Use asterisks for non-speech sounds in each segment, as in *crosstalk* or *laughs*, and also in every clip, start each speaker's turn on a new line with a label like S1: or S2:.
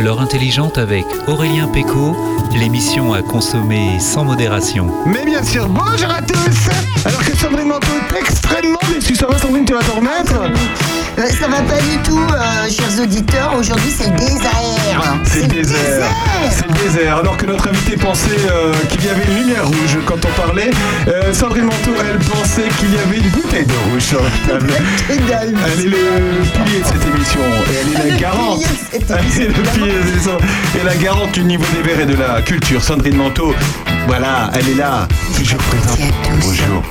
S1: l'heure intelligente avec Aurélien Péco, l'émission à consommer sans modération.
S2: Mais bien sûr, bonjour à tous Alors que Sandrine Manteau est extrêmement déçue, ça va Sandrine, tu vas t'en remettre?
S3: Ça va pas du tout, euh, chers auditeurs. Aujourd'hui, c'est le désert.
S2: C'est le désert C'est le désert Alors que notre invité pensait euh, qu'il y avait une lumière rouge quand on parlait, euh, Sandrine Manteau, elle pensait qu'il y avait une bouteille de rouge sur la table. Elle est le pilier de cette émission et elle est la garante. Elle est le pilier de cette émission. et la garante du niveau des verres et de la culture. Sandrine Manteau, voilà, elle est là, toujours présente. Bonjour.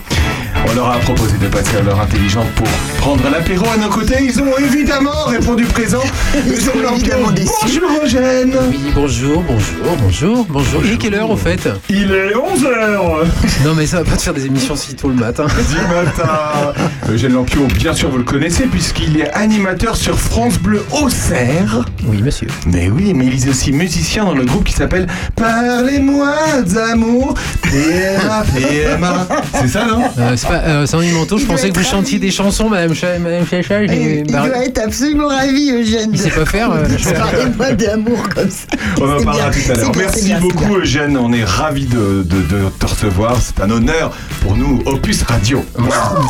S2: On leur a proposé de passer à l'heure intelligente pour prendre l'apéro à nos côtés. Ils ont évidemment répondu présent.
S3: Évidemment déçus.
S2: Bonjour Eugène.
S4: Oui, bonjour, bonjour, bonjour, bonjour. Il est quelle heure au fait
S2: Il est 11h
S4: Non mais ça va pas te faire des émissions si tôt le matin. *laughs*
S2: du matin. Eugène Lampion, bien sûr vous le connaissez puisqu'il est animateur sur France Bleu Auxerre.
S4: Oui monsieur.
S2: Mais oui, mais il est aussi musicien dans le groupe qui s'appelle Parlez-moi d'amour, PMA, PMA. C'est ça, non
S4: Euh, euh, Sandrine Manteau, je
S3: Il
S4: pensais que vous chantiez
S3: ravi.
S4: des chansons, Madame Cha- Madame Chacha.
S3: Il,
S4: j'ai-
S3: il
S4: bah,
S3: doit être absolument ravi, Eugène.
S4: Il sait pas faire. euh, *laughs*
S3: Parlez-moi d'amour comme ça.
S2: On en parlera tout à l'heure. Merci beaucoup. Eugène, on est ravis de, de- de te recevoir. C'est un honneur pour nous, Opus Radio.
S4: Je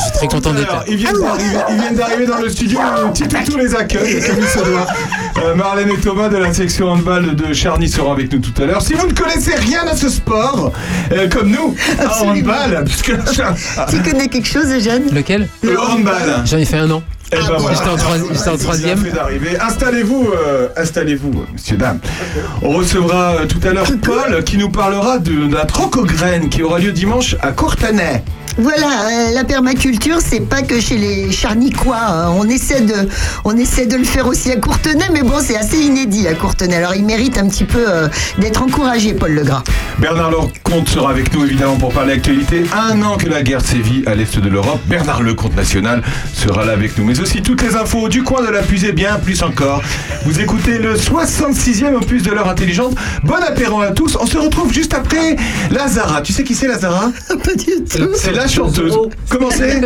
S4: suis très content d'être
S2: Alors,
S4: là.
S2: ils viennent d'arriver, viennent d'arriver dans le studio, le petit toutou les accueille, comme il se doit. Euh, Marlène et Thomas de la section handball de Charny seront avec nous tout à l'heure. Si vous ne connaissez rien à ce sport, euh, comme nous, à handball, puisque
S3: connais quelque chose, Eugène
S4: Lequel
S2: le handball.
S4: J'en ai fait un an.
S2: Eh ben voilà.
S4: J'étais en troi- troisième.
S2: Installez-vous, euh, installez-vous, messieurs, dames. On recevra euh, tout à l'heure Paul qui nous parlera de, de la trocograine qui aura lieu dimanche à Courtenay.
S3: Voilà, euh, la permaculture, c'est pas que chez les Charnicois. hein. On essaie de, on essaie de le faire aussi à Courtenay, mais bon, c'est assez inédit à Courtenay. Alors, il mérite un petit peu euh, d'être encouragé, Paul Legras.
S2: Bernard Lecomte sera avec nous évidemment pour parler actualité. Un an que la guerre sévit à l'est de l'Europe. Bernard Lecomte national sera là avec nous. Mais aussi toutes les infos du coin de la puisée, bien plus encore. Vous écoutez le 66e opus de l'heure intelligente. Bon apéro à tous. On se retrouve juste après Lazara. Tu sais qui c'est Lazara? *laughs*
S3: Pas du tout.
S2: C'est la chanteuse. Comment c'est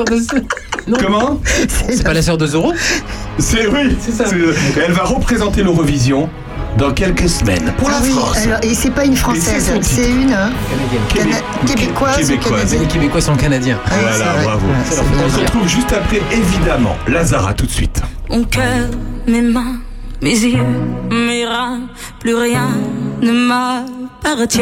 S2: Comment
S4: C'est pas la sœur de Zoro
S2: C'est oui.
S4: C'est ça.
S2: Et Elle va représenter l'Eurovision dans quelques semaines pour la
S3: Ah oui,
S2: France.
S3: alors, et c'est pas une française, c'est une hein,
S4: Canadienne.
S3: Cana- québécoise,
S2: Québécoise.
S4: Les Québécois sont canadiens.
S3: Ah
S2: Voilà, bravo. On se retrouve juste après, évidemment, Lazara tout de suite.
S5: Mon cœur, mes mains, mes yeux, mes reins, plus rien ne m'appartient.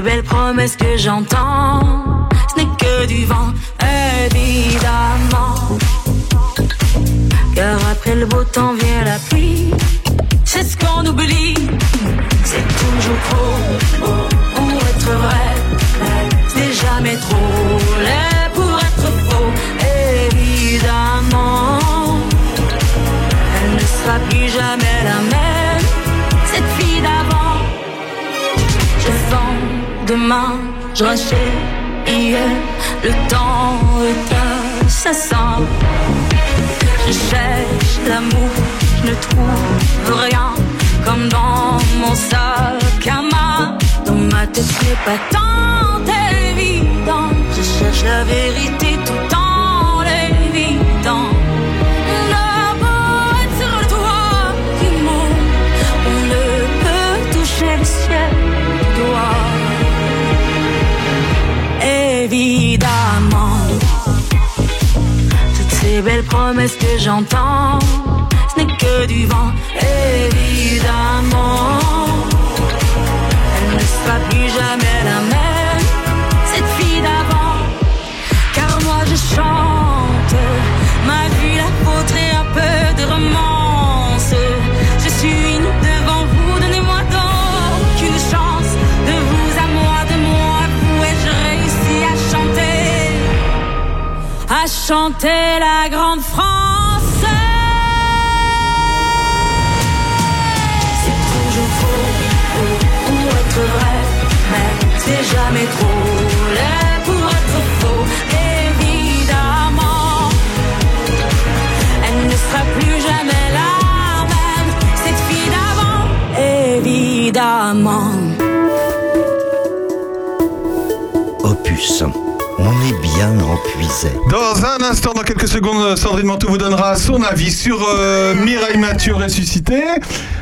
S5: Ces belles promesses que j'entends, ce n'est que du vent. Évidemment, car après le beau temps vient la pluie. C'est ce qu'on oublie, c'est toujours trop pour être vrai. C'est jamais trop laid je rachète hier. Le temps est assassin. Je cherche l'amour, je ne trouve rien. Comme dans mon sac à main. Dans ma tête, ce n'est pas tant évident. Je cherche la vérité ces belles promesses que j'entends, ce n'est que du vent. Évidemment, elle ne sera plus jamais la même, cette fille d'avant. Car moi je chante, malgré la vôtre et un peu de romance. chanter la grande France. C'est toujours faux ou, ou être vrai, mais c'est jamais trop laid pour être faux. Évidemment, elle ne sera plus jamais la même, cette fille d'avant. Évidemment.
S6: Opus. En puisait.
S2: Dans un instant, dans quelques secondes, Sandrine Manteau vous donnera son avis sur euh, Mireille Mathieu ressuscité.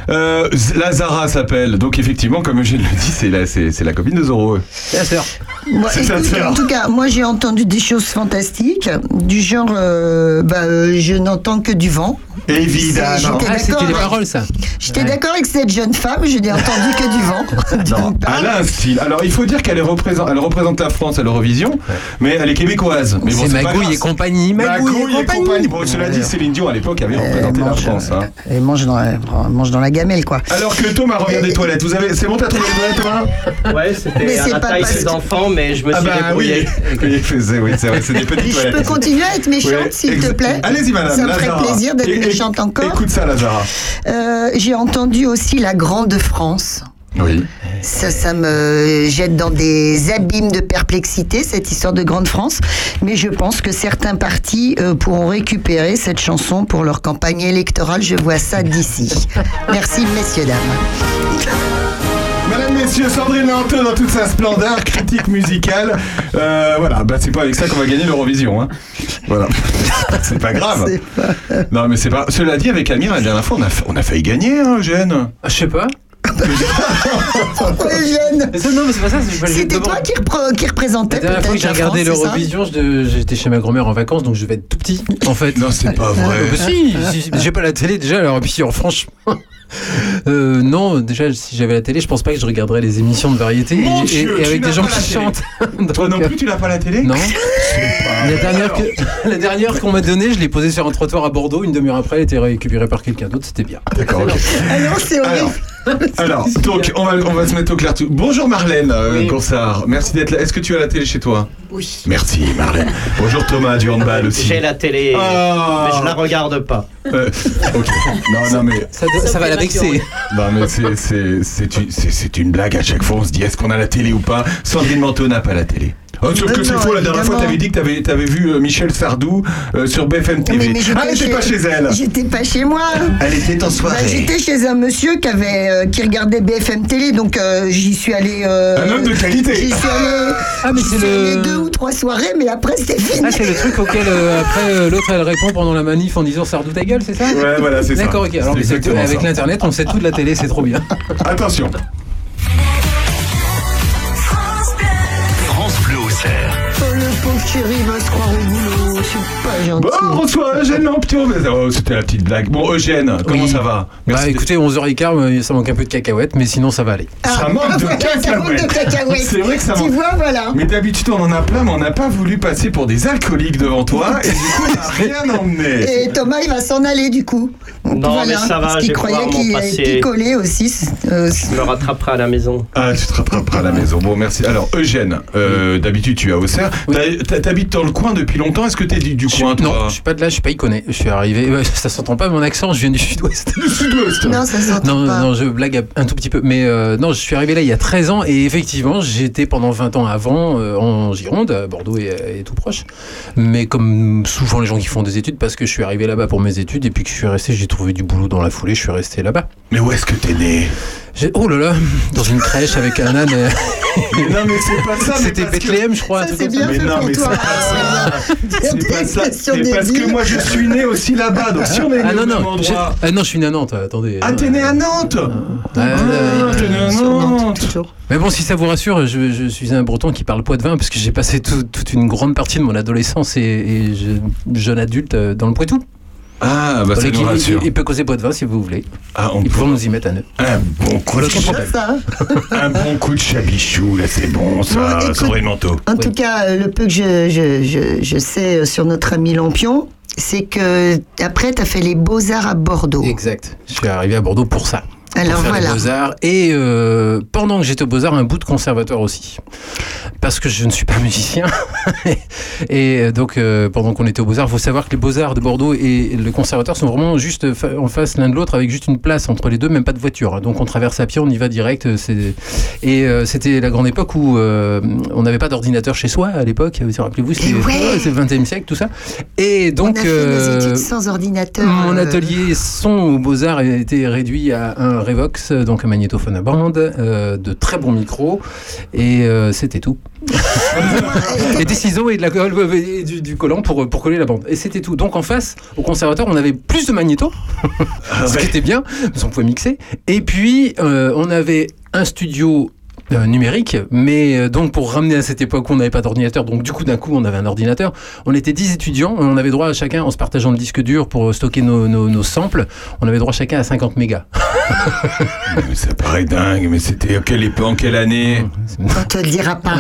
S2: Euh, Lazara s'appelle. Donc effectivement, comme Eugène le dit, c'est la, c'est, la copine de Zorro.
S4: C'est la sœur.
S3: Moi,
S2: C'est sa
S3: écoute,
S2: sœur.
S3: en tout cas, moi j'ai entendu des choses fantastiques, du genre, euh, bah, euh, je n'entends que du vent.
S2: Évidemment.
S3: J'étais
S4: Ah, c'était
S3: d'accord
S4: les
S3: avec-
S4: paroles, ça.
S3: J'étais
S4: Ouais.
S3: d'accord avec cette jeune femme, je n'ai entendu que du vent. *laughs*
S2: Non, elle a un style. Alors il faut dire qu'elle représente, elle représente la France à l'Eurovision, mais elle est québécoise. Mais bon,
S4: c'est Magouille et compagnie. Magouille,
S2: Magouille et compagnie. Bon, cela dit, Céline Dion à l'époque avait représenté la France. hein.
S3: Elle mange dans, la, mange dans la gamelle, quoi.
S2: Alors que Thomas revient des toilettes. Vous avez, c'est bon, t'as trouvé les toilettes, Thomas?
S7: Ouais, c'était
S3: c'est
S7: à la
S3: pas
S7: taille
S3: que-
S7: d'enfant, mais je me
S2: Ah
S7: suis
S2: bah oui.
S7: débrouillé.
S2: Oui, *laughs* c'est oui, c'est vrai, c'est des petites
S3: Je
S2: toilettes.
S3: peux continuer à être méchante, s'il te plaît?
S2: Allez-y, madame.
S3: Ça me ferait plaisir d'être Méchante encore.
S2: Écoute ça, Lazara.
S3: Euh, J'ai entendu aussi la Grande France.
S2: Oui.
S3: Ça, ça me jette dans des abîmes de perplexité, cette histoire de Grande France. Mais je pense que certains partis euh, pourront récupérer cette chanson pour leur campagne électorale. Je vois ça d'ici. Merci, messieurs, dames.
S2: Madame, messieurs, Sandrine Lanto dans toute sa splendeur, critique musicale. Euh, voilà, bah c'est pas avec ça qu'on va gagner l'Eurovision. Hein. Voilà. *laughs* c'est pas grave.
S3: Pas-
S2: Non, mais c'est pas. Cela dit, avec Amir, la dernière fois, on a, fa- on a failli gagner, hein, Eugène.
S4: Ah, Je sais pas. *laughs*
S3: Eugène,
S4: non, mais c'est pas ça.
S3: C'était toi qui, repre- qui représentais
S4: La dernière fois que
S3: peut-être
S4: j'ai regardé l'Eurovision, j'étais chez ma grand-mère en vacances, donc je vais être tout petit, en fait.
S2: Non, c'est pas
S4: Euh,
S2: vrai.
S4: bah si, si, si, j'ai pas la télé déjà, alors puis alors, franchement. Euh, non, déjà, si j'avais la télé, je pense pas que je regarderais les émissions de variété et,
S2: Mon
S4: et-
S2: Dieu,
S4: et
S2: tu
S4: avec des gens qui chantent. *laughs*
S2: Toi non plus, tu n'as pas la télé
S4: Non.
S2: pas
S4: La dernière, que- *laughs* la dernière qu'on m'a donnée, je l'ai posée sur un trottoir à Bordeaux. Une demi-heure après, elle était récupérée par quelqu'un d'autre. C'était bien.
S2: D'accord, ok.
S3: Ah non, c'est horrible.
S2: Alors, alors *laughs* donc, on va, on va se mettre au clair. tout. Bonjour Marlène euh,
S7: Oui.
S2: Gonsard. Merci d'être là. Est-ce que tu as la télé chez toi?
S3: Oui.
S2: Merci Marlène. Bonjour Thomas du handball aussi.
S7: J'ai la télé,
S2: Ah.
S7: mais je la regarde pas.
S2: Euh, ok. Non, non, mais,
S4: Ça, ça va la vexer.
S2: non, mais c'est, c'est, c'est, une, c'est, c'est une blague à chaque fois. On se dit est-ce qu'on a la télé ou pas? Sandrine Manteau n'a pas la télé. Oh, sauf que
S3: Non,
S2: c'est faux, la dernière fois, t'avais dit que t'avais, t'avais vu euh, Michel Sardou euh, sur BFM TV.
S3: Mais- mais j'étais
S2: ah, elle était pas chez elle.
S3: J'étais pas chez moi.
S6: Elle était en
S3: Bah,
S6: soirée.
S3: J'étais chez un monsieur qui avait euh, qui regardait BFM télé, donc euh, j'y suis allé. euh,
S2: Un homme de qualité.
S3: J'y suis allé. *laughs*
S4: Ah, mais c'est le-
S3: deux ou trois soirées, mais après c'était fini.
S4: Ah, c'est le truc auquel euh, après euh, l'autre elle répond pendant la manif en disant Sardou ta gueule, c'est ça?
S2: Ouais, voilà, c'est ça.
S4: D'accord, ok. Alors,
S2: C'est
S4: mais avec l'internet, on sait tout de la télé, c'est trop bien.
S2: Attention.
S3: Le pauvre chéri va se croire au boulot. C'est pas gentil.
S2: Bon, bonsoir Eugène Lampion. Mais, oh, c'était la petite blague. Bon, Eugène, comment
S4: Oui.
S2: ça va?
S4: Bah écoutez, 11h15, euh, ça manque un peu de cacahuètes, mais sinon ça va aller.
S2: Ça manque de
S3: voilà, ça manque de
S2: cacahuètes. C'est vrai que ça
S3: Tu
S2: manque.
S3: vois, voilà.
S2: Mais d'habitude, on en a plein, mais on n'a pas voulu passer pour des alcooliques devant toi. Et du coup, on n'a rien *laughs* emmené.
S3: Et Thomas, il va s'en aller du coup.
S7: Non, mais ça va,
S3: Parce
S7: je
S3: qu'il
S7: vais
S3: croyait
S7: pouvoir
S3: qu'il
S7: m'en passer.
S3: aussi. euh,
S7: Je me rattraperai à la maison.
S2: Ah, tu te rattraperas à la maison. Bon, merci. Alors, Eugène, euh, d'habitude, tu es à Auxerre. T'as- t'as- T'habites dans le coin depuis longtemps Est-ce que t'es du, du
S4: Je-
S2: coin,
S4: non,
S2: toi
S4: je suis pas de là, je suis pas iconné. Je suis arrivé, ouais, *laughs* ça s'entend pas mon accent, je viens du sud-ouest.
S2: Du sud-ouest.
S3: Non, ça s'entend
S4: Non,
S3: pas.
S4: non, je blague un tout petit peu. Mais euh, non, je suis arrivé là il y a 13 ans et effectivement, j'étais pendant 20 ans avant euh, en Gironde, à Bordeaux est, est tout proche. Mais comme souvent les gens qui font des études, parce que je suis arrivé là-bas pour mes études et puis que je suis resté, j'ai trouvé du boulot dans la foulée, je suis resté là-bas.
S2: Mais où est-ce que t'es né?
S4: Oh là là, dans une crèche avec un âne. euh,
S2: Mais Non, mais c'est pas ça. mais
S4: C'était Bethléem, je crois.
S3: c'est bien
S2: Mais
S3: fait
S2: non,
S3: pour
S2: mais
S3: toi.
S2: c'est pas *laughs*
S3: C'est
S2: C'est pas ça. C'est parce que moi, je suis né aussi là-bas. Donc, si on est né
S4: Ah non,
S2: même
S4: non, ah non, je suis né à Nantes, attendez.
S2: Ah, t'es né à Nantes
S4: Ah, euh,
S2: Ah, t'es né à Nantes
S3: Toujours.
S4: Mais bon, si ça vous rassure, je, je suis un breton qui parle poitevin parce que j'ai passé tout- toute une grande partie de mon adolescence et, et je- jeune adulte euh, dans le Poitou.
S2: Ah, bah ça nous rassure.
S4: il- il peut causer poitevin si vous voulez.
S2: Ah, on
S4: Ils
S2: peut...
S4: pourront nous y mettre un nœud.
S2: Un bon coup de
S3: ça. hein.
S2: un bon coup de chabichou, là c'est bon ça,
S3: Bon, écoute-
S2: Manteau.
S3: En
S4: Oui.
S3: tout cas, le peu que je, je, je, je sais euh, sur notre ami Lampion, c'est que après, tu as fait les beaux-arts à Bordeaux.
S4: Exact. Je suis arrivé à Bordeaux pour ça.
S3: Alors
S4: pour faire
S3: voilà.
S4: les Beaux-Arts. Et euh, pendant que j'étais aux Beaux-Arts, un bout de conservatoire aussi. Parce que je ne suis pas musicien. *laughs* et euh, donc, euh, pendant qu'on était aux Beaux-Arts, il faut savoir que les Beaux-Arts de Bordeaux et le conservatoire sont vraiment juste en face l'un de l'autre avec juste une place entre les deux, même pas de voiture. hein. Donc, on traverse à pied, on y va direct. c'est- Et euh, c'était la grande époque où on n'avait pas d'ordinateur chez soi à l'époque. Vous rappelez-vous,
S3: ouais.
S4: c'est le 20e siècle, tout ça. Et donc.
S3: on a fait nos études sans ordinateur.
S4: mon atelier son aux Beaux-Arts a été réduit à un Revox, donc un magnétophone à bande, euh, de très bons micros, et euh, c'était tout. *laughs* et des ciseaux et, de la colle, euh, et du, du collant pour, pour coller la bande. Et c'était tout. Donc en face, au conservatoire, on avait plus de magnétos, *laughs* ce qui était bien, parce qu'on pouvait mixer. Et puis, euh, on avait un studio euh, numérique, mais euh, donc pour ramener à cette époque où on n'avait pas d'ordinateur, donc du coup d'un coup on avait un ordinateur, on était 10 étudiants, on avait droit à chacun, en se partageant le disque dur pour stocker nos, nos, nos samples, on avait droit chacun à 50 mégas. *laughs*
S2: Mais Ça paraît dingue, mais c'était à quelle époque, en quelle année?
S3: On te le dira pas.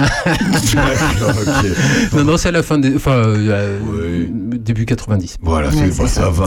S4: Non, non, c'est à la fin des. Enfin, euh,
S2: Oui.
S4: début 90.
S2: Voilà,
S3: Ouais,
S2: c'est bah,
S3: ça.
S2: ça va.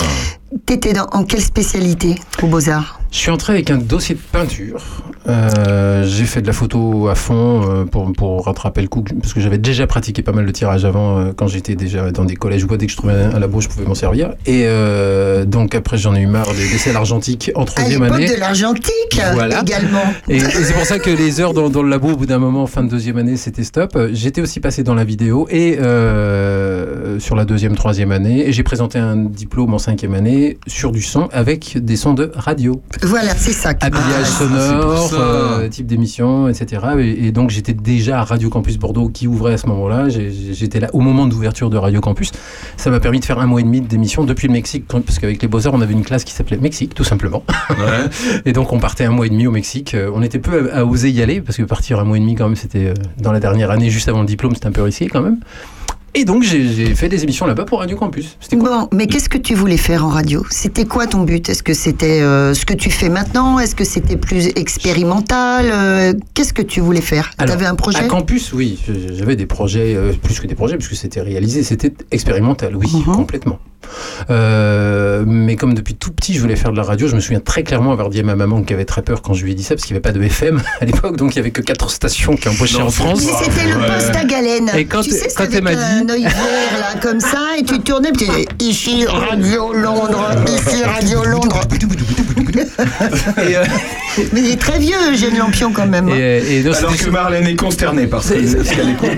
S3: T'étais dans en quelle spécialité aux Beaux-Arts?
S4: Je suis entré avec un dossier de peinture. Euh, j'ai fait de la photo à fond euh, pour, pour rattraper le coup, parce que j'avais déjà pratiqué pas mal de tirage avant, euh, quand j'étais déjà dans des collèges ou quoi, dès que je trouvais un, labo, je pouvais m'en servir. Et euh, donc après, j'en ai eu marre des essais argentiques en troisième année.
S3: de l'argentique
S4: Voilà.
S3: également.
S4: Et, et c'est pour ça que les heures dans, dans le labo, au bout d'un moment, fin de deuxième année, c'était stop. J'étais aussi passé dans la vidéo et euh, sur la deuxième, troisième année, et j'ai présenté un diplôme en cinquième année sur du son avec des sons de radio,
S3: Voilà, c'est ça.
S4: habillage
S3: Ah,
S4: sonore, euh, type d'émission, etc. Et, et donc j'étais déjà à Radio Campus Bordeaux qui ouvrait à ce moment-là. J'étais là au moment d'ouverture de Radio Campus. Ça m'a permis de faire un mois et demi d'émission depuis le Mexique, parce qu'avec les Beaux-Arts, on avait une classe qui s'appelait Mexique, tout simplement.
S2: Ouais. *laughs*
S4: Et donc on partait un mois et demi au Mexique. Euh, On était peu à, à oser y aller parce que partir un mois et demi quand même, c'était euh, dans la dernière année juste avant le diplôme, c'était un peu risqué quand même. Et donc j'ai fait des émissions là-bas pour Radio Campus.
S3: Bon, mais qu'est-ce que tu voulais faire en radio? C'était quoi ton but? Est-ce que c'était euh, ce que tu fais maintenant? Est-ce que c'était plus expérimental? Euh, Qu'est-ce que tu voulais faire? Tu avais un projet?
S4: À campus, oui, j'avais des projets, euh, plus que des projets, puisque c'était réalisé, c'était expérimental, oui,
S3: Mhm.
S4: complètement. Euh, mais comme depuis tout petit, je voulais faire de la radio, je me souviens très clairement avoir dit à ma maman qui avait très peur quand je lui ai dit ça, parce qu'il n'y avait pas de FM *laughs* à l'époque, donc il n'y avait que quatre stations qui embauchaient
S2: Non,
S4: en France.
S3: Mais c'était le poste à galène.
S4: Et quand-
S3: tu sais,
S4: quand elle m'a
S3: un œil vert là, comme ça, et tu tournais, puis tu disais ici Radio Londres, ici Radio Londres. *laughs*
S4: Et, euh,
S3: Mais il est très vieux, Eugène Lampion quand même. hein.
S4: et, et donc,
S2: Alors que Marlène est consternée par ce qu'elle écoute.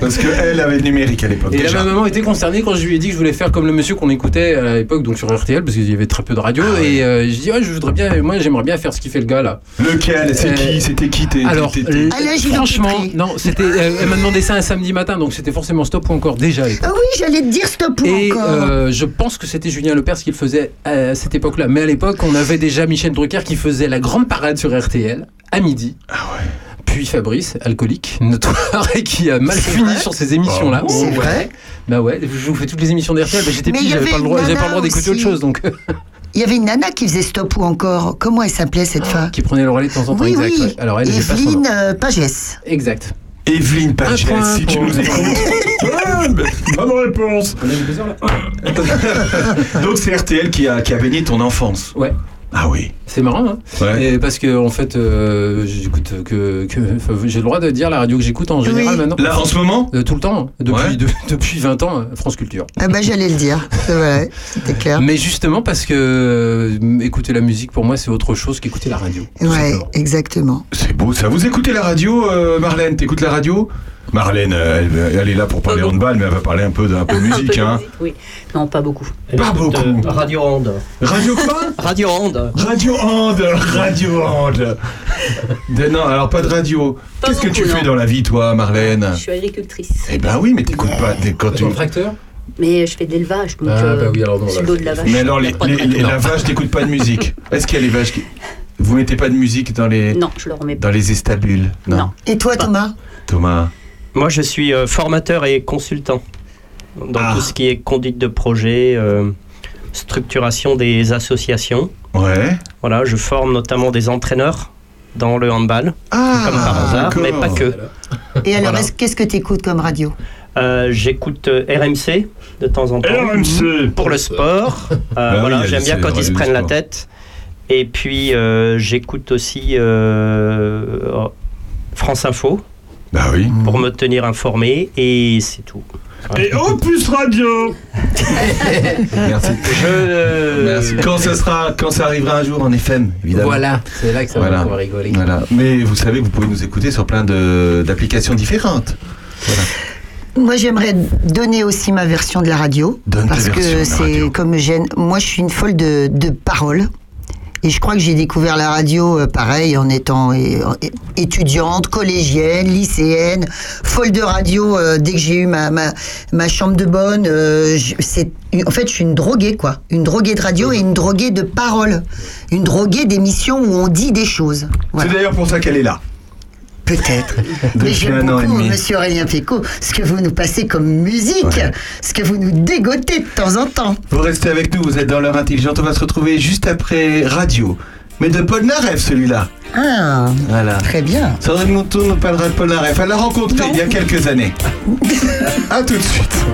S2: Parce qu'elle avait le numérique à l'époque.
S4: Et
S2: déjà.
S4: ma maman était concernée quand je lui ai dit que je voulais faire comme le monsieur qu'on écoutait à l'époque, donc sur RTL, parce qu'il y avait très peu de radio.
S2: Ah
S4: Et euh, je dis, ouais, je voudrais bien, moi, j'aimerais bien faire ce qu'il fait le gars là.
S2: Lequel? C'est
S4: Euh,
S2: qui? C'était qui? T'es-
S4: Alors,
S3: Gilles
S4: franchement, non, c'était, euh, elle m'a demandé ça un samedi matin, donc c'était forcément stop encore déjà.
S3: Ah oui, j'allais te dire stop ou
S4: Et
S3: encore.
S4: euh, je pense que c'était Julien Lepers qui le faisait à cette époque-là. Mais à l'époque, on avait déjà Michel Drucker qui faisait la grande parade sur RTL à midi.
S2: Ah ouais.
S4: Puis Fabrice, alcoolique, notoire, et qui a mal
S3: C'est
S4: fini sur ces émissions-là.
S3: C'est
S4: Ouais.
S3: vrai
S4: Bah ouais, je vous fais toutes les émissions d'RTL. Bah j'étais
S3: Mais
S4: petit,
S3: il y
S4: j'avais pas le droit,
S3: une
S4: j'avais pas le
S3: nana
S4: droit d'écouter autre chose, donc
S3: Il y avait une nana qui faisait stop ou encore. Comment elle s'appelait cette femme?
S4: qui prenait le relais de temps en temps.
S3: Oui,
S4: exact.
S3: oui.
S4: ouais. Alors elle, j'ai pas son nom.
S3: Evelyne euh, Pagès.
S4: Exact.
S2: Evelyne Pagès,
S4: point
S2: si tu nous écoutes. Ah, ben, Bonne réponse.
S4: On a des besoins là. *laughs*
S2: Donc c'est RTL qui a, qui a baigné ton enfance.
S4: Ouais.
S2: Ah oui.
S4: C'est marrant, hein
S2: Ouais.
S4: Et parce que en fait, euh, j'écoute que, j'ai le droit de dire la radio que j'écoute en général
S3: Oui.
S4: maintenant.
S2: Là, en ce moment?
S4: Euh, tout le temps, hein. depuis,
S2: Ouais.
S4: de- *laughs* depuis 20 ans, euh, France Culture.
S3: Ah bah j'allais le dire. C'est vrai, c'était clair.
S4: Mais justement parce que euh, écouter la musique pour moi c'est autre chose qu'écouter la radio.
S3: Ouais,
S4: simplement.
S3: exactement.
S2: C'est beau ça. Vous écoutez la radio, euh, Marlène? T'écoutes la radio? Marlène, euh, elle, elle est là pour parler handball, mais elle va parler un peu de, un peu de *laughs*
S8: Un peu
S2: musique.
S8: de
S2: hein.
S8: musique, oui. Non, pas beaucoup.
S7: Elle
S2: Pas
S7: écoute,
S2: beaucoup.
S7: euh, Radio Ronde.
S2: Radio quoi
S7: Radio *laughs* Ronde.
S2: Radio Hand, Radio Hand. *laughs* Non, alors pas de radio. Qu'est-ce que tu fais dans la vie, toi, Marlène?
S8: Je suis agricultrice.
S2: Eh ben oui, mais t'écoutes pas t'es- quand tu.
S4: Tracteur?
S8: Mais je fais de l'élevage. Donc,
S4: Ah,
S8: euh,
S4: bah oui, alors non, là,
S8: de la vache.
S2: Mais alors, les,
S8: pas de
S2: les- les- la vache n'écoute pas de musique. Est-ce qu'il y a les vaches qui. Vous mettez pas de musique dans les,
S8: Non, je le remets pas.
S2: dans les estabules?
S8: Non.
S3: Et toi Thomas?
S2: Thomas
S7: Moi, je suis euh, formateur et consultant dans
S2: Ah.
S7: tout ce qui est conduite de projet, euh, structuration des associations.
S2: Ouais.
S7: Voilà, je forme notamment des entraîneurs dans le handball,
S2: Ah,
S7: comme par hasard, mais pas que.
S3: Et alors,
S7: Voilà.
S3: qu'est-ce que tu écoutes comme radio?
S7: Euh, J'écoute euh, RMC de temps en temps.
S2: RMC
S7: Pour le sport, *laughs*
S2: oui,
S7: voilà, j'aime bien quand ils se prennent la tête. Et puis euh, j'écoute aussi euh, France Info
S2: Bah oui.
S7: pour me tenir informé et c'est tout.
S2: Et Opus Radio *laughs* Merci.
S7: Je,
S2: Merci. Quand ça sera, quand ça arrivera un jour en FM, évidemment.
S4: Voilà, c'est là que ça
S2: Voilà.
S4: va pouvoir rigoler.
S2: Voilà. Mais vous savez, vous pouvez nous écouter sur plein de- d'applications différentes.
S3: Moi, j'aimerais donner aussi ma version de la radio.
S2: Donne
S3: parce
S2: version
S3: que c'est comme Eugène. Moi, je suis une folle de, de paroles. Et je crois que j'ai découvert la radio, euh, pareil, en étant étudiante, collégienne, lycéenne, folle de radio. euh, dès que j'ai eu ma, ma, ma chambre de bonne, euh, c'est, en fait, je suis une droguée, quoi. Une droguée de radio et une droguée de paroles. Une droguée d'émissions où on dit des choses.
S2: C'est d'ailleurs pour ça qu'elle est là.
S3: Peut-être. *laughs* Mais j'aime
S2: un an et
S3: beaucoup, monsieur Aurélien Péco, ce que vous nous passez comme musique,
S2: Ouais.
S3: ce que vous nous dégotez de temps en temps.
S2: Vous restez avec nous, vous êtes dans l'heure intelligente. On va se retrouver juste après Radio. Mais de Paul Naref, celui-là.
S3: Ah,
S2: Voilà.
S3: très bien.
S2: Sandrine Monton nous parlera de Paul Naref. Elle l'a rencontré il y a quelques années. *laughs* à tout de suite.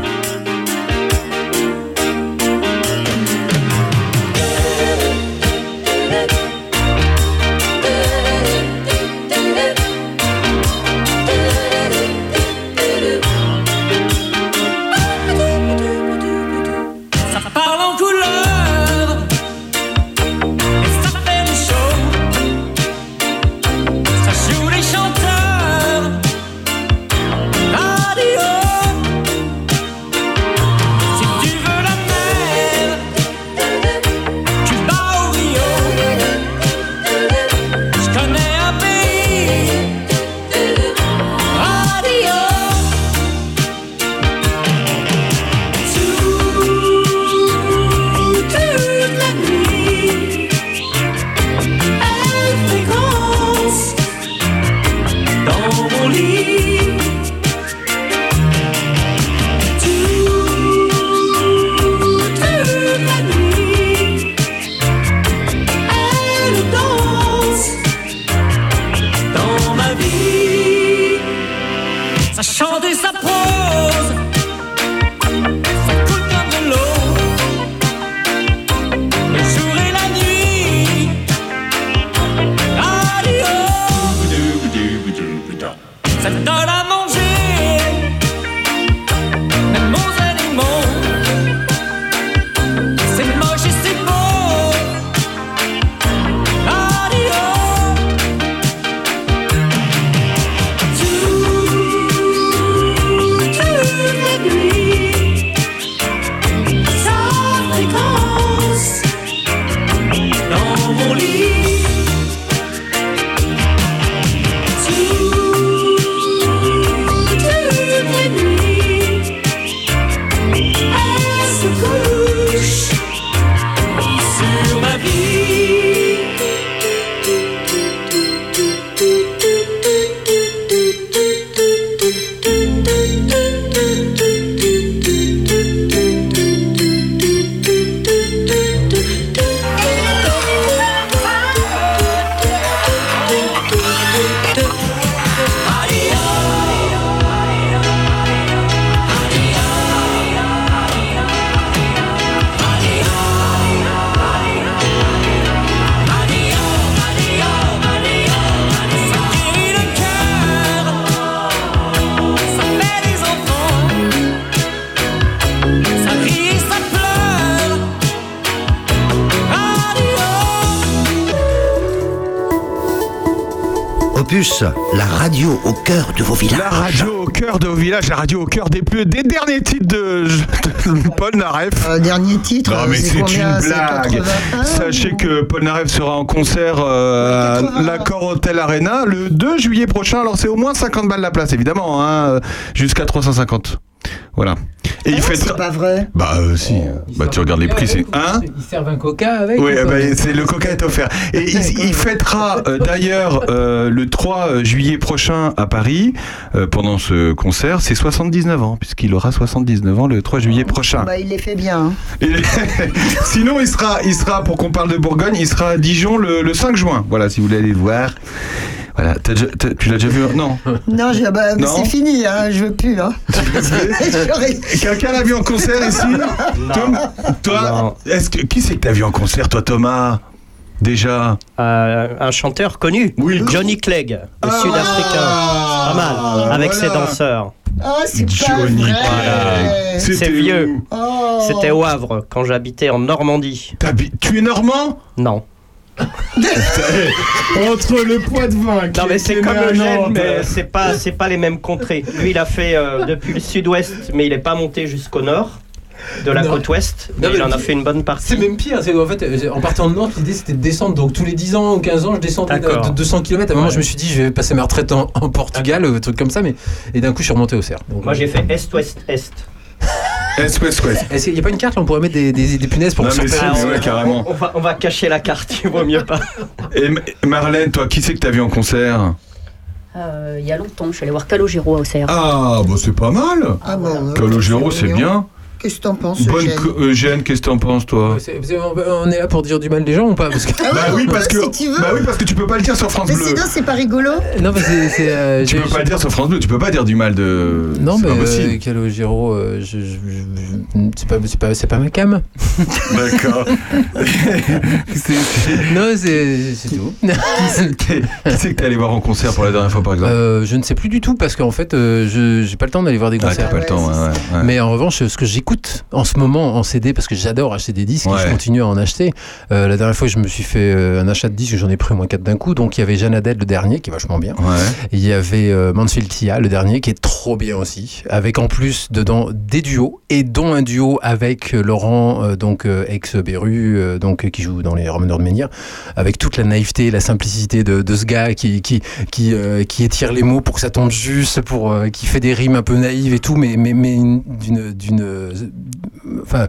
S5: La radio
S6: au cœur de vos villages.
S2: La radio au cœur de vos villages, la radio au cœur des plus des derniers titres de, de Paul Naref.
S3: Euh, dernier titre,
S2: Non
S3: euh,
S2: mais c'est
S3: combien
S2: une
S3: C'est
S2: blague.
S3: 81,
S2: Sachez que Paul Naref sera en concert euh, à
S3: 80.
S2: l'Accor Hotel Arena le 2 juillet prochain. Alors c'est au moins 50 balles la place évidemment, hein, euh, jusqu'à 350. Voilà. Et
S3: Ah
S2: il
S3: non,
S2: fait
S3: c'est pas vrai.
S2: Bah euh, si. Bah tu regardes les prix, c'est un.
S4: Ils servent un coca avec
S2: Oui,
S4: ou pas
S2: ben, c'est le coca est offert. Et il, il fêtera euh, d'ailleurs euh, le 3 juillet prochain à Paris euh, pendant ce concert, c'est 79 ans puisqu'il aura 79 ans le 3 juillet prochain.
S3: Bah, il les fait bien. hein.
S2: Et- *laughs* sinon, il sera, il sera, pour qu'on parle de Bourgogne, il sera à Dijon le, le 5 juin. Voilà, si vous voulez aller le voir. Voilà, T'as déjà- t'as- tu l'as déjà vu? Non.
S3: Non, je- bah,
S2: Non.
S3: c'est fini, hein, je veux plus. Hein. *laughs*
S2: Quelqu'un l'a vu en concert ici? Tom Toi
S7: Non.
S2: Est-ce que qui c'est que t'as vu en concert, toi, Thomas Déjà?
S7: Euh, un chanteur connu,
S2: Oui.
S7: Johnny Clegg, le
S2: Ah,
S7: sud-africain. Pas mal, avec ses danseurs.
S3: Oh, c'est pas
S2: Johnny.
S7: Voilà.
S2: C'était
S7: C'est vieux.
S3: Oh.
S7: C'était au Havre, quand j'habitais en Normandie.
S2: Tu es normand?
S7: Non. *laughs*
S2: Entre le poids de vin.
S7: Non mais c'est comme le gène, mais c'est pas c'est pas les mêmes contrées. Lui il a fait euh, depuis le sud-ouest, mais il est pas monté jusqu'au nord de la
S4: Non.
S7: côte ouest.
S4: Non,
S7: mais il en a
S4: puis-
S7: fait une bonne partie.
S4: C'est même pire, c'est en fait, euh, en partant de Nantes, l'idée c'était de descendre. Donc tous les 10 ans ou 15 ans, je descendais de,
S7: D'accord.
S4: de 200 km. À un moment,
S7: Ouais.
S4: je me suis dit, je vais passer ma retraite en, en Portugal, ou un truc comme ça. Mais, et d'un coup, je suis remonté au cerf. Donc,
S7: Moi j'ai fait est-ouest-est.
S2: Ouest, ouest.
S4: Est-ce qu'il n'y a pas une carte là On pourrait mettre des, des, des punaises pour
S2: Non, mais ouais, carrément.
S7: On va, on va cacher la carte, il vaut mieux pas.
S2: Et Marlène, toi, qui c'est que t'as vu en concert?
S8: Euh, Il y a longtemps, je suis allée voir Calogero à Auxerre.
S2: Ah, bah c'est pas mal.
S3: Ah bon,
S2: Calogero, c'est bien.
S3: Qu'est-ce que t'en penses,
S2: Bonne
S3: Eugène
S2: Eugène, qu'est-ce que t'en penses, toi
S4: C'est- c'est- on est là pour dire du mal des gens ou pas Parce que-
S3: Ah
S2: Bah oui, parce que,
S3: si tu veux.
S2: bah oui, parce que tu peux pas le dire sur France
S3: Mais
S2: Bleu.
S3: sinon, c'est pas rigolo.
S4: Non, mais c'est. c'est, euh,
S2: Tu
S4: j'ai-
S2: peux pas le dire sur France Bleu, tu peux pas dire du mal de.
S4: Non,
S2: c'est
S4: mais
S2: pas
S4: euh. Calogero, euh, je, je- je- c'est pas, c'est pas, c'est pas ma cam. *laughs*
S2: D'accord. *laughs*
S4: Non, c'est c'est tout.
S2: Qui c'est que t'es allé voir en concert pour la dernière fois, par exemple?
S4: Euh, je ne sais plus du tout parce qu'en fait, euh, je j'ai pas le temps d'aller voir des
S2: Ah, t'as
S4: concerts.
S2: pas le temps, ouais, ouais, ouais.
S4: Mais en revanche, ce que j'écoute en ce moment en CD, parce que j'adore acheter des disques et je continue à en acheter. Euh, la dernière fois, je me suis fait euh, un achat de disques, j'en ai pris au moins 4 d'un coup. Donc il y avait Jeanne Adèle, le dernier, qui est vachement bien.
S2: Ouais.
S4: Il y avait euh, Mansfield Tia, le dernier, qui est trop bien aussi, avec en plus dedans des duos, et dont un duo avec euh, Laurent, euh, donc ex-Beru, donc qui joue dans les Rameneurs de Menhir, avec toute la naïveté, la simplicité de, de ce gars qui qui qui, qui étire les mots pour que ça tombe juste, pour qui fait des rimes un peu naïves et tout, mais mais mais une- d'une enfin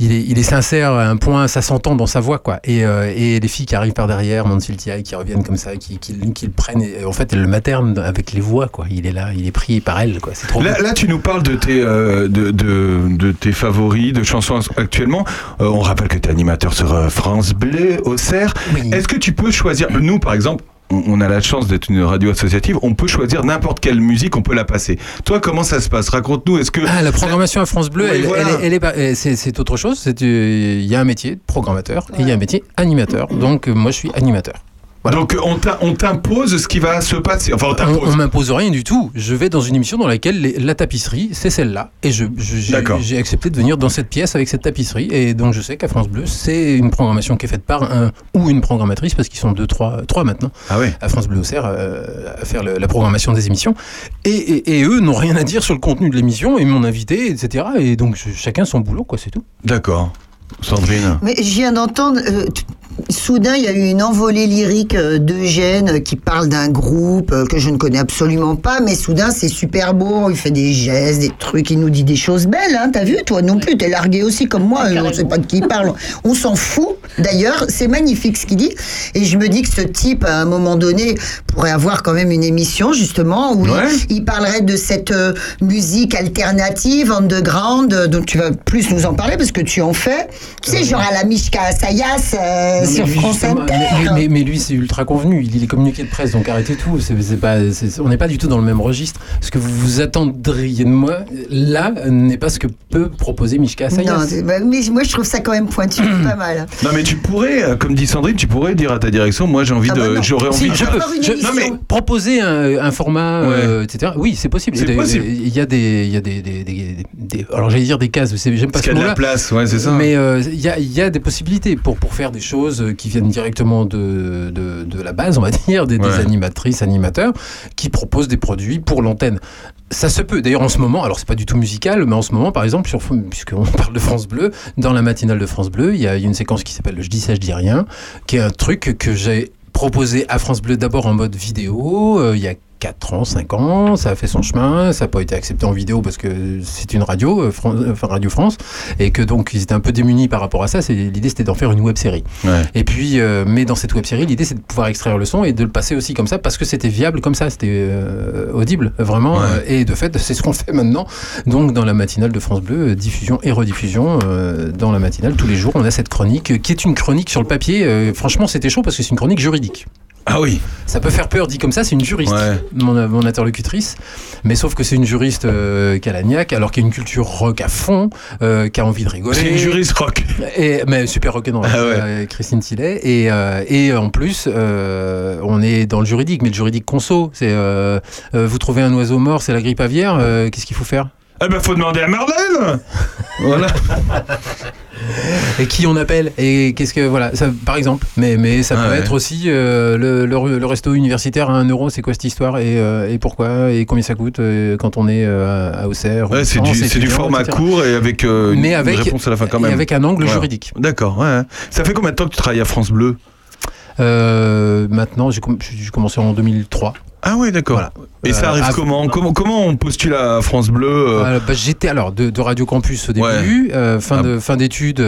S4: il est, il est sincère à un point, ça s'entend dans sa voix, quoi. Et, euh, et les filles qui arrivent par derrière, Mansfield Tia, qui reviennent comme ça, qui, qui, qui le prennent, et, en fait, elles le maternent avec les voix, quoi. Il est là, il est pris par elles, quoi. C'est trop
S2: Là, là, tu nous parles de tes, euh, de, de, de tes favoris, de chansons actuellement. Euh, on rappelle que tu es animateur sur France Bleu, au Cerf.
S4: Oui.
S2: Est-ce que tu peux choisir, nous par exemple, on on a la chance d'être une radio associative, on peut choisir n'importe quelle musique, on peut la passer. Toi, comment ça se passe? Raconte-nous, est-ce que...
S4: Ah, la programmation à France Bleu, elle,
S2: voilà.
S4: elle est- elle est pas- c'est, autre chose. C'est, euh, Il y a un métier de programmateur et il y a un métier animateur. Donc, euh, moi, je suis animateur. Voilà.
S2: Donc on t'im- on t'impose ce qui va se passer. Enfin, on
S4: On, m'impose rien du tout. Je vais dans une émission dans laquelle les- la tapisserie, c'est celle-là. Et je, je- j'ai, accepté de venir dans cette pièce avec cette tapisserie. Et donc je sais qu'à France Bleu, c'est une programmation qui est faite par un ou une programmatrice, parce qu'ils sont deux, trois, trois maintenant,
S2: Ah ouais.
S4: à France Bleu Auxerre, euh, à faire le- la programmation des émissions. Et, et- et eux n'ont rien à dire sur le contenu de l'émission, ils m'ont invité, etc. Et donc je- chacun son boulot, quoi, c'est tout.
S2: D'accord. Sandrine.
S3: Mais je viens d'entendre, euh, soudain, il y a eu une envolée lyrique euh, d'Eugène euh, qui parle d'un groupe que je ne connais absolument pas, mais soudain, c'est super beau, il fait des gestes, des trucs, il nous dit des choses belles, hein, t'as vu, toi non plus, t'es largué aussi comme moi, euh, on sait pas de qui il parle, on s'en fout. D'ailleurs, c'est magnifique ce qu'il dit, et je me dis que ce type, à un moment donné, pourrait avoir quand même une émission, justement, où il-
S2: Ouais.
S3: il, parlerait de cette musique alternative, underground, dont tu vas plus nous en parler, parce que tu en fais. Tu sais, genre à la Mishka Sayas euh, sur
S4: lui,
S3: France Inter.
S4: mais, mais- mais lui, c'est ultra convenu. Il, est communiqué de presse, donc arrêtez tout. C'est, c'est pas, on n'est pas du tout dans le même registre. Ce que vous vous attendriez de moi, là, n'est pas ce que peut proposer Mishka Sayas.
S3: Non, bah, mais moi je trouve ça quand même pointu, pas mal.
S2: Non mais tu pourrais, euh, comme dit Sandrine, tu pourrais dire à ta direction, moi j'ai envie
S3: Ah
S2: de,
S3: bah
S2: j'aurais
S4: Si,
S2: envie. de
S4: je peux. Je-
S2: non, mais-
S4: proposer un, un format, euh, etc. Oui, c'est possible. Il y a des, il y a des, des- des- des- alors j'allais dire des cases. J'aime pas
S2: Parce
S4: ce
S2: qu'il y a de la
S4: mot-là.
S2: place, ouais, c'est ça.
S4: Mais euh, il y, a, il y a des possibilités pour, pour faire des choses euh, qui viennent directement de, de, de la base, on va *laughs* dire, des, animatrices, animateurs, qui proposent des produits pour l'antenne. Ça se peut. D'ailleurs, en ce moment, alors c'est pas du tout musical, mais en ce moment, par exemple, sur, puisqu'on *laughs* parle de France Bleu, dans la matinale de France Bleu, il y a une séquence qui s'appelle le Je dis ça, je dis rien, qui est un truc que j'ai proposé à France Bleu d'abord en mode vidéo, euh, il y a 4 ans, 5 ans, ça a fait son chemin, ça n'a pas été accepté en vidéo parce que c'est une radio, euh, Fran- enfin Radio France, et que donc ils étaient un peu démunis par rapport à ça. L'idée c'était d'en faire une web série.
S2: Ouais.
S4: Et puis, euh, mais dans cette web série, l'idée c'est de pouvoir extraire le son et de le passer aussi comme ça parce que c'était viable comme ça, c'était euh, audible vraiment.
S2: Ouais.
S4: euh, et de fait, c'est ce qu'on fait maintenant. Donc dans la matinale de France Bleu, euh, diffusion et rediffusion euh, dans la matinale tous les jours, on a cette chronique euh, qui est une chronique sur le papier. euh, franchement, c'était chaud parce que c'est une chronique juridique.
S2: Ah oui.
S4: Ça peut faire peur dit comme ça, c'est une juriste,
S2: Ouais.
S4: mon, mon interlocutrice. Mais sauf que c'est une juriste euh, niaque, alors qu'il y a une culture rock à fond, euh, qui a envie de rigoler.
S2: C'est une juriste rock.
S4: Et, mais super rock'n'roll,
S2: Ah ouais.
S4: euh, Christine Tillet. Et, euh, et en plus, euh, on est dans le juridique, mais le juridique conso. C'est euh, euh, vous trouvez un oiseau mort, c'est la grippe aviaire. euh, Qu'est-ce qu'il faut faire?
S2: Eh ben, faut demander à Marlène Voilà. *laughs*
S4: Et qui on appelle Et qu'est-ce que voilà, ça, par exemple. Mais mais ça
S2: Ah
S4: peut
S2: ouais.
S4: être aussi euh, le, le, le resto universitaire à 1 euro. C'est quoi cette histoire et, euh, et pourquoi et combien ça coûte euh, quand on est euh, à Auxerre
S2: Ouais, c'est du, du format
S4: etc.
S2: court et avec une,
S4: Mais avec-
S2: une réponse à la fin quand
S4: Et
S2: même.
S4: avec un angle juridique.
S2: D'accord, ouais. Ça fait combien de temps que tu travailles à France Bleu?
S4: Maintenant, j'ai com- j'ai commencé en 2003.
S2: Ah ouais, d'accord.
S4: Voilà.
S2: Et ça
S4: Euh,
S2: arrive comment, comment Comment on postule à France Bleu euh,
S4: Euh, bah, J'étais alors de, de Radio Campus au début, euh, fin
S2: Ah.
S4: de fin d'études,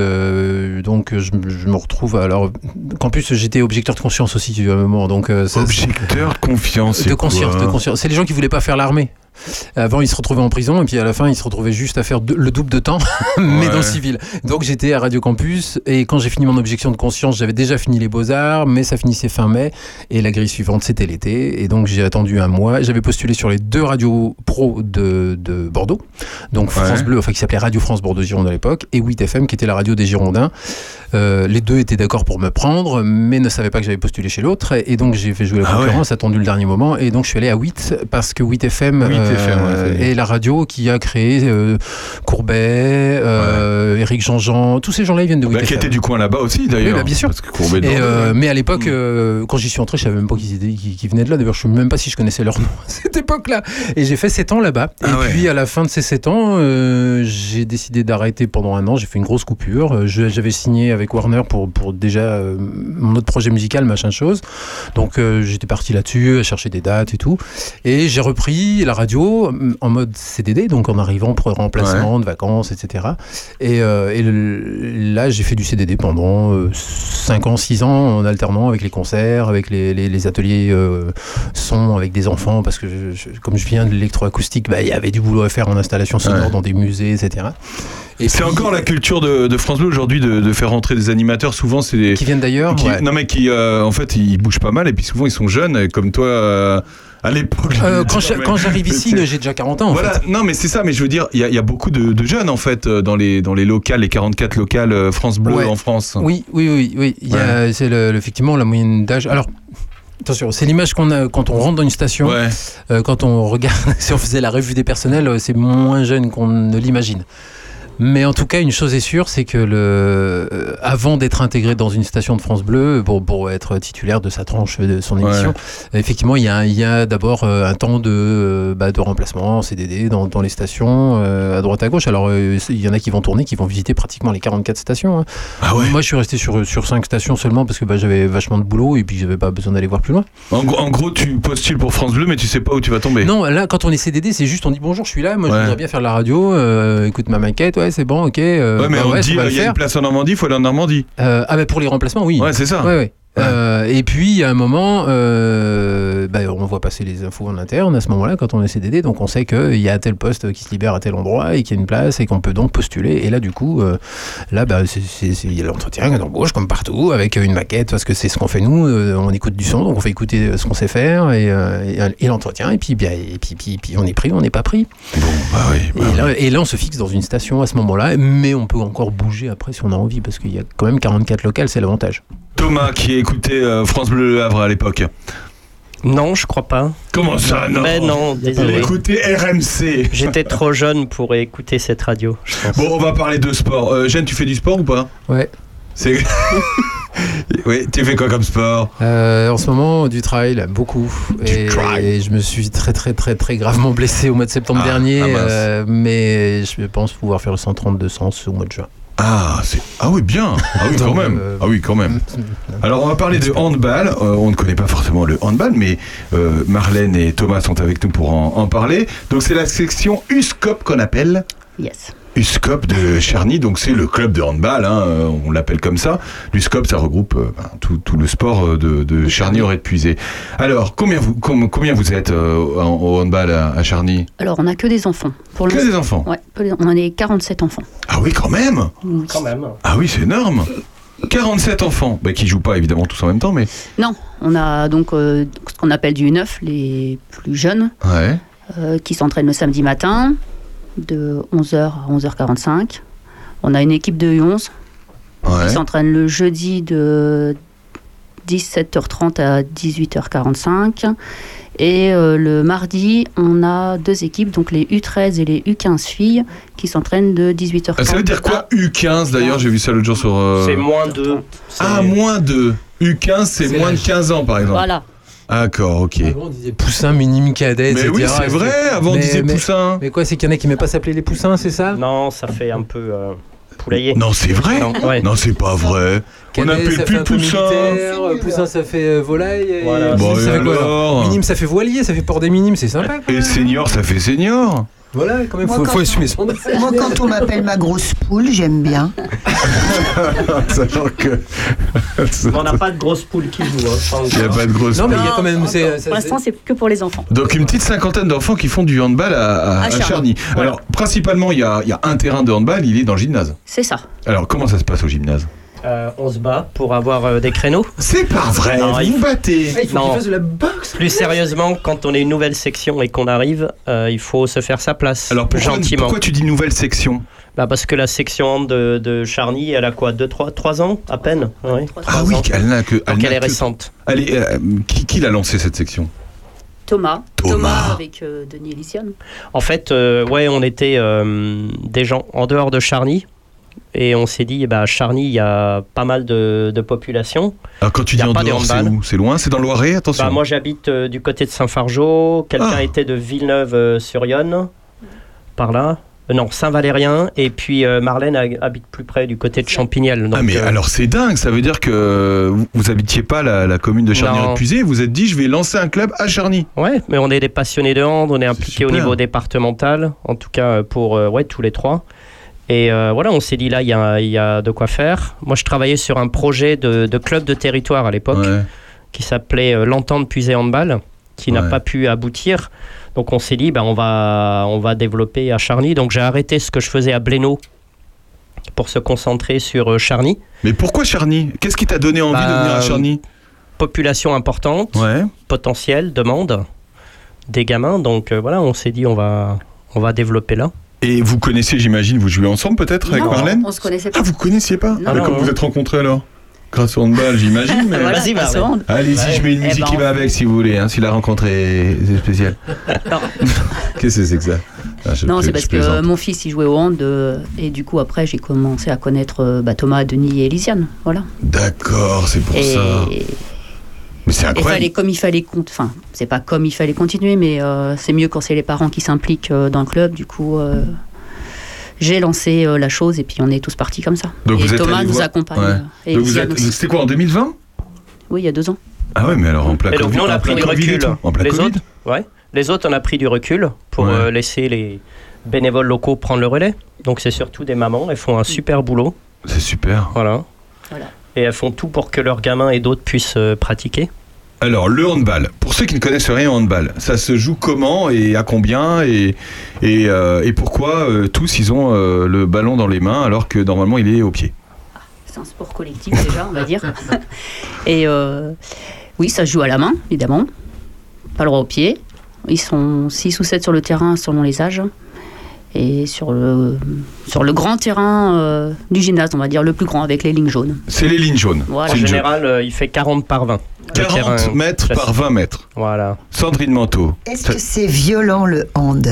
S4: donc je, me- je me retrouve alors Campus, j'étais objecteur de conscience aussi à un moment, donc ça-
S2: Objecteur de confiance.
S4: de conscience, de conscience. C'est les gens qui voulaient pas faire l'armée. Avant, ils se retrouvaient en prison et puis à la fin, ils se retrouvaient juste à faire le double de temps, *laughs* mais
S2: Ouais.
S4: dans le civil. Donc j'étais à Radio Campus et quand j'ai fini mon objection de conscience, j'avais déjà fini les beaux-arts, mais ça finissait fin mai et la grille suivante, c'était l'été. Et donc j'ai attendu un mois. J'avais postulé sur les deux radios pro de, de Bordeaux, donc France
S2: Ouais.
S4: Bleu, enfin qui s'appelait Radio France Bordeaux Gironde à l'époque, et 8FM qui était la radio des Girondins. Euh, les deux étaient d'accord pour me prendre, mais ne savaient pas que j'avais postulé chez l'autre. Et donc j'ai fait jouer la
S2: Ah ouais.
S4: concurrence, attendu le dernier moment. Et donc je suis allé à 8 parce que 8FM
S2: 8 FM, ouais, est.
S4: est la radio qui a créé euh, Courbet, euh, Eric Jean-Jean, tous ces gens-là ils viennent de 8
S2: Bah, qui était du coin là-bas aussi d'ailleurs.
S4: Oui, bah, bien sûr.
S2: Parce que Courbet
S4: et euh, mais à l'époque,
S2: Mm.
S4: euh, quand j'y suis entré, je savais même pas qu'ils étaient- venaient de là. D'ailleurs, je ne sais même pas si je connaissais leur *laughs* nom à cette époque-là. Et j'ai fait 7 ans là-bas.
S2: Ah
S4: et puis, à la fin de ces 7 ans, euh, j'ai décidé d'arrêter pendant un an. J'ai fait une grosse coupure. Euh, J'avais signé avec Warner pour, pour déjà euh, mon autre projet musical, machin chose. Donc, euh, j'étais parti là-dessus, à chercher des dates et tout. Et j'ai repris la radio euh, en mode CDD, donc en arrivant pour remplacement de vacances, etc. Et, euh, et le- là, j'ai fait du CDD pendant 5 ans, 6 ans en alternant avec les concerts, avec les, les- les ateliers euh, son avec des enfants, parce que je- je- comme je viens de l'électroacoustique, bah, il y avait du boulot à faire en installation sonore
S2: Ouais.
S4: dans des musées, etc. Et
S2: C'est encore la culture de, de France Bleu aujourd'hui de, de faire rentrer des animateurs. Souvent, c'est des.
S4: Qui viennent d'ailleurs
S2: qui-
S4: ouais.
S2: Non, mais qui, euh, en fait, ils bougent pas mal et puis souvent, ils sont jeunes, comme toi, euh, à l'époque.
S4: Euh, quand j'arrive ici, j'ai déjà 40 ans. En
S2: Voilà,
S4: fait.
S2: non mais c'est ça, mais je veux dire, il y, a- il y a beaucoup de, de jeunes en fait euh, dans les, dans les locales, les 44 locales euh, France Bleu
S4: Ouais.
S2: en France.
S4: Oui, oui, oui, oui. C'est effectivement la moyenne d'âge. Alors. Attention, c'est l'image qu'on a quand on rentre dans une station.
S2: Ouais.
S4: Euh, quand on regarde, *laughs* si on faisait la revue des personnels, c'est moins jeune qu'on ne l'imagine. Mais en tout cas, une chose est sûre, c'est que le, euh, avant d'être intégré dans une station de France Bleu, pour, pour être titulaire de sa tranche de son émission, effectivement, il y a, a d'abord euh, un temps de, euh, bah, de remplacement, CDD, dans, dans les stations, à droite à gauche. Alors, il y en a qui vont tourner, qui vont visiter pratiquement les 44 stations. hein.
S2: Ah ouais.
S4: Moi, je suis resté sur, sur 5 stations seulement parce que bah, j'avais vachement de boulot et puis j'avais pas besoin d'aller voir plus loin.
S2: En, gros- en gros, tu postules pour France Bleu, mais tu sais pas où tu vas tomber.
S4: Non, là, quand on est CDD, c'est juste on dit bonjour, je suis là, moi je voudrais bien faire de la radio, euh, écoute ma maquette, ouais, c'est bon, ok. euh,
S2: Ouais, mais
S4: bah
S2: on
S4: ouais,
S2: dit, il
S4: le
S2: y a une place en Normandie, il faut aller en Normandie.
S4: Euh, ah, bah pour les remplacements, oui.
S2: Ouais, c'est ça.
S4: Ouais, ouais. Euh, et puis, à un moment, euh, bah, on voit passer les infos en interne à ce moment-là quand on est CDD, donc on sait qu'il y a tel poste qui se libère à tel endroit et qu'il y a une place et qu'on peut donc postuler. Et là, du coup, euh, là, bah, il y a l'entretien d'embauche comme partout avec une maquette parce que c'est ce qu'on fait nous. on écoute du son, donc on fait écouter ce qu'on sait faire et, et- et l'entretien. Et puis, bien, et puis, puis, puis on est pris, on n'est pas pris.
S2: Bon, bah oui. bah
S4: Et
S2: oui.
S4: là, et là, on se fixe dans une station à ce moment-là, mais on peut encore bouger après si on a envie, parce qu'il y a quand même 44 locales, c'est l'avantage.
S2: Thomas qui écoutait euh, France Bleu Le Havre à l'époque.
S7: Non, je crois pas.
S2: Comment ça, non
S7: Mais non, désolé.
S2: écoutait RMC.
S7: J'étais trop jeune pour écouter cette radio, je pense.
S2: Bon, on va parler de sport. Euh, Jeanne, tu fais du sport ou pas
S4: Ouais.
S2: C'est. *laughs* oui, tu fais quoi comme sport
S4: Euh, en ce moment, du trail, beaucoup.
S2: Du
S4: et,
S2: trail.
S4: et je me suis très, très, très, très gravement blessé au mois de septembre
S2: Ah,
S4: dernier,
S2: ah
S4: euh, mais je pense pouvoir faire le 132 au mois de juin.
S2: Ah, c'est. Ah oui, bien. Ah oui, *laughs* quand
S4: Donc,
S2: même.
S4: euh,
S2: Ah oui, quand même. Alors, on va parler de handball. Euh, on ne connaît pas forcément le handball, mais euh, Marlène et Thomas sont avec nous pour en, en parler. Donc, c'est la section USCOP qu'on appelle.
S8: Yes.
S2: USCOP de Charny, donc c'est le club de handball, hein, on l'appelle comme ça. L'USCOP, ça regroupe euh, ben, tout, tout le sport euh, de, de Charny aurait puisé. Alors, combien vous, com- combien vous êtes euh, au handball à, à Charny
S8: Alors, on n'a que des enfants. Pour
S2: Que des enfants?
S8: Ouais, on en est 47 enfants.
S2: Ah oui, quand même
S7: Quand même.
S2: Ah oui, c'est énorme 47 enfants, bah, qui jouent pas évidemment tous en même temps, mais
S8: Non, on a donc euh, ce qu'on appelle du U9, les plus jeunes,
S2: ouais.
S8: euh, qui s'entraînent le samedi matin de 11h à 11h45. On a une équipe de U11
S2: ouais.
S8: qui s'entraîne le jeudi de 17h30 à 18h45. Et euh, le mardi, on a deux équipes, donc les U13 et les U15 filles, qui s'entraînent de 18h30.
S2: Ah, ça veut dire quoi U15 d'ailleurs J'ai vu ça l'autre jour sur. euh,
S7: C'est moins de.
S2: Ah, moins de. U15, c'est moins de
S4: l'âge.
S2: 15 ans par exemple.
S8: Voilà.
S2: D'accord, ok.
S4: Avant, on disait poussin, minime, cadet,
S2: Mais
S4: etc.
S2: oui, c'est vrai, avant on disait
S4: mais-
S2: poussin.
S4: Mais quoi, c'est qu'il y en a qui n'aimaient pas s'appeler les poussins, c'est ça?
S7: Non, ça fait un peu euh, poulailler.
S2: Non, c'est vrai
S7: Non, ouais.
S2: Non, c'est pas vrai. On appelle plus poussin.
S4: euh, Poussin, ça fait euh, volaille. et-
S7: Voilà.
S2: Bon,
S4: ça
S2: et
S4: fait quoi alors?
S2: alors?
S4: Minime, ça fait voilier, ça fait port des minimes, c'est sympa.
S2: Et senior, ça fait senior.
S4: Voilà, quand même,
S3: Moi,
S4: faut, faut assumer son
S3: Moi, quand on m'appelle ma grosse poule, j'aime bien. *laughs*
S2: Sachant que.
S7: On n'a pas de grosse poule qui joue. hein,
S2: Il n'y a pas de grosse.
S4: Non, mais il y a quand même.
S8: Pour l'instant, c'est que pour les enfants.
S2: Donc une petite cinquantaine d'enfants qui font du handball à, à-
S8: À
S2: à
S8: Charny.
S2: Charny.
S7: Voilà.
S2: Alors principalement il y a, il y a un terrain de handball, il est dans le gymnase.
S8: C'est ça.
S2: Alors comment ça se passe au gymnase?
S7: Euh, on se bat pour avoir euh, des créneaux.
S2: C'est pas vrai,
S7: Non,
S2: vous
S7: il-
S2: battez.
S4: Ah, il faut
S7: Non.
S4: qu'il fasse de la boxe.
S7: Plus sérieusement, quand on est une nouvelle section et qu'on arrive, euh, il faut se faire sa place.
S2: Alors pourquoi,
S7: gentiment.
S2: pourquoi tu dis nouvelle section
S7: Bah, parce que la section de, de Charny, elle a quoi 2 3, 3 ans à peine
S2: Ah oui,
S8: ans.
S2: elle n'a que.
S7: Donc elle est
S2: que-
S7: récente.
S2: Elle est, euh, qui qui l'a lancé cette section
S8: Thomas.
S2: Thomas.
S8: avec euh, Denis Elysian.
S7: En fait, euh, ouais, on était euh, des gens en dehors de Charny. Et on s'est dit, bah, à Charny, il y a pas mal de, de population.
S2: Alors quand tu dis en dehors, c'est où? C'est loin? C'est dans le Loiret? Attention.
S7: Bah, moi, j'habite euh, du côté de Saint-Fargeau. Quelqu'un
S2: Ah.
S7: était de Villeneuve-sur-Yonne, par là. Euh, non, Saint-Valérien. Et puis euh, Marlène a- habite plus près du côté de Champignelles.
S2: ah mais
S7: euh,
S2: alors c'est dingue, ça veut dire que vous, vous habitiez pas la, la commune de. Charny-Répuisé, vous êtes dit je vais lancer un club à Charny.
S7: Ouais, mais on est des passionnés de hand, on est impliqués au niveau départemental, en tout cas euh, pour euh, ouais, tous les trois. Et euh, voilà, on s'est dit là, il y a, il y a de quoi faire. Moi, je travaillais sur un projet de, de club de territoire à l'époque
S2: Ouais.
S7: qui s'appelait euh, l'entente puisée handball, qui n'a pas pu aboutir. Donc on s'est dit, bah, on, va, on va développer à Charny. Donc j'ai arrêté ce que je faisais à Blénaud pour se concentrer sur euh, Charny.
S2: Mais pourquoi Charny? Qu'est-ce qui t'a donné envie de
S7: Bah,
S2: venir à Charny?
S7: Population importante,
S2: Ouais.
S7: potentiel, demande des gamins. Donc voilà, on s'est dit, on va, on va développer là.
S2: Et vous connaissez, j'imagine, vous jouez ensemble peut-être avec
S8: Non,
S2: Marlène
S8: on se connaissait pas.
S2: Ah, vous connaissiez pas
S8: Non.
S2: Ah,
S7: non.
S2: vous êtes rencontrés alors Grâce au handball, j'imagine. *laughs* mais-
S8: Voilà.
S2: Allez-y,
S7: Ouais.
S2: je mets une
S8: Eh
S2: musique
S8: ben,
S2: qui va avec si vous voulez, hein, si la rencontre est, est spéciale. *laughs* *laughs* Qu'est-ce que c'est que ça Ah, je
S8: Non, c'est parce que
S2: plaisante.
S8: euh, mon fils il jouait au hand euh, et du coup après j'ai commencé à connaître euh, bah, Thomas, Denis et Elysiane, voilà.
S2: D'accord, c'est pour
S8: et
S2: ça. Mais c'est
S8: fallait
S2: incroyable.
S8: comme il fallait enfin c'est pas comme il fallait continuer mais euh, c'est mieux quand c'est les parents qui s'impliquent euh, dans le club du coup euh, j'ai lancé euh, la chose et puis on est tous partis comme ça.
S2: Donc
S8: et
S2: vous
S8: Thomas nous
S2: voir-
S8: accompagne.
S2: Ouais.
S8: et
S2: Donc vous
S8: Elysiane
S2: êtes-
S8: aussi.
S2: C'était quoi en 2020
S8: Oui, il y a deux ans.
S2: Ah ouais, mais alors en plein
S7: Et donc
S2: Covid.
S7: nous, on a pris du recul.
S2: tout. En plein
S7: Les
S2: Covid.
S7: autres, ouais. Les autres, on a pris du recul pour
S2: Ouais.
S7: euh, laisser les bénévoles locaux prendre le relais. Donc c'est surtout des mamans, elles font un super boulot.
S2: C'est super.
S7: Voilà.
S8: Voilà.
S7: Et elles font tout pour que leurs gamins et d'autres puissent euh, pratiquer.
S2: Alors, le handball. Pour ceux qui ne connaissent rien au handball, ça se joue comment et à combien et, et, euh, et pourquoi euh, tous ils ont euh, le ballon dans les mains alors que normalement il est au pied?
S8: C'est un sport collectif déjà, on va dire. *laughs* Et euh, oui, ça se joue à la main, évidemment. Pas le droit au pied. Ils sont 6 ou 7 sur le terrain selon les âges. Et sur le, sur le grand terrain euh, du gymnase, on va dire le plus grand avec les lignes jaunes.
S2: C'est les lignes jaunes.
S8: Voilà.
S7: En général, euh, il fait 40 par 20. Le
S2: 40
S7: terrain
S2: mètres
S7: classique.
S2: par 20 mètres.
S7: Voilà.
S2: Sandrine Manteau.
S3: Est-ce que c'est violent le hand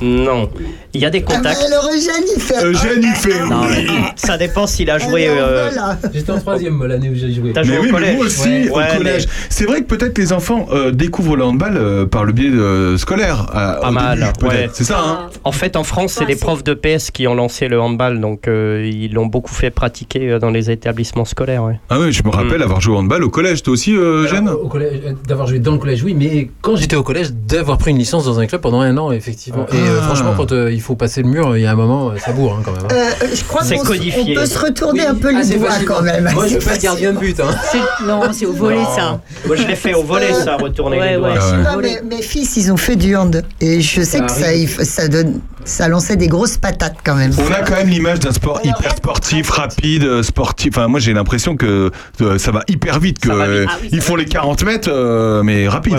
S7: Non. Il y a des
S3: Ah
S7: contacts.
S3: alors Eugène, il fait.
S2: Eugène, il fait
S7: Non, mais ça dépend s'il a joué. Euh.
S4: J'étais en troisième moi, l'année où j'ai joué.
S7: T'as joué
S2: Mais
S7: au
S2: oui, mais
S7: collège.
S2: moi aussi,
S7: Ouais.
S2: au
S7: Ouais,
S2: collège. C'est vrai que peut-être les enfants euh, découvrent le handball euh, par le biais de scolaire. euh,
S7: Pas
S2: au
S7: mal,
S2: début, peut-être.
S7: ouais.
S2: C'est ça, hein
S7: En fait, en France, c'est les profs de PS qui ont lancé le handball, donc euh, ils l'ont beaucoup fait pratiquer euh, dans les établissements scolaires. ouais.
S2: Ah oui, je me rappelle
S7: Mm.
S2: avoir joué au handball au collège. Toi aussi, euh, Eugène
S4: Alors, au collège, euh, D'avoir joué dans le collège, oui, mais quand j'étais au collège, d'avoir pris une licence dans un club pendant un an, effectivement. Et euh, franchement, quand euh, il faut passer le mur, il y a un moment, euh, ça bourre hein, quand même. hein.
S3: Euh, je crois
S7: C'est
S3: qu'on on peut se retourner
S4: Oui.
S3: un peu
S4: Ah,
S3: les doigts quand même.
S4: Moi, je
S3: C'est
S4: veux pas gardien de but. Hein.
S8: C'est- Non, c'est au volet ça.
S7: Moi, je l'ai fait au volet, ça, retourner
S8: Ouais,
S7: les doigts.
S8: ouais.
S2: Ah
S3: mes fils, ils ont fait du hand. Et je sais
S4: Ça
S3: que ça, il ça, donne, ça lançait des grosses patates quand même.
S2: On a quand même l'image d'un sport hyper sportif, rapide, sportif. Enfin, moi j'ai l'impression que ça va hyper vite, que
S7: Ça va vite.
S8: Ah oui,
S2: ils
S8: ça
S2: font
S8: va
S2: les
S8: vite.
S2: 40 mètres, mais rapide.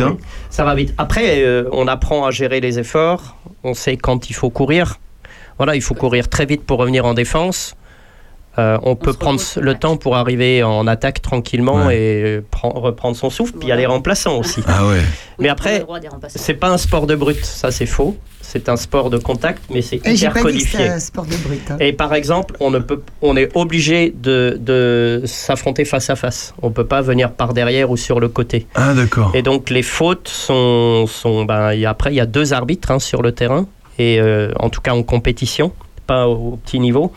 S7: Ça va vite. Après, euh, on apprend à gérer les efforts. On sait quand il faut courir. Voilà, il faut courir très vite pour revenir en défense. Euh, on, peut prendre le temps pour arriver en attaque tranquillement
S2: Ouais.
S7: et pren- reprendre son souffle. Puis il y a les remplaçants *laughs* aussi.
S2: Ah ouais.
S7: Mais
S8: Oui,
S7: après. C'est pas un sport de brut, ça c'est faux. C'est un sport de contact, mais c'est
S3: j'ai
S7: hyper
S3: pas dit que c'était
S7: codifié.
S3: un sport de brut. hein.
S7: Et par exemple, on, ne peut, on est obligé de, de s'affronter face à face. On peut pas venir par derrière ou sur le côté.
S2: Ah d'accord.
S7: Et donc les fautes sont, sont ben, il y a- après il y a deux arbitres hein, sur le terrain et euh, en tout cas en compétition, pas au petit niveau.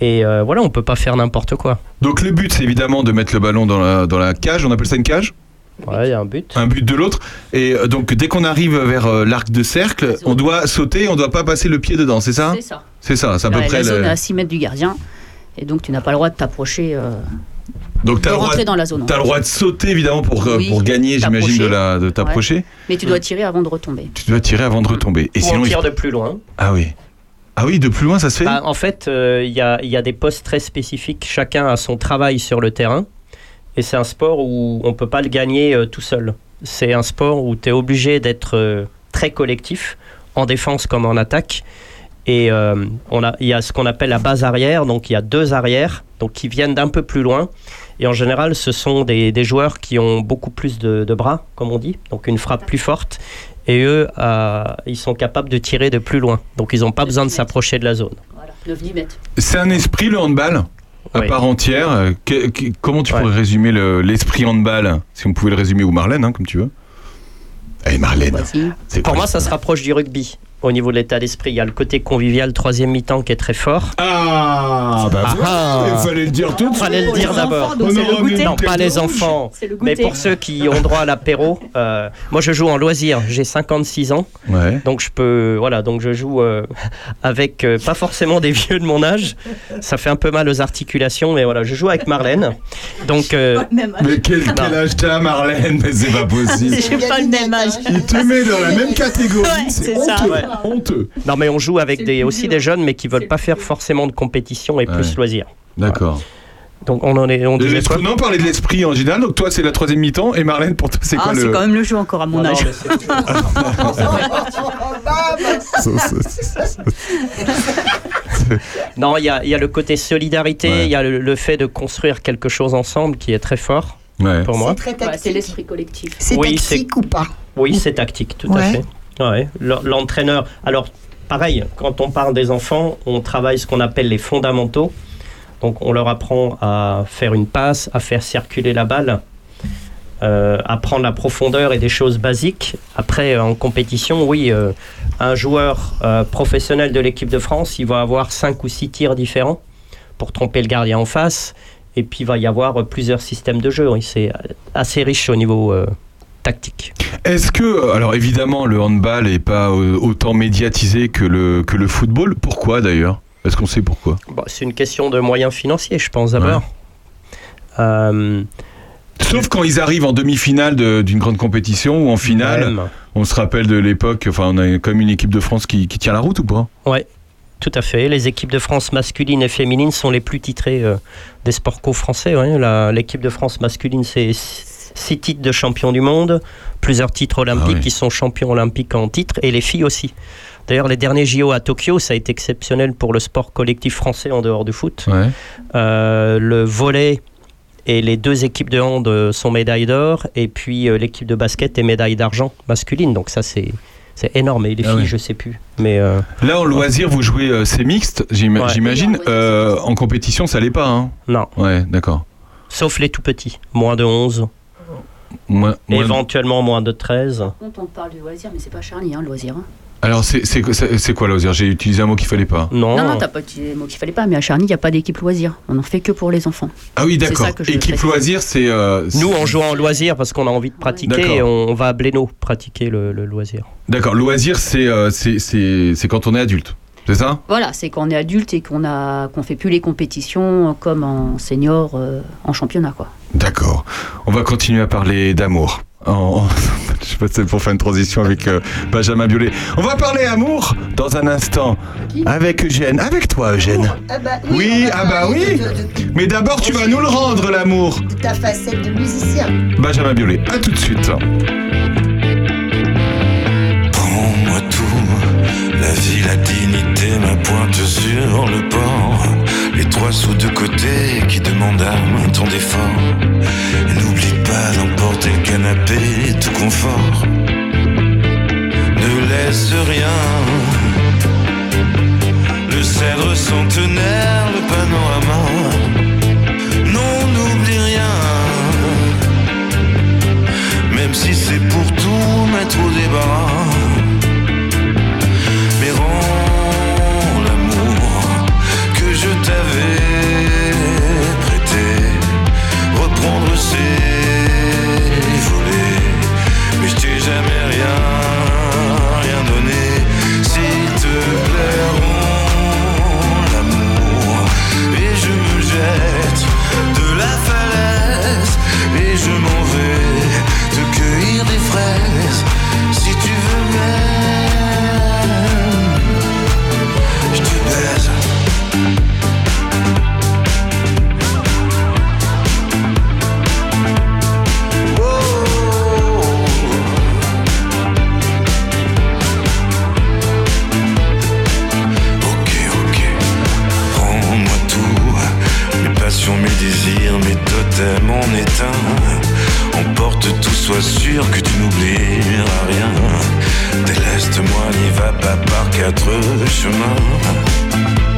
S7: Et euh, voilà, on peut pas faire n'importe quoi.
S2: Donc le but c'est évidemment de mettre le ballon dans la, dans la cage, on appelle ça une cage?
S7: Ouais, il y a un but.
S2: Un but de l'autre. Et euh, donc dès qu'on arrive vers euh, l'arc de cercle, on doit sauter, on doit pas passer le pied dedans, c'est ça?
S8: C'est ça.
S2: C'est ça, c'est à peu
S8: Ouais,
S2: près
S8: la zone
S2: le...
S8: est à 6 mètres du gardien. Et donc tu n'as pas le droit de t'approcher, euh,
S2: Donc
S8: la zone.
S2: t'as le droit de sauter évidemment pour,
S8: Oui,
S2: pour gagner, j'imagine, de,
S8: t'approcher.
S2: la, de t'approcher.
S8: Mais tu dois tirer avant de retomber.
S2: Tu dois tirer avant de retomber. Et
S7: Ou
S2: sinon,
S7: on
S2: il-
S7: tire de plus loin.
S2: ah oui. Ah oui, de plus loin ça se fait
S7: Bah, en fait, euh, il y, a, des postes très spécifiques. Chacun a son travail sur le terrain. Et c'est un sport où on ne peut pas le gagner euh, tout seul. C'est un sport où tu es obligé d'être euh, très collectif, en défense comme en attaque. Et il y a ce qu'on appelle la base arrière. Donc il y a deux arrières donc, qui viennent d'un peu plus loin. Et en général, ce sont des, des joueurs qui ont beaucoup plus de bras, comme on dit. Donc une frappe plus forte. Et eux, euh, ils sont capables de tirer de plus loin. Donc ils n'ont pas besoin de s'approcher de la zone.
S8: Voilà, 9-10 mètres.
S2: C'est un esprit le handball à
S7: Oui.
S2: part entière. Que- que- comment tu
S7: Ouais.
S2: pourrais résumer le- l'esprit handball Si on pouvait le résumer, ou Marlène, hein, comme tu veux. Allez Marlène,
S7: Pour moi, ça se rapproche du rugby au niveau de l'état d'esprit. Il y a le côté convivial, troisième mi-temps qui est très fort.
S2: Ah, bah
S7: Ah,
S2: voilà,
S7: ah.
S2: il fallait le dire tout de suite.
S7: Fallait le dire d'abord. Non, pas les enfants.
S8: Le
S7: Mais pour ceux qui ont droit à l'apéro, euh, moi je joue en loisir. J'ai 56 ans,
S2: Ouais.
S7: donc je peux, voilà, donc je joue euh, avec euh, pas forcément des *laughs* vieux de mon âge. Ça fait un peu mal aux articulations, mais voilà, je joue avec Marlène. Donc euh.
S2: Mais quel, quel âge t'as, Marlène? Mais c'est pas possible. *laughs*
S8: J'ai pas le même âge.
S2: Il te met dans la même catégorie,
S8: Ouais,
S2: c'est
S8: ça.
S7: Ouais. *laughs*
S2: honteux.
S7: non, mais on joue avec
S8: C'est
S7: des, aussi
S8: dur.
S7: des jeunes, mais qui
S8: C'est
S7: veulent
S8: le
S7: pas faire forcément de compétition et
S2: Ouais.
S7: plus loisir.
S2: D'accord.
S7: Donc on en est, on
S2: De
S7: disait quoi
S2: l'esprit- Non, parler de l'esprit en général. Donc toi, c'est la troisième mi-temps. Et Marlène, pour toi, c'est
S8: Ah,
S2: quoi
S8: c'est
S2: le.
S8: quand même le jeu encore à mon âge.
S7: c'est- *laughs* *laughs* Non, il y a, il y a le côté solidarité, il
S2: Ouais.
S7: y a le, le fait de construire quelque chose ensemble qui est très fort
S2: Ouais.
S7: pour moi.
S3: C'est très
S8: Ouais, c'est
S3: tactique.
S8: l'esprit collectif.
S3: C'est
S7: Oui,
S3: tactique ou pas
S7: Oui, c'est tactique, tout à fait. L'entraîneur. Alors, pareil, quand on parle des enfants, on travaille ce qu'on appelle les fondamentaux. Donc, on leur apprend à faire une passe, à faire circuler la balle, euh, à prendre la profondeur et des choses basiques. Après, euh, en compétition, oui, euh, un joueur professionnel de l'équipe de France, il va avoir cinq ou six tirs différents pour tromper le gardien en face. Et puis, il va y avoir plusieurs systèmes de jeu. C'est assez riche au niveau tactique.
S2: Est-ce que, alors évidemment, le handball n'est pas autant médiatisé que le, que le football? Pourquoi d'ailleurs? Est-ce qu'on sait pourquoi?
S7: Bon, c'est une question de moyens financiers, je pense d'abord. Euh,
S2: Sauf quand ils arrivent en demi-finale de- d'une grande compétition ou en finale.
S7: même.
S2: On se rappelle de l'époque, enfin, on a quand même une équipe de France qui, qui tient la route ou pas?
S7: Ouais, tout à fait. Les équipes de France masculines et féminines sont les plus titrées euh, des sports co-français. ouais. La- L'équipe de France masculine, c'est six titres de champion du monde, plusieurs titres olympiques
S2: Ah oui.
S7: qui sont champions olympiques en titre, et les filles aussi. D'ailleurs, les derniers JO à Tokyo, ça a été exceptionnel pour le sport collectif français en dehors du foot.
S2: Ouais.
S7: Euh, le volet et les deux équipes de hand euh, sont médailles d'or, et puis euh, l'équipe de basket est médaille d'argent masculine. Donc ça, c'est c'est énorme. Et les
S2: Ah
S7: filles,
S2: oui.
S7: je sais plus. Mais euh,
S2: Là, en loisir, vous jouez, euh, c'est mixte, j'im-
S7: Ouais.
S2: j'imagine. Euh, en compétition, ça l'est pas, hein
S7: non,
S2: Ouais, d'accord.
S7: sauf les tout petits, moins de 11,
S2: Moins- moins-
S7: éventuellement moins de 13.
S8: Quand on parle de loisir, mais c'est pas Charlie, hein, le loisir. hein.
S2: Alors, c'est quoi loisir? J'ai utilisé un mot qu'il fallait pas.
S7: Non,
S8: Non, non, t'as pas dit le mot qu'il fallait pas, mais à Charny, il n'y a pas d'équipe loisir. On en fait que pour les enfants.
S2: Ah oui, d'accord. Équipe loisir, c'est. euh,
S7: nous on joue en loisir parce qu'on a envie de pratiquer et on, va à Blénaud pratiquer le, le loisir.
S2: D'accord, loisir, c'est euh, c'est- c'est c'est quand on est adulte. C'est ça
S8: Voilà, c'est quand on est adulte et qu'on a qu'on fait plus les compétitions comme en senior, euh, en championnat, quoi.
S2: D'accord. On va continuer à parler d'amour. En- *laughs* Je sais pas si c'est pour faire une transition avec euh, Benjamin Biolay. On va parler amour dans un instant avec Eugène. Avec toi, Eugène.
S3: Ah bah
S2: Oui, ah bah oui.
S3: de- de-
S2: Mais d'abord, tu vas nous le rendre, l'amour.
S3: de ta facette de musicien.
S2: Benjamin Biolay, à tout de suite.
S9: Prends-moi tout, la vie, la dignité, ma pointe sur le port. Les trois sous de côté qui demandent un temps d'effort. N'oublie pas d'emporter le canapé, tout confort. Ne laisse rien. Le cèdre centenaire, le panorama. Non, n'oublie rien. Même si c'est pour tout mettre au débarras. Totems en éteint. Emporte tout, sois sûr que tu n'oublieras rien. Déleste-moi, n'y va pas par quatre chemins.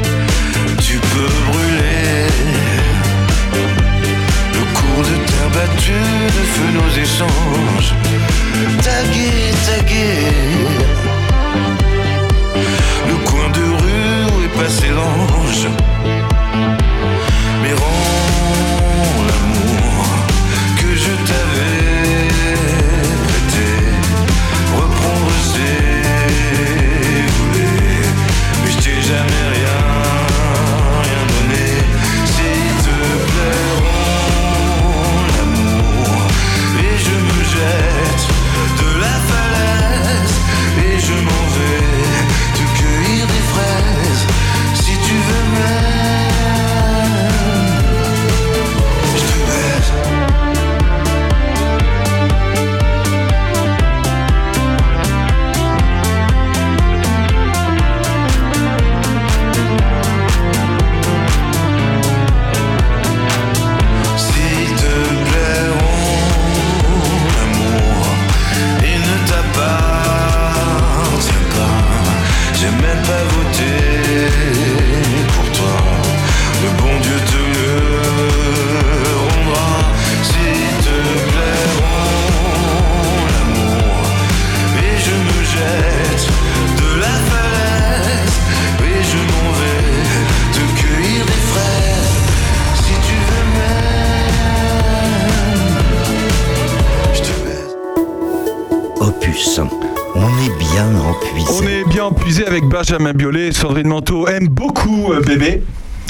S2: Benjamin Biolay. Sandrine Manteau aime beaucoup euh, bébé.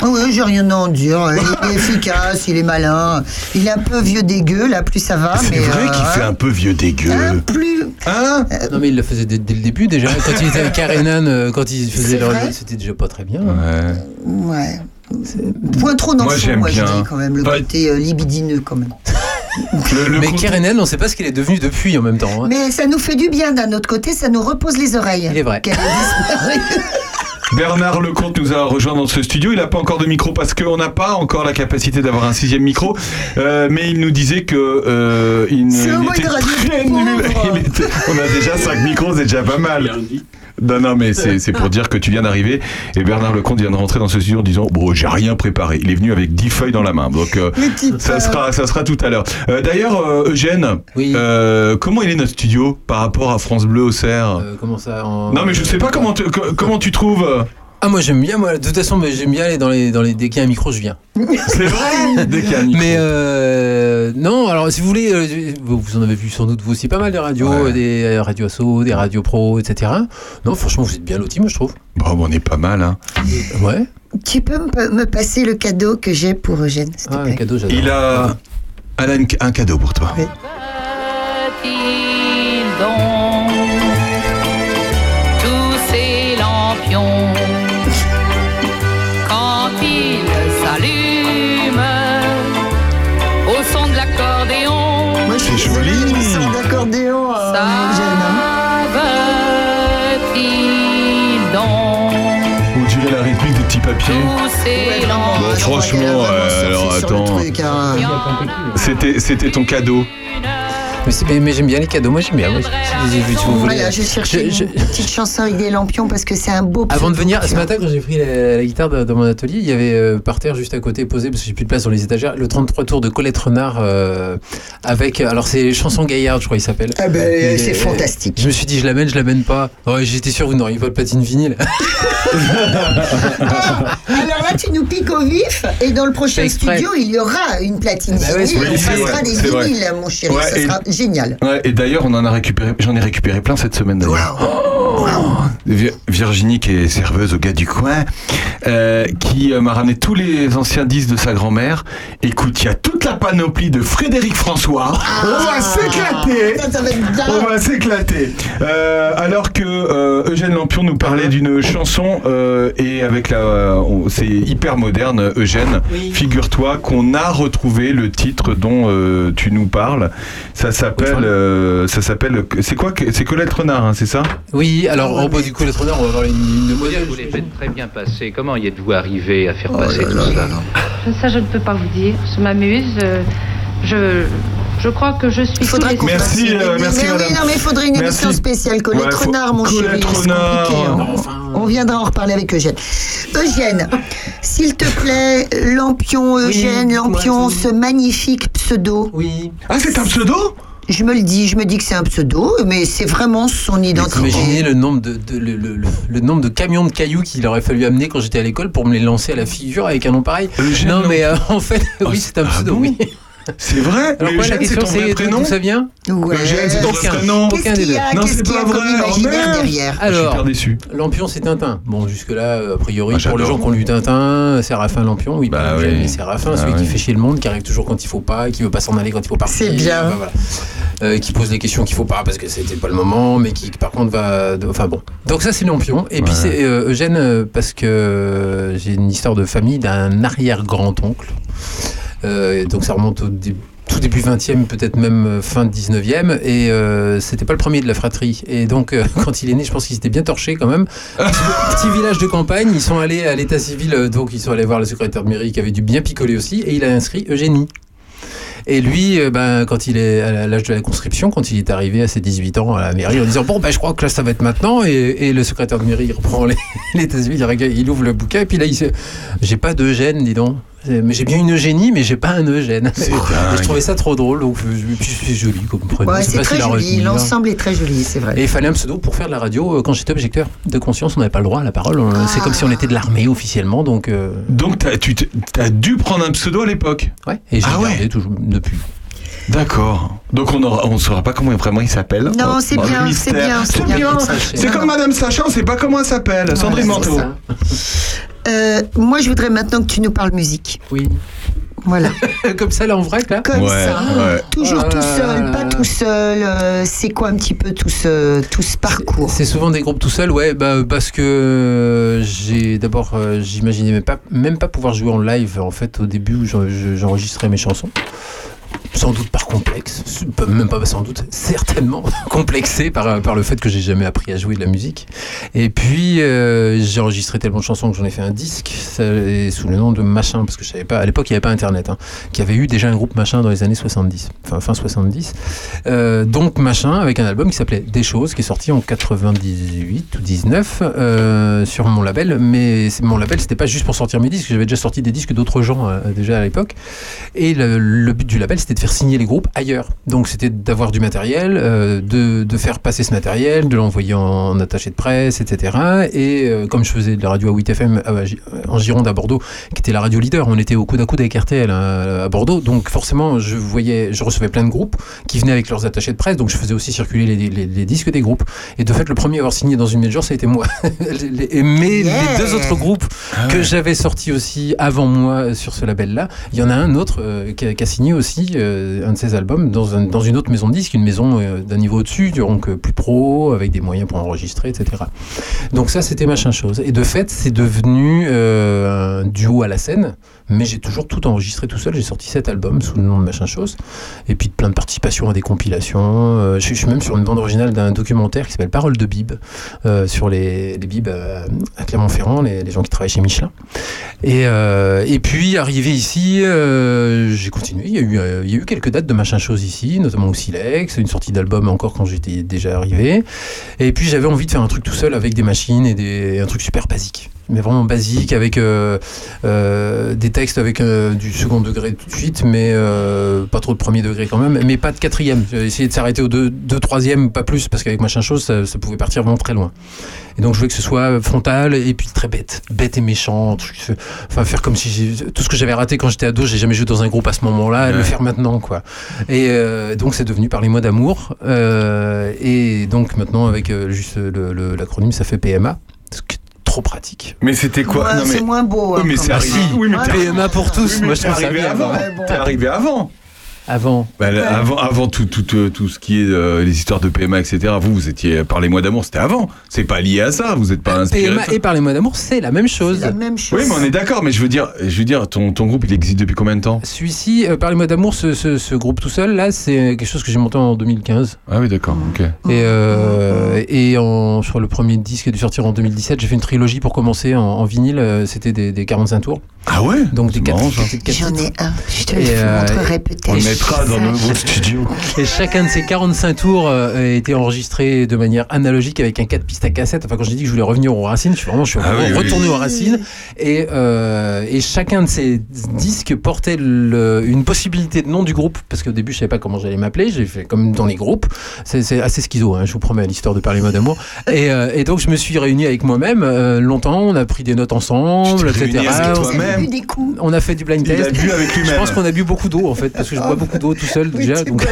S3: Oui, j'ai rien à en dire. Il est *laughs* efficace, il est malin. Il est un peu vieux dégueu, là, plus ça va.
S2: C'est vrai
S3: euh,
S2: qu'il fait un peu vieux dégueu.
S3: hein, plus.
S2: Hein
S4: Non, mais il le faisait dès, dès le début déjà. Quand il était avec Karenan, *laughs* euh, quand il faisait
S3: C'est
S4: le
S3: vrai
S4: c'était déjà pas très bien.
S2: Ouais.
S3: Ouais. Point trop dans
S2: Moi,
S3: le fond,
S2: j'aime
S3: moi, je
S2: bien.
S3: dis quand même. Le
S2: Bah-
S3: côté euh, libidineux, quand même.
S2: Le, le
S4: mais
S2: con-
S4: Karenan, on sait pas ce qu'il est devenu depuis en même temps. hein.
S3: Mais ça nous fait du bien d'un autre côté, ça nous repose les oreilles.
S4: Il est vrai. *laughs*
S2: Bernard Lecomte nous a rejoint dans ce studio. Il n'a pas encore de micro parce qu'on n'a pas encore la capacité d'avoir un sixième micro. Euh, mais il nous disait que euh, il,
S3: C'est
S2: il
S3: au moins
S2: était
S3: une radio *laughs*
S2: très nul. Il était- on a déjà cinq micros, c'est déjà pas mal. Non, non, mais c'est c'est pour dire que tu viens d'arriver et Bernard Lecomte vient de rentrer dans ce studio en disant Bon, j'ai rien préparé. Il est venu avec 10 feuilles dans la main. Donc, euh, ça sera, ça sera tout à l'heure. Euh, D'ailleurs, euh, Eugène,
S4: Oui.
S2: euh, comment il est notre studio par rapport à France Bleu au Cerf
S4: Euh, comment ça en-
S2: Non, mais je sais pas comment, comment tu trouves.
S4: Ah moi j'aime bien moi de toute façon mais j'aime bien aller dans les dans les dès qu'il y a un micro je viens. *laughs*
S2: C'est vrai *laughs* Dès qu'il y a un micro.
S4: Mais euh, non alors si vous voulez euh, vous, vous en avez vu sans doute vous aussi pas mal de radios
S2: Ouais.
S4: euh, des euh, radios asso des radios pro etc. Non franchement vous êtes bien lotis moi je trouve.
S2: Bon, on est pas mal, hein.
S4: Ouais.
S3: Tu peux me, me passer le cadeau que j'ai pour Eugène, s'il te
S4: Ah un cadeau j'adore.
S2: Il a. Elle a une- un cadeau pour toi.
S3: Bon,
S2: franchement, euh, alors, attends.
S3: hein.
S2: C'était, c'était ton cadeau.
S4: Mais, mais- mais j'aime bien les cadeaux moi j'aime bien. Moi, si- si- si vous voulez.
S3: Voilà, je cherchais
S4: Je- je-
S3: une petite chanson avec des lampions parce que c'est un beau
S4: Avant de venir, ce matin, quand j'ai pris la, la guitare dans, dans mon atelier, il y avait euh, par terre, juste à côté, posé, parce que j'ai plus de place dans les étagères, le 33 tours de Colette Renard euh, avec. Alors, c'est Chanson Gaillard, je crois, il s'appelle.
S3: Ah ben, c'est
S4: est-
S3: fantastique.
S4: Je me suis dit, je l'amène, je l'amène pas. Ouais, J'étais sûr, vous n'auriez pas de platine vinyle.
S3: Ah, *laughs* alors là, tu nous piques au vif et dans le prochain studio, il y aura une platine
S4: Bah ouais,
S3: vinyle. on
S2: c'est
S3: passera
S2: vrai,
S3: des vinyles, mon chéri.
S2: Ouais,
S3: ça
S2: et-
S3: sera génial.
S2: Ouais, et d'ailleurs, on en a récupéré, j'en ai récupéré plein cette semaine d'ailleurs. Vir- Virginie, qui est serveuse au gars du coin, euh, qui euh, m'a ramené tous les anciens disques de sa grand-mère. Écoute, il y a toute la panoplie de Frédéric François. on va s'éclater
S3: bien.
S2: on va s'éclater. Euh, alors que euh, Eugène Lampion nous parlait d'une chanson euh, et avec la, c'est hyper moderne, Eugène. Figure-toi qu'on a retrouvé le titre dont euh, tu nous parles. Ça s'appelle, euh, ça s'appelle, c'est quoi que- C'est Colette Renard, hein, c'est ça?
S4: Oui, alors, oh, bah, du coup, les on va avoir une, une modèle.
S10: Vous les faites très bien passer. Comment y êtes-vous arrivé à faire passer tout cela
S11: Ça, je ne peux pas vous dire. Je m'amuse. euh, Je, je crois que je suis.
S3: Il faudra
S11: tous les-
S3: qu'on fasse
S2: Merci,
S3: une-
S2: euh,
S3: mais-
S2: merci,
S3: mais oui, non, mais il faudrait une
S2: Merci.
S3: émission spéciale. Colette
S2: Ouais, faut-
S3: Renard, mon chéri.
S2: Renard.
S3: compliqué, hein. On viendra en reparler avec Eugène. Eugène, s'il te plaît, Lampion, Eugène,
S4: Oui,
S3: Lampion,
S4: ouais,
S3: ce magnifique pseudo.
S4: Oui.
S2: Ah, c'est un pseudo?
S3: Je me le dis, je me dis que c'est un pseudo, mais c'est vraiment son identité.
S4: Imaginez le nombre de, de- le, le- le- le nombre de camions de cailloux qu'il aurait fallu amener quand j'étais à l'école pour me les lancer à la figure avec un nom pareil. Non,
S2: Lampion.
S4: mais euh, en fait,
S2: Oh, *laughs*
S4: oui, c'est un
S2: ah
S4: pseudo,
S2: bon
S4: oui.
S2: C'est vrai
S4: Alors quoi, la
S2: Eugène, c'est
S4: question
S2: ton vrai
S4: c'est
S2: prénom
S4: d'où ça vient
S3: Ouais.
S2: Eugène, c'est ton vrai prénom
S3: Qu'est-ce
S4: Aucun des
S3: qu'il y
S4: deux.
S3: a
S2: Non, c'est pas
S3: comme
S2: vrai. Oh,
S3: derrière
S2: Je suis
S4: Alors,
S2: hyper déçu.
S4: Lampion, c'est Tintin. Bon, jusque-là, a priori,
S2: Ah,
S4: pour les
S2: j'adore.
S4: gens qui ont lu Tintin, Séraphin Lampion, oui,
S2: Bah
S4: pas
S2: oui.
S4: Mais Séraphin,
S2: Ah
S4: celui
S2: oui.
S4: qui fait chier le monde, qui arrive toujours quand il faut pas, qui veut pas s'en aller quand il faut partir.
S3: C'est bien.
S4: Enfin, voilà. Euh, qui pose les questions qu'il faut pas parce que c'était pas le moment, mais qui par contre va. de- Enfin bon. Donc ça, c'est Lampion. Et puis
S2: Ouais.
S4: c'est euh, Eugène euh, parce que euh, j'ai une histoire de famille d'un arrière-grand-oncle. Euh, donc ça remonte au tout début 20e, peut-être même euh, fin 19e, et euh, c'était pas le premier de la fratrie. Et donc, euh, *laughs* quand il est né, je pense qu'il s'était bien torché quand même. Petit, *laughs* petit village de campagne, ils sont allés à l'état civil, donc ils sont allés voir le secrétaire de mairie qui avait dû bien picoler aussi, et il a inscrit Eugénie. Et lui, euh, ben, quand il est à l'âge de la conscription, quand il est arrivé à ses 18 ans à la mairie, en disant Bon, ben, je crois que là, ça va être maintenant. Et, et le secrétaire de mairie il reprend les- *laughs* l'état civil, il, ouvre le bouquin, et puis là, il se J'ai pas d'Eugène, dis donc. Mais j'ai bien une Eugénie, mais j'ai pas un Eugène. *laughs* Et je trouvais ça trop drôle, donc je suis joli comme prénom.
S3: Ouais, c'est très joli. L'ensemble est très joli, c'est vrai.
S4: Et il fallait un pseudo pour faire de la radio. Euh, Quand j'étais objecteur de conscience, on n'avait pas le droit à la parole. On- C'est
S3: Ah.
S4: comme si on était de l'armée officiellement, donc. euh,
S2: Donc, tu t'as dû prendre un pseudo à l'époque
S4: ouais. Et j'ai
S2: Ah ouais.
S4: toujours depuis.
S2: D'accord. Donc on ne on saura pas comment vraiment il s'appelle.
S3: Non,
S2: Oh,
S3: c'est
S2: oh,
S3: bien, c'est bien, c'est
S2: C'est
S3: bien.
S2: C'est comme Madame Sacha, on sait pas comment elle s'appelle. Sandrine
S3: Ouais, c'est
S2: Manteau.
S3: Euh, moi, je voudrais maintenant que tu nous parles musique.
S4: Oui.
S3: Voilà. *laughs*
S4: comme ça, là, en vrai, là
S3: Comme
S2: Ouais,
S3: ça.
S2: ouais.
S3: Toujours tout
S4: là
S3: seul, pas tout seul. euh, c'est quoi un petit peu tout ce, tout ce parcours?
S4: C'est souvent des groupes tout seuls, ouais, bah, parce que euh, j'ai d'abord, euh, j'imaginais même pas, même pas pouvoir jouer en live en fait au début où j'en- je- j'enregistrais mes chansons. Sans doute par complexe, même pas sans doute, *laughs* certainement *laughs* complexé par, par le fait que j'ai jamais appris à jouer de la musique. Et puis euh, j'ai enregistré tellement de chansons que j'en ai fait un disque sous le nom de Machin, parce que je savais pas, à l'époque il n'y avait pas Internet, hein, qui avait eu déjà un groupe Machin dans les années 70, enfin fin 70. Euh, donc Machin avec un album qui s'appelait Des choses, qui est sorti en 98 ou 19 euh, sur mon label, mais mon label c'était pas juste pour sortir mes disques, j'avais déjà sorti des disques d'autres gens euh, déjà à l'époque. Et le but du label, c'était de faire signer les groupes ailleurs. Donc, c'était d'avoir du matériel, euh, de, de faire passer ce matériel, de l'envoyer en, en attaché de presse, etc. Et euh, comme je faisais de la radio à 8FM à Gi- en Gironde à Bordeaux, qui était la radio leader, on était au coude à coude avec RTL hein, à Bordeaux. Donc, forcément, je voyais, je recevais plein de groupes qui venaient avec leurs attachés de presse. Donc, je faisais aussi circuler les, les- les disques des groupes. Et de fait, le premier à avoir signé dans une major, ça a été moi. *laughs* Mais
S3: Yeah.
S4: les deux autres groupes que j'avais sortis aussi avant moi sur ce label-là, il y en a un autre euh, qui, a, qui a signé aussi euh, un de ses albums dans, un- dans une autre maison de disques, une maison euh, d'un niveau au-dessus, donc euh, plus pro, avec des moyens pour enregistrer, etc. Donc ça, c'était machin chose. Et de fait, c'est devenu un duo à la scène, mais j'ai toujours tout enregistré tout seul. J'ai sorti sept albums sous le nom de machin chose, et puis plein de participations à des compilations. Je, suis- même sur une bande originale d'un documentaire qui s'appelle Parole de Bib, sur les, les à Clermont-Ferrand, les, les gens qui travaillent chez Michelin. Et, et puis, arrivé ici, j'ai continué. Il y, a eu, il y a eu quelques dates de machin chose ici, notamment au Silex, une sortie d'album encore quand j'étais déjà arrivé. Et puis, j'avais envie de faire un truc tout seul avec des machines et des, un truc super basique. Mais vraiment basique, avec euh, euh, des textes avec euh, du second degré tout de suite, mais pas trop de premier degré quand même, mais pas de quatrième. J'ai essayé de s'arrêter au deux, deux troisième, pas plus, parce qu'avec machin chose, ça, ça pouvait partir vraiment très loin. Et donc je voulais que ce soit frontal et puis très bête, bête et méchant, truc, enfin faire comme si tout ce que j'avais raté quand j'étais ado, j'ai jamais joué dans un groupe à ce moment-là,
S2: Ouais.
S4: le faire maintenant quoi. Et donc c'est devenu Parlez-moi d'amour. Et donc maintenant avec juste l'acronyme, ça fait PMA. ce qui est Trop pratique.
S2: Mais c'était quoi
S3: Ouais,
S2: mais...
S3: C'est moins beau.
S2: Oui,
S3: hein,
S2: mais c'est arrivé. Oui, mais
S4: PMA pour tous.
S2: Oui, mais
S4: Moi je ça
S2: arrivé
S4: bien.
S2: avant. T'es arrivé avant.
S4: Avant.
S2: Bah, avant, avant tout, tout, euh, tout ce qui est euh, les histoires de PMA, etc. Vous, vous étiez parlez-moi d'amour, c'était avant. C'est pas lié à ça. Vous n'êtes pas inspiré.
S4: PMA et Parlez-moi d'amour, c'est la même chose.
S3: C'est la même chose.
S2: Oui, mais on est d'accord. Mais je veux dire, je veux dire, ton, ton groupe, il existe depuis combien de temps?
S4: Celui-ci, euh, Parlez-moi d'amour, ce, ce- ce groupe tout seul, là, c'est quelque chose que j'ai monté en 2015.
S2: Ah oui, d'accord. Ok.
S4: Et, euh, et en, sur le premier disque qui a dû sortir en 2017, j'ai fait une trilogie pour commencer en, en vinyle. euh, C'était des, des 45 tours.
S2: Ah ouais.
S4: Donc des
S2: C'est
S4: 4,
S2: marrant, ça.
S3: J'en ai un. Je te le
S4: Et, euh,
S3: montrerai
S2: On
S3: peut-être.
S2: le mettra dans nos *laughs* studios.
S4: Et chacun de ces 45 tours euh, a été enregistré de manière analogique avec un 4 pistes à cassette. Enfin, quand j'ai dit que je voulais revenir aux racines, je suis vraiment, je suis
S2: Ah oui.
S4: retourné aux racines. Et, euh, et chacun de ces disques portait le- une possibilité de nom du groupe. Parce qu'au début, je savais pas comment j'allais m'appeler. J'ai fait comme dans les groupes. C'est assez schizo, hein, je vous promets, l'histoire de parler mot d'amour. Et, euh, et donc, je me suis réuni avec moi-même euh, longtemps. On a pris des notes ensemble,
S2: Tu
S4: etc.
S3: bu des coups.
S4: On a fait du blind
S2: Il a
S4: test.
S2: bu avec
S4: Je pense qu'on a bu beaucoup d'eau en fait, parce que je bois beaucoup d'eau tout seul *laughs* déjà. donc-
S3: de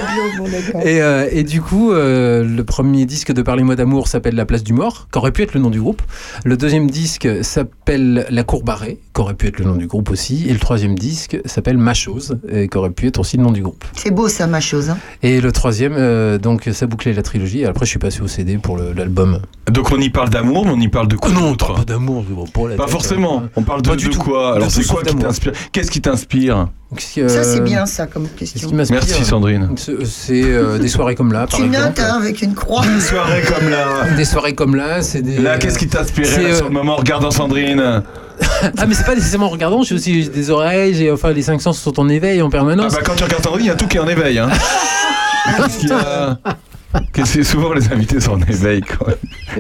S3: *laughs*
S4: et, euh, et du coup, euh, le premier disque de Parlez-moi d'amour s'appelle La place du mort, qu'aurait pu être le nom du groupe. Le deuxième disque s'appelle La cour barrée, qu'aurait pu être le nom du groupe aussi. Et le troisième disque s'appelle Ma chose, et qu'aurait pu être aussi le nom du groupe.
S3: C'est beau ça, ma chose. hein.
S4: Et le troisième, euh, donc ça bouclait la trilogie. Et après, je suis passé au CD pour l'album.
S2: Donc on y parle d'amour, mais on y parle de quoi
S4: non,
S2: d'autre
S4: pas d'amour, pas la
S2: Pas
S4: tête,
S2: forcément.
S4: hein.
S2: On parle de,
S4: Pas du
S2: de
S4: tout.
S2: quoi
S4: De
S2: Alors c'est quoi qui t'inspire Qu'est-ce qui t'inspire
S3: Ça, c'est
S4: euh,
S3: bien ça comme question.
S2: Merci Sandrine.
S4: C'est c'est, euh, des soirées comme là, par
S3: Tu
S4: exemple.
S3: notes hein, avec une croix.
S2: Une soirée comme là.
S4: Des soirées comme là, c'est des.
S2: Là, qu'est-ce qui t'inspirait là,
S4: euh,
S2: sur le moment en regardant Sandrine *laughs*
S4: Ah, mais c'est pas nécessairement en regardant, j'ai aussi des oreilles, j'ai enfin les cinq sens sont en éveil en
S2: Ah
S4: permanence.
S2: bah quand tu regardes Sandrine, il y a tout qui est en éveil. Hein. *laughs* Qu'est-ce *laughs* que souvent les invités sont en éveil.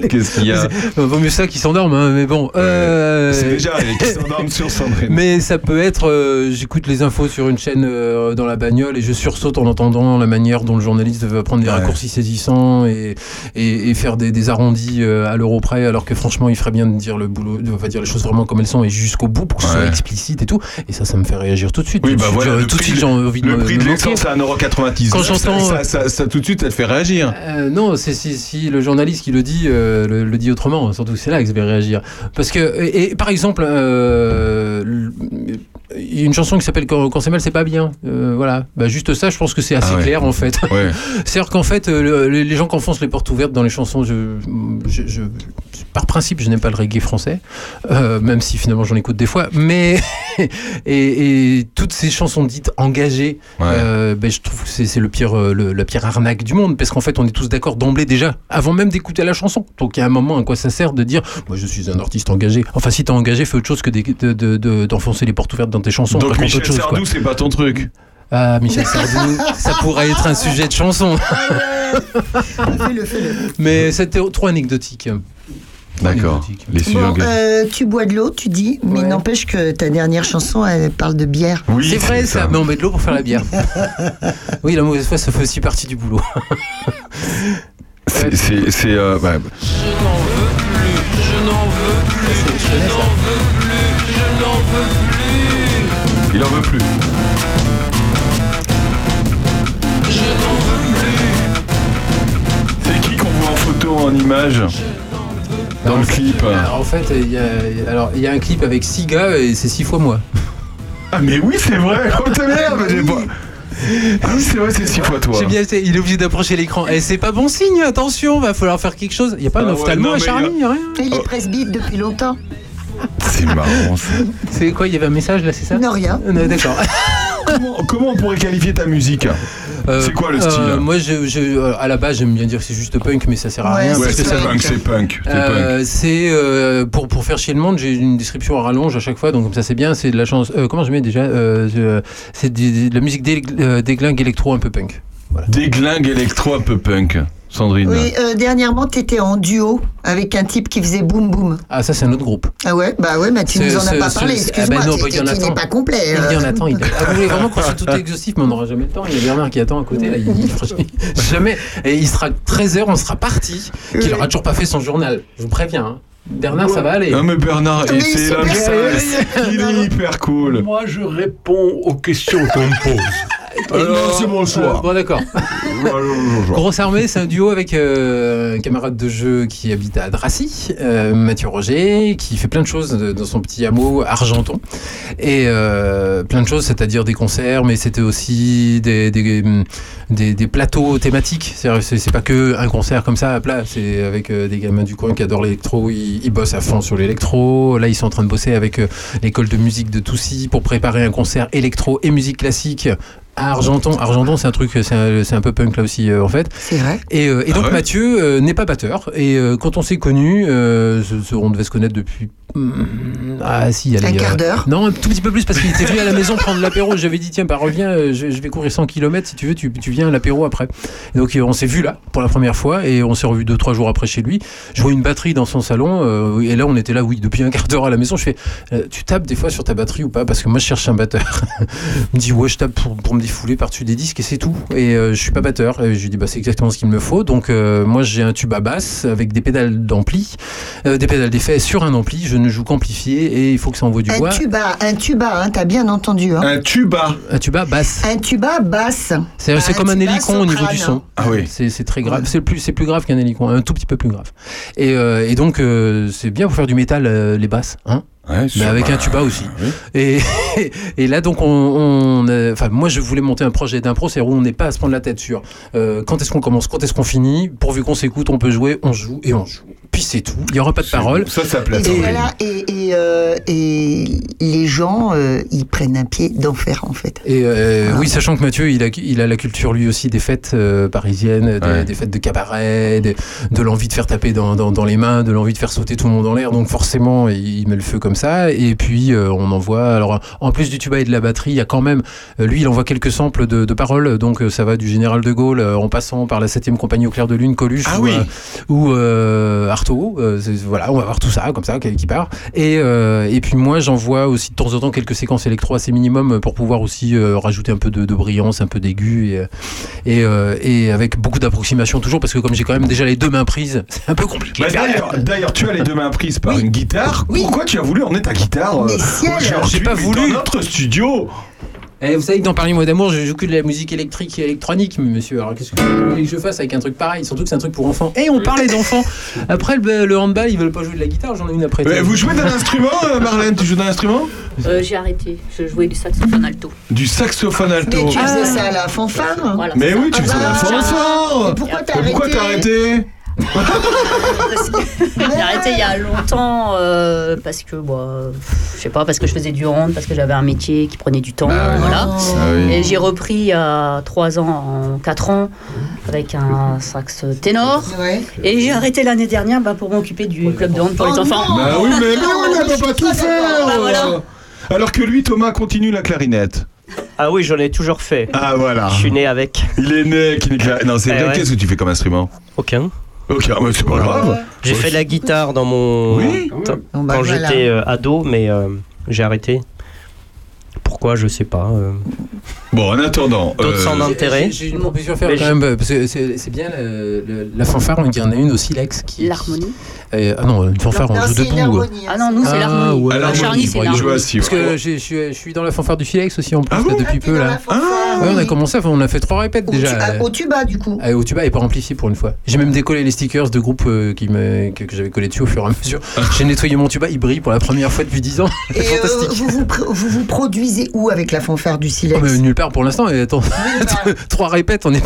S2: Qu'est-ce qu'il y a
S4: Vaut mieux ça qu'ils s'endorment, hein, mais bon. euh,
S2: C'est déjà les qui s'endorment sur Sandrine. *laughs*
S4: Mais ça peut être, euh, j'écoute les infos sur une chaîne euh, dans la bagnole et je sursaute en entendant la manière dont le journaliste va prendre des
S2: Ouais.
S4: raccourcis saisissants et, et, et faire des, des arrondis à l'euro près, alors que franchement, il ferait bien de dire le boulot, de, enfin, dire les choses vraiment comme elles sont et jusqu'au bout pour que ce
S2: Ouais.
S4: soit explicite et tout. Et ça, ça me fait réagir tout de suite.
S2: Oui,
S4: tout
S2: bah
S4: suite,
S2: voilà,
S4: tout de suite, j'ai envie de
S2: Le prix de l'essence à 1,99€.
S4: Quand j'entends-
S2: ça, ça, ça, tout de suite, ça te fait réagir.
S4: Euh, non, c'est si, si le journaliste qui le dit euh, le, le dit autrement. Surtout c'est là que je vais réagir. Parce que et, et par exemple, euh, l- il y a une chanson qui s'appelle Quand, c'est mal, c'est pas bien. Euh, voilà. Bah, juste ça, je pense que c'est assez
S2: Ah ouais.
S4: clair en fait.
S2: Ouais. *laughs*
S4: C'est-à-dire qu'en fait, le- les, les gens qui enfoncent les portes ouvertes dans les chansons, je, je, je- par principe, je n'aime pas le reggae français, euh, même si finalement j'en écoute des fois. Mais *laughs* et, et toutes ces chansons dites engagées, euh, ben, je trouve que c'est c'est le pire, euh, le- la pire arnaque du monde, parce qu'en fait, on est tous d'accord d'emblée déjà, avant même d'écouter la chanson. Donc il y a un moment à quoi ça sert de dire, moi je suis un artiste engagé. Enfin, si t'es engagé, fais autre chose que d'é- de- de- de- d'enfoncer les portes ouvertes dans tes chansons.
S2: Donc Michel
S4: autre chose, quoi.
S2: Sardou, c'est pas ton truc.
S4: Ah, Michel Sardou, *laughs* ça pourrait être un sujet de chanson. *laughs*
S3: Fais-le.
S4: Mais c'était trop anecdotique.
S2: D'accord. Les sujets
S3: Bon, euh, tu bois de l'eau, tu dis, mais n'empêche que ta dernière chanson, elle parle de bière.
S4: c'est vrai ça. mais on met de l'eau pour faire la bière. *laughs* oui, la mauvaise foi, ça fait aussi partie du boulot. *laughs*
S2: C'est- C'est. c'est, euh, bah, Il en veut plus. C'est qui qu'on voit en photo, en image? Dans le clip
S4: Alors, en fait, il y a, alors, il y a un clip avec six gars et c'est six fois moi.
S2: Ah, mais oui, c'est vrai Oh, ta merde j'ai pas- Ah oui, c'est vrai, c'est six fois toi.
S4: J'ai bien été, il est obligé d'approcher l'écran. Et c'est pas bon signe, attention, va falloir faire quelque chose. Il n'y a pas
S2: Ah
S4: un
S2: ouais,
S4: ophtalmo
S2: non,
S4: à
S2: mais
S4: Charlie,
S2: y
S4: a rien.
S3: Il est presbyte depuis longtemps.
S2: C'est marrant ça.
S4: C'est quoi, il y avait un message là, c'est ça?
S3: Non, rien.
S4: Euh, D'accord.
S2: comment, comment on pourrait qualifier ta musique?
S4: Euh,
S2: C'est quoi le
S4: euh,
S2: style
S4: Moi, je, je- euh, à la base, j'aime bien dire que c'est juste punk, mais ça sert à
S3: Ouais,
S4: rien. que
S2: c'est
S4: ça-
S2: punk, c'est punk. c'est
S4: Euh, euh, pour, pour faire chier le monde, j'ai une description à rallonge à chaque fois, donc comme ça c'est bien. C'est de la chance. euh, comment je mets déjà Euh, C'est de la musique dég- déglingue électro un peu punk.
S2: punk. Déglingue électro un peu punk. Sandrine.
S3: Oui, euh, dernièrement, tu étais en duo avec un type qui faisait boum boum.
S4: Ah, ça c'est un autre groupe.
S3: Ah ouais, bah ouais, mais tu nous en as pas parlé, excuse-moi,
S4: ah bah non, bah,
S3: tu
S4: Jonathan.
S3: tu n'es pas complet.
S4: Il
S3: euh.
S4: y en attend, il *laughs* Ah, vous voulez vraiment qu'on soit tout exhaustif, mais on n'aura jamais le temps. Il y a Bernard qui attend à côté, là, il, il- *laughs* jamais. Et il sera 13h, on sera parti, qu'il aura toujours pas fait son journal. Je vous préviens. hein. Bernard, ça va aller.
S2: Non mais Bernard,
S3: Mais
S2: et c'est la. Il est hyper cool.
S12: Moi, je réponds aux questions qu'on me pose.
S2: Alors, c'est mon
S4: Euh,
S2: choix.
S4: bon, d'accord. *laughs* Grosse armée, c'est un duo avec euh, un camarade de jeu qui habite à Dracy, euh, Mathieu Roger, qui fait plein de choses dans son petit hameau Argenton. Et euh, plein de choses, c'est-à-dire des concerts, mais c'était aussi des, des, des- des plateaux thématiques. C'est-à-dire, C'est pas que un concert comme ça à plat, c'est avec euh, des gamins du coin qui adorent l'électro, ils, ils bossent à fond sur l'électro. Là, ils sont en train de bosser avec euh, l'école de musique de Toussy pour préparer un concert électro et musique classique à Argenton. Argenton, c'est un truc, c'est un, peu punk là aussi, euh, en fait.
S3: C'est vrai.
S4: Et, euh, et
S2: Ah
S4: donc
S2: ouais
S4: Mathieu euh, n'est pas batteur. Et euh, quand on s'est connus, euh, ce- ce- on devait se connaître depuis. Hmm, ah si, allez,
S3: Un quart d'heure.
S4: Non, un tout petit peu plus parce qu'il était venu à la maison prendre l'apéro. J'avais dit tiens, bah reviens, je, je vais courir 100 km si tu veux, tu, tu viens à l'apéro après. Et donc on s'est vu là pour la première fois et on s'est revu deux trois jours après chez lui. Je vois une batterie dans son salon euh, et là on était là oui depuis un quart d'heure à la maison. Je fais euh, tu tapes des fois sur ta batterie ou pas? Parce que moi je cherche un batteur. *laughs* Il me dit ouais je tape pour, pour me défouler par-dessus des disques et c'est tout. Et euh, je suis pas batteur. Et je lui dis bah c'est exactement ce qu'il me faut. Donc euh, moi j'ai un tube à basse avec des pédales d'ampli, euh, des pédales d'effet sur un ampli. Je ne joue qu'amplifié et il faut que ça envoie du
S3: Un
S4: bois.
S3: tuba, un tuba, hein, t'as bien entendu. Hein.
S2: Un tuba.
S4: Un tuba basse.
S3: Un tuba basse.
S4: C'est c'est
S3: Un
S4: comme un hélicon au niveau du son.
S2: Ah oui.
S4: C'est c'est très grave. C'est plus, c'est plus grave qu'un hélicon, un tout petit peu plus grave. Et, euh, et donc euh, c'est bien pour faire du métal euh, les basses, hein.
S2: Ouais,
S4: Mais avec un tuba aussi.
S2: oui.
S4: Et, *laughs* et là, donc, on, on, euh, enfin, moi, je voulais monter un projet d'impro, c'est où on n'est pas à se prendre la tête sur euh, quand est-ce qu'on commence, quand est-ce qu'on finit. Pourvu qu'on s'écoute, on peut jouer, on joue et on joue. Puis c'est tout. Il n'y aura pas de parole.
S2: Ça, ça
S3: Et,
S2: plaît.
S3: voilà, et, et, euh, et les gens, euh, ils prennent un pied d'enfer en fait.
S4: Et euh,
S3: Voilà.
S4: oui, sachant que Mathieu, il a, il a la culture lui aussi des fêtes euh, parisiennes, des,
S2: Ouais.
S4: des fêtes de cabaret, des- de l'envie de faire taper dans, dans, dans les mains, de l'envie de faire sauter tout le monde en l'air. Donc forcément, il, met le feu comme ça. Et puis euh, on envoie. Alors en plus du tuba et de la batterie, il y a quand même. lui, il envoie quelques samples de, de paroles. Donc ça va du général de Gaulle en passant par la 7 compagnie au clair de lune, Coluche
S2: Ah
S4: ou,
S2: oui.
S4: euh, ou euh. Euh, voilà, on va voir tout ça comme ça qui qui part. Et, euh, et puis moi, j'envoie aussi de temps en temps quelques séquences électro assez minimum pour pouvoir aussi euh, rajouter un peu de, de brillance, un peu d'aigu et, euh, et, euh, et avec beaucoup d'approximation toujours parce que comme j'ai quand même déjà les deux mains prises, *laughs* c'est un peu compliqué.
S2: Bah, D'ailleurs, tu as les deux mains prises par une guitare.
S3: Oui.
S2: Pourquoi tu as voulu emmener ta guitare euh,
S4: J'ai pas voulu.
S2: Dans notre studio?
S4: Eh, vous savez que dans Parler moi d'amour, je joue que de la musique électrique et électronique, mais monsieur. Alors qu'est-ce que vous voulez que je fasse avec un truc pareil? Surtout que c'est un truc pour enfants. Et on parlait d'enfants. Après le, le handball, ils veulent pas jouer de la guitare. J'en ai une après.
S2: Euh, vous jouez d'un instrument, euh, Marlène? Tu joues d'un instrument?
S8: Euh, J'ai arrêté. Je jouais du saxophone alto.
S2: Du saxophone
S3: Mais
S2: alto.
S3: tu faisais ça à la fanfare?
S8: Voilà.
S2: Mais oui, tu faisais la
S3: Ah,
S2: fanfare.
S3: Et pourquoi t'as
S2: Mais Pourquoi
S3: arrêté?
S2: t'as arrêté?
S8: J'ai arrêté il y a longtemps euh, parce que, bon, euh, je sais pas, parce que je faisais du hand, parce que j'avais un métier qui prenait du temps.
S2: Bah oui.
S8: voilà.
S2: Ah oui.
S8: Et j'ai repris il y a 3 ans, en 4 ans, avec un sax ténor. Et j'ai arrêté l'année dernière bah, pour m'occuper du club de hand pour les enfants.
S2: Bah oui, mais non, on ne peut pas tout faire
S8: Bah voilà.
S2: Alors que lui, Thomas, continue la clarinette.
S7: Ah oui, j'en ai toujours fait.
S2: Ah voilà.
S7: Je suis né avec.
S2: Il est né avec une clarinette. Non, c'est
S7: Eh
S2: vrai.
S7: ouais.
S2: Qu'est-ce que tu fais comme instrument?
S7: Aucun.
S2: Ok, mais c'est pas grave.
S7: J'ai fait de la guitare dans mon
S2: Oui.
S3: bah,
S7: quand
S3: voilà.
S7: j'étais euh, ado, mais euh, j'ai arrêté. Pourquoi Je sais pas. Euh.
S2: Bon, en attendant.
S7: D'autres
S2: euh,
S7: sans d'intérêt.
S4: J'ai une proposition à faire quand même, parce que c'est bien le- le- la fanfare, il y en a une au silex qui.
S8: L'harmonie.
S4: Euh, ah non, une fanfare, on joue debout.
S8: Ah non, nous, c'est
S4: Ah,
S8: l'harmonie.
S4: ouais.
S8: C'est
S2: joue
S8: l'harmonie.
S2: assis,
S4: Parce
S2: ouais.
S4: que je suis, dans la fanfare du Silex aussi en plus
S2: Ah
S4: là,
S2: bon
S4: depuis peu là.
S3: la
S4: Ouais, on a commencé, enfin, on a fait trois répètes
S3: Au,
S4: déjà.
S3: tu- ah, au tuba, du coup.
S4: Ah, au tuba et pas amplifié pour une fois. J'ai même décollé les stickers de groupe euh, qui me, que, que j'avais collé dessus au fur et à mesure. J'ai nettoyé mon tuba, il brille pour la première fois depuis 10 ans.
S3: Et *laughs* euh,
S4: Fantastique.
S3: vous, vous, vous vous produisez où avec la fanfare du silex?
S4: Pour l'instant. Et attends, *laughs* trois répètes, on est.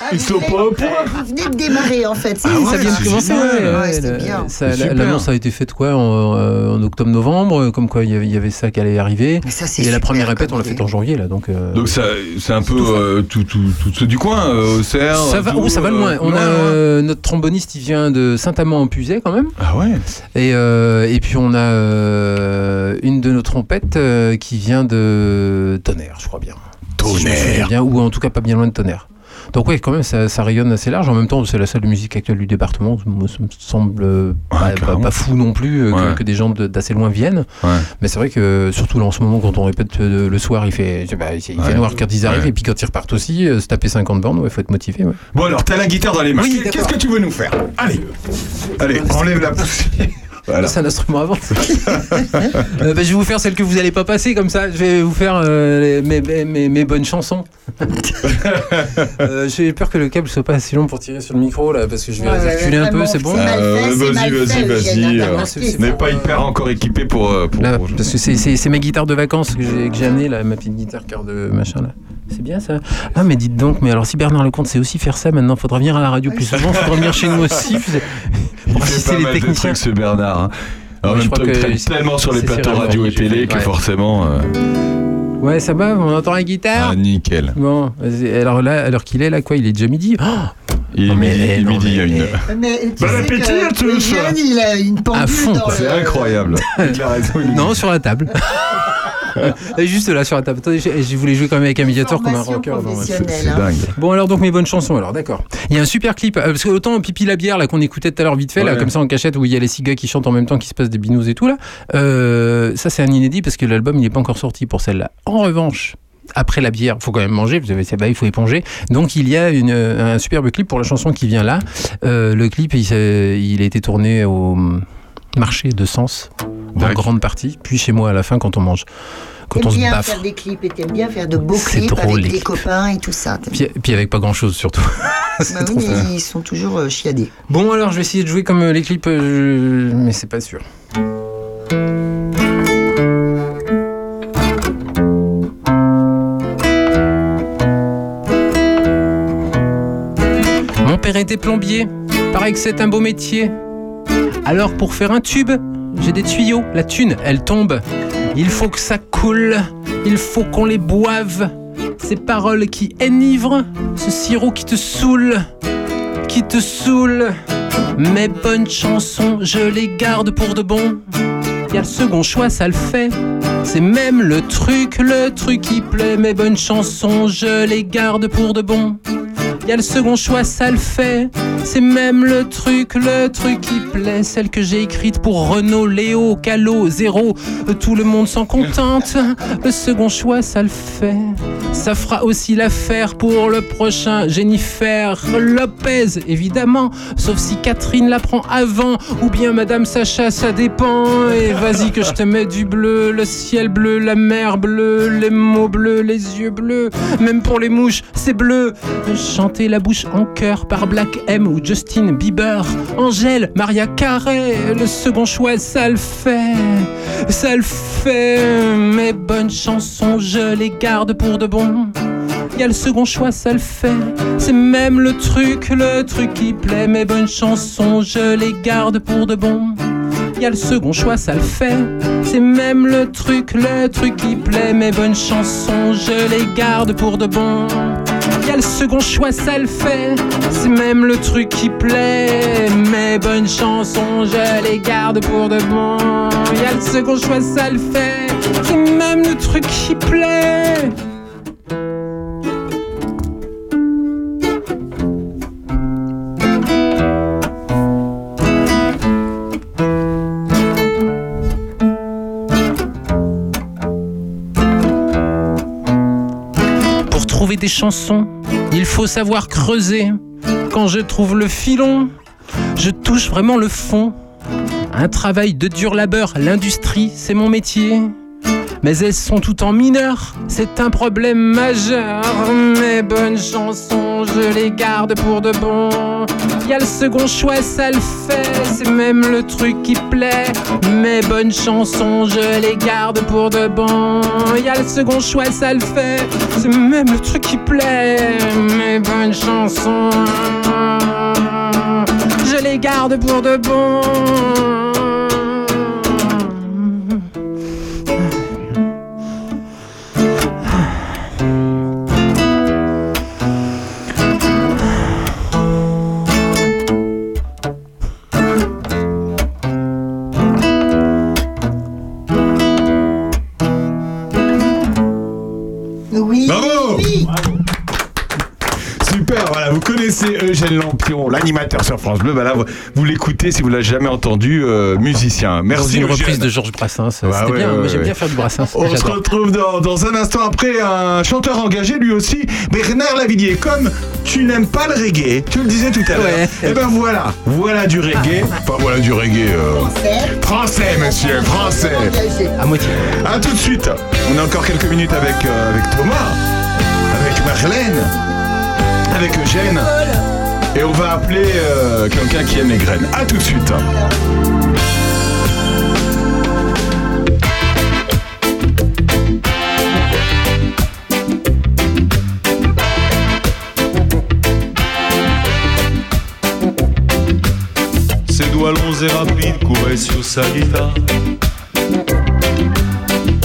S3: Ah,
S2: Ils sont pas au point.
S3: Vous venez de démarrer en fait.
S2: Ah
S3: ça
S4: ça vient de commencer. ouais. L'annonce a été faite quoi en, euh, en octobre-novembre, comme quoi il y avait- il y avait ça qui allait arriver.
S3: Mais ça, c'est
S4: Et la première répète, on l'a faite en janvier là, donc. euh,
S2: Donc ça, c'est un peu euh, tout, tout, tout ceux du coin, euh, au cerf.
S4: ça va,
S2: tout,
S4: oh, ça va
S2: euh,
S4: loin. On a euh, notre tromboniste, il vient de Saint-Amand-en-Puisaye quand même.
S2: Ah ouais.
S4: Et, euh, et puis on a euh, une de nos trompettes euh, qui vient de Tonnerre, je crois bien.
S2: Tonnerre.
S4: bien, ou en tout cas pas bien loin de Tonnerre. Donc ouais, quand même, ça, ça rayonne assez large. En même temps, c'est la salle de musique actuelle du département. Moi, ça me semble euh, pas, pas-
S2: carrément.
S4: pas fou non plus euh, que, des gens d'assez loin viennent.
S2: Ouais.
S4: Mais c'est vrai que surtout là en ce moment, quand on répète euh, le soir, il fait, bah, il fait
S2: Ouais.
S4: noir quand ils arrivent. Et puis quand ils repartent aussi, euh, se taper 50 bornes, il faut être motivé.
S2: Bon alors, t'as la guitare dans les mains.
S4: Oui,
S2: Qu'est- Qu'est-ce que tu veux nous faire? Allez, allez, enlève la poussière. Voilà.
S4: C'est un instrument avant. *laughs* Euh, bah, je vais vous faire celle que vous n'allez pas passer comme ça. Je vais vous faire euh, les- mes, mes- mes- mes bonnes chansons. *laughs* Euh, J'ai peur que le câble soit pas assez long pour tirer sur le micro là, parce que je vais
S3: Ouais,
S4: reculer un peu. C'est bon.
S2: Euh, vas-y, vas-y, vas-y. N'est pas hyper encore équipé pour. euh, pour-
S4: Là,
S2: pour-
S4: parce que c'est- c'est c'est ma guitare de vacances que j'ai que j'ai amenée là, ma petite guitare cœur de machin là. C'est bien ça. Ah mais dites donc, mais alors si Bernard Lecomte sait aussi faire ça, maintenant faudra venir à la radio plus souvent, faudra venir chez nous aussi. *laughs* Pour assister les techniciens.
S2: ce Bernard. hein. En
S4: Ouais,
S2: même temps, il tellement sur les plateaux radio et télé que forcément. euh,
S4: Ouais, ça va, on entend la guitare.
S2: Ah, nickel.
S4: Bon, alors là, alors qu'il est là, quoi, il est déjà midi. Oh
S2: Il est midi,
S4: non,
S2: midi, il y a
S4: mais-
S2: une.
S3: Mais tu
S2: Bon
S3: sais
S2: appétit à tous.
S3: Il a une pendule
S4: À
S2: C'est
S3: le-
S2: incroyable. *laughs* Il a raison. il
S4: Non, sur la table. *laughs* Juste là sur la table. Attendez, je, voulais jouer quand même avec un médiator comme un rocker.
S2: C'est
S3: hein.
S2: dingue.
S4: Bon alors donc mes bonnes chansons alors d'accord. Il y a un super clip euh, parce que autant Pipi la bière là qu'on écoutait tout à l'heure vite fait là comme ça en cachette où il y a les six gars qui chantent en même temps qui se passent des binous et tout là. euh, ça c'est un inédit parce que l'album il n'est pas encore sorti pour celle-là. En revanche après la bière, faut quand même manger, vous savez, c'est bah, il faut éponger. Donc il y a une, un superbe clip pour la chanson qui vient là. Euh, le clip, il a été tourné au marché de Sens, en grande partie, puis chez moi à la fin quand on mange, quand on se
S3: bien
S4: baffe.
S3: faire des clips et t'aimes bien faire de beaux clips
S4: drôle,
S3: avec
S4: les
S3: des
S4: clips.
S3: copains et tout ça.
S4: Puis, puis avec pas grand chose surtout.
S3: Bah *laughs* oui, mais ils sont toujours euh, chiadés.
S4: Bon alors je vais essayer de jouer comme euh, les clips, euh, mais c'est pas sûr. Mon père était plombier, paraît que c'est un beau métier. Alors pour faire un tube, j'ai des tuyaux, la thune, elle tombe. Il faut que ça coule, il faut qu'on les boive. Ces paroles qui enivrent, ce sirop qui te saoule, qui te saoule. Mes bonnes chansons, je les garde pour de bon. Y a le second choix, ça le fait. C'est même le truc, le truc qui plaît. Mes bonnes chansons, je les garde pour de bon. Y a le second choix, ça le fait. C'est même le truc, le truc qui plaît. Celle que j'ai écrite pour Renault, Léo, Calo, Zéro. Euh, Tout le monde s'en contente. Le second choix, ça le fait. Ça fera aussi l'affaire pour le prochain Jennifer Lopez, évidemment. Sauf si Catherine la prend avant. Ou bien Madame Sacha, ça dépend. Et vas-y que je te mets du bleu. Le ciel bleu, la mer bleue, les mots bleus, les yeux bleus. Même pour les mouches, c'est bleu. La bouche en chœur par Black M ou Justin Bieber. Angèle, Maria Carré, le second choix, ça le fait. Ça le fait. Mes bonnes chansons, je les garde pour de bon. Y a le second choix, ça le fait. C'est même le truc, le truc qui plaît. Mes bonnes chansons, je les garde pour de bon. Y a le second choix, ça le fait. C'est même le truc, le truc qui plaît. Mes bonnes chansons, je les garde pour de bon. Y a le second choix, ça le fait. C'est même le truc qui plaît. Mes bonnes chansons, je les garde pour de bon. Y a le second choix, ça le fait. C'est même le truc qui plaît. Des chansons, il faut savoir creuser. Quand je trouve le filon, je touche vraiment le fond. Un travail de dur labeur, l'industrie, c'est mon métier. Mais elles sont toutes en mineur, c'est un problème majeur. Mes bonnes chansons, je les garde pour de bon. Y a le second choix, ça le fait, c'est même le truc qui plaît. Mes bonnes chansons, je les garde pour de bon. Y a le second choix, ça le fait, c'est même le truc qui plaît. Mes bonnes chansons, je les garde pour de bon.
S2: Connaissez Eugène Lampion, l'animateur sur France Bleu. Bah là, vous, vous l'écoutez si vous l'avez jamais entendu, euh, musicien. Merci
S4: une
S2: Eugène.
S4: reprise de Georges Brassens, c'était
S2: Ouais, ouais,
S4: bien.
S2: ouais,
S4: Moi, j'aime
S2: ouais.
S4: bien faire du Brassens.
S2: On se retrouve dans, dans un instant après un chanteur engagé lui aussi, Bernard Lavillier. Comme tu n'aimes pas le reggae, tu le disais tout à l'heure.
S4: Ouais.
S2: Et ben voilà, voilà du reggae. Enfin voilà du reggae. euh, français, monsieur, français.
S4: À moitié.
S2: Tout de suite. On a encore quelques minutes avec, euh, avec Thomas, avec Marlène, avec Eugène. Et on va appeler euh, quelqu'un qui aime les graines. A tout de suite.
S13: Ses doigts longs et rapides couraient sur sa guitare.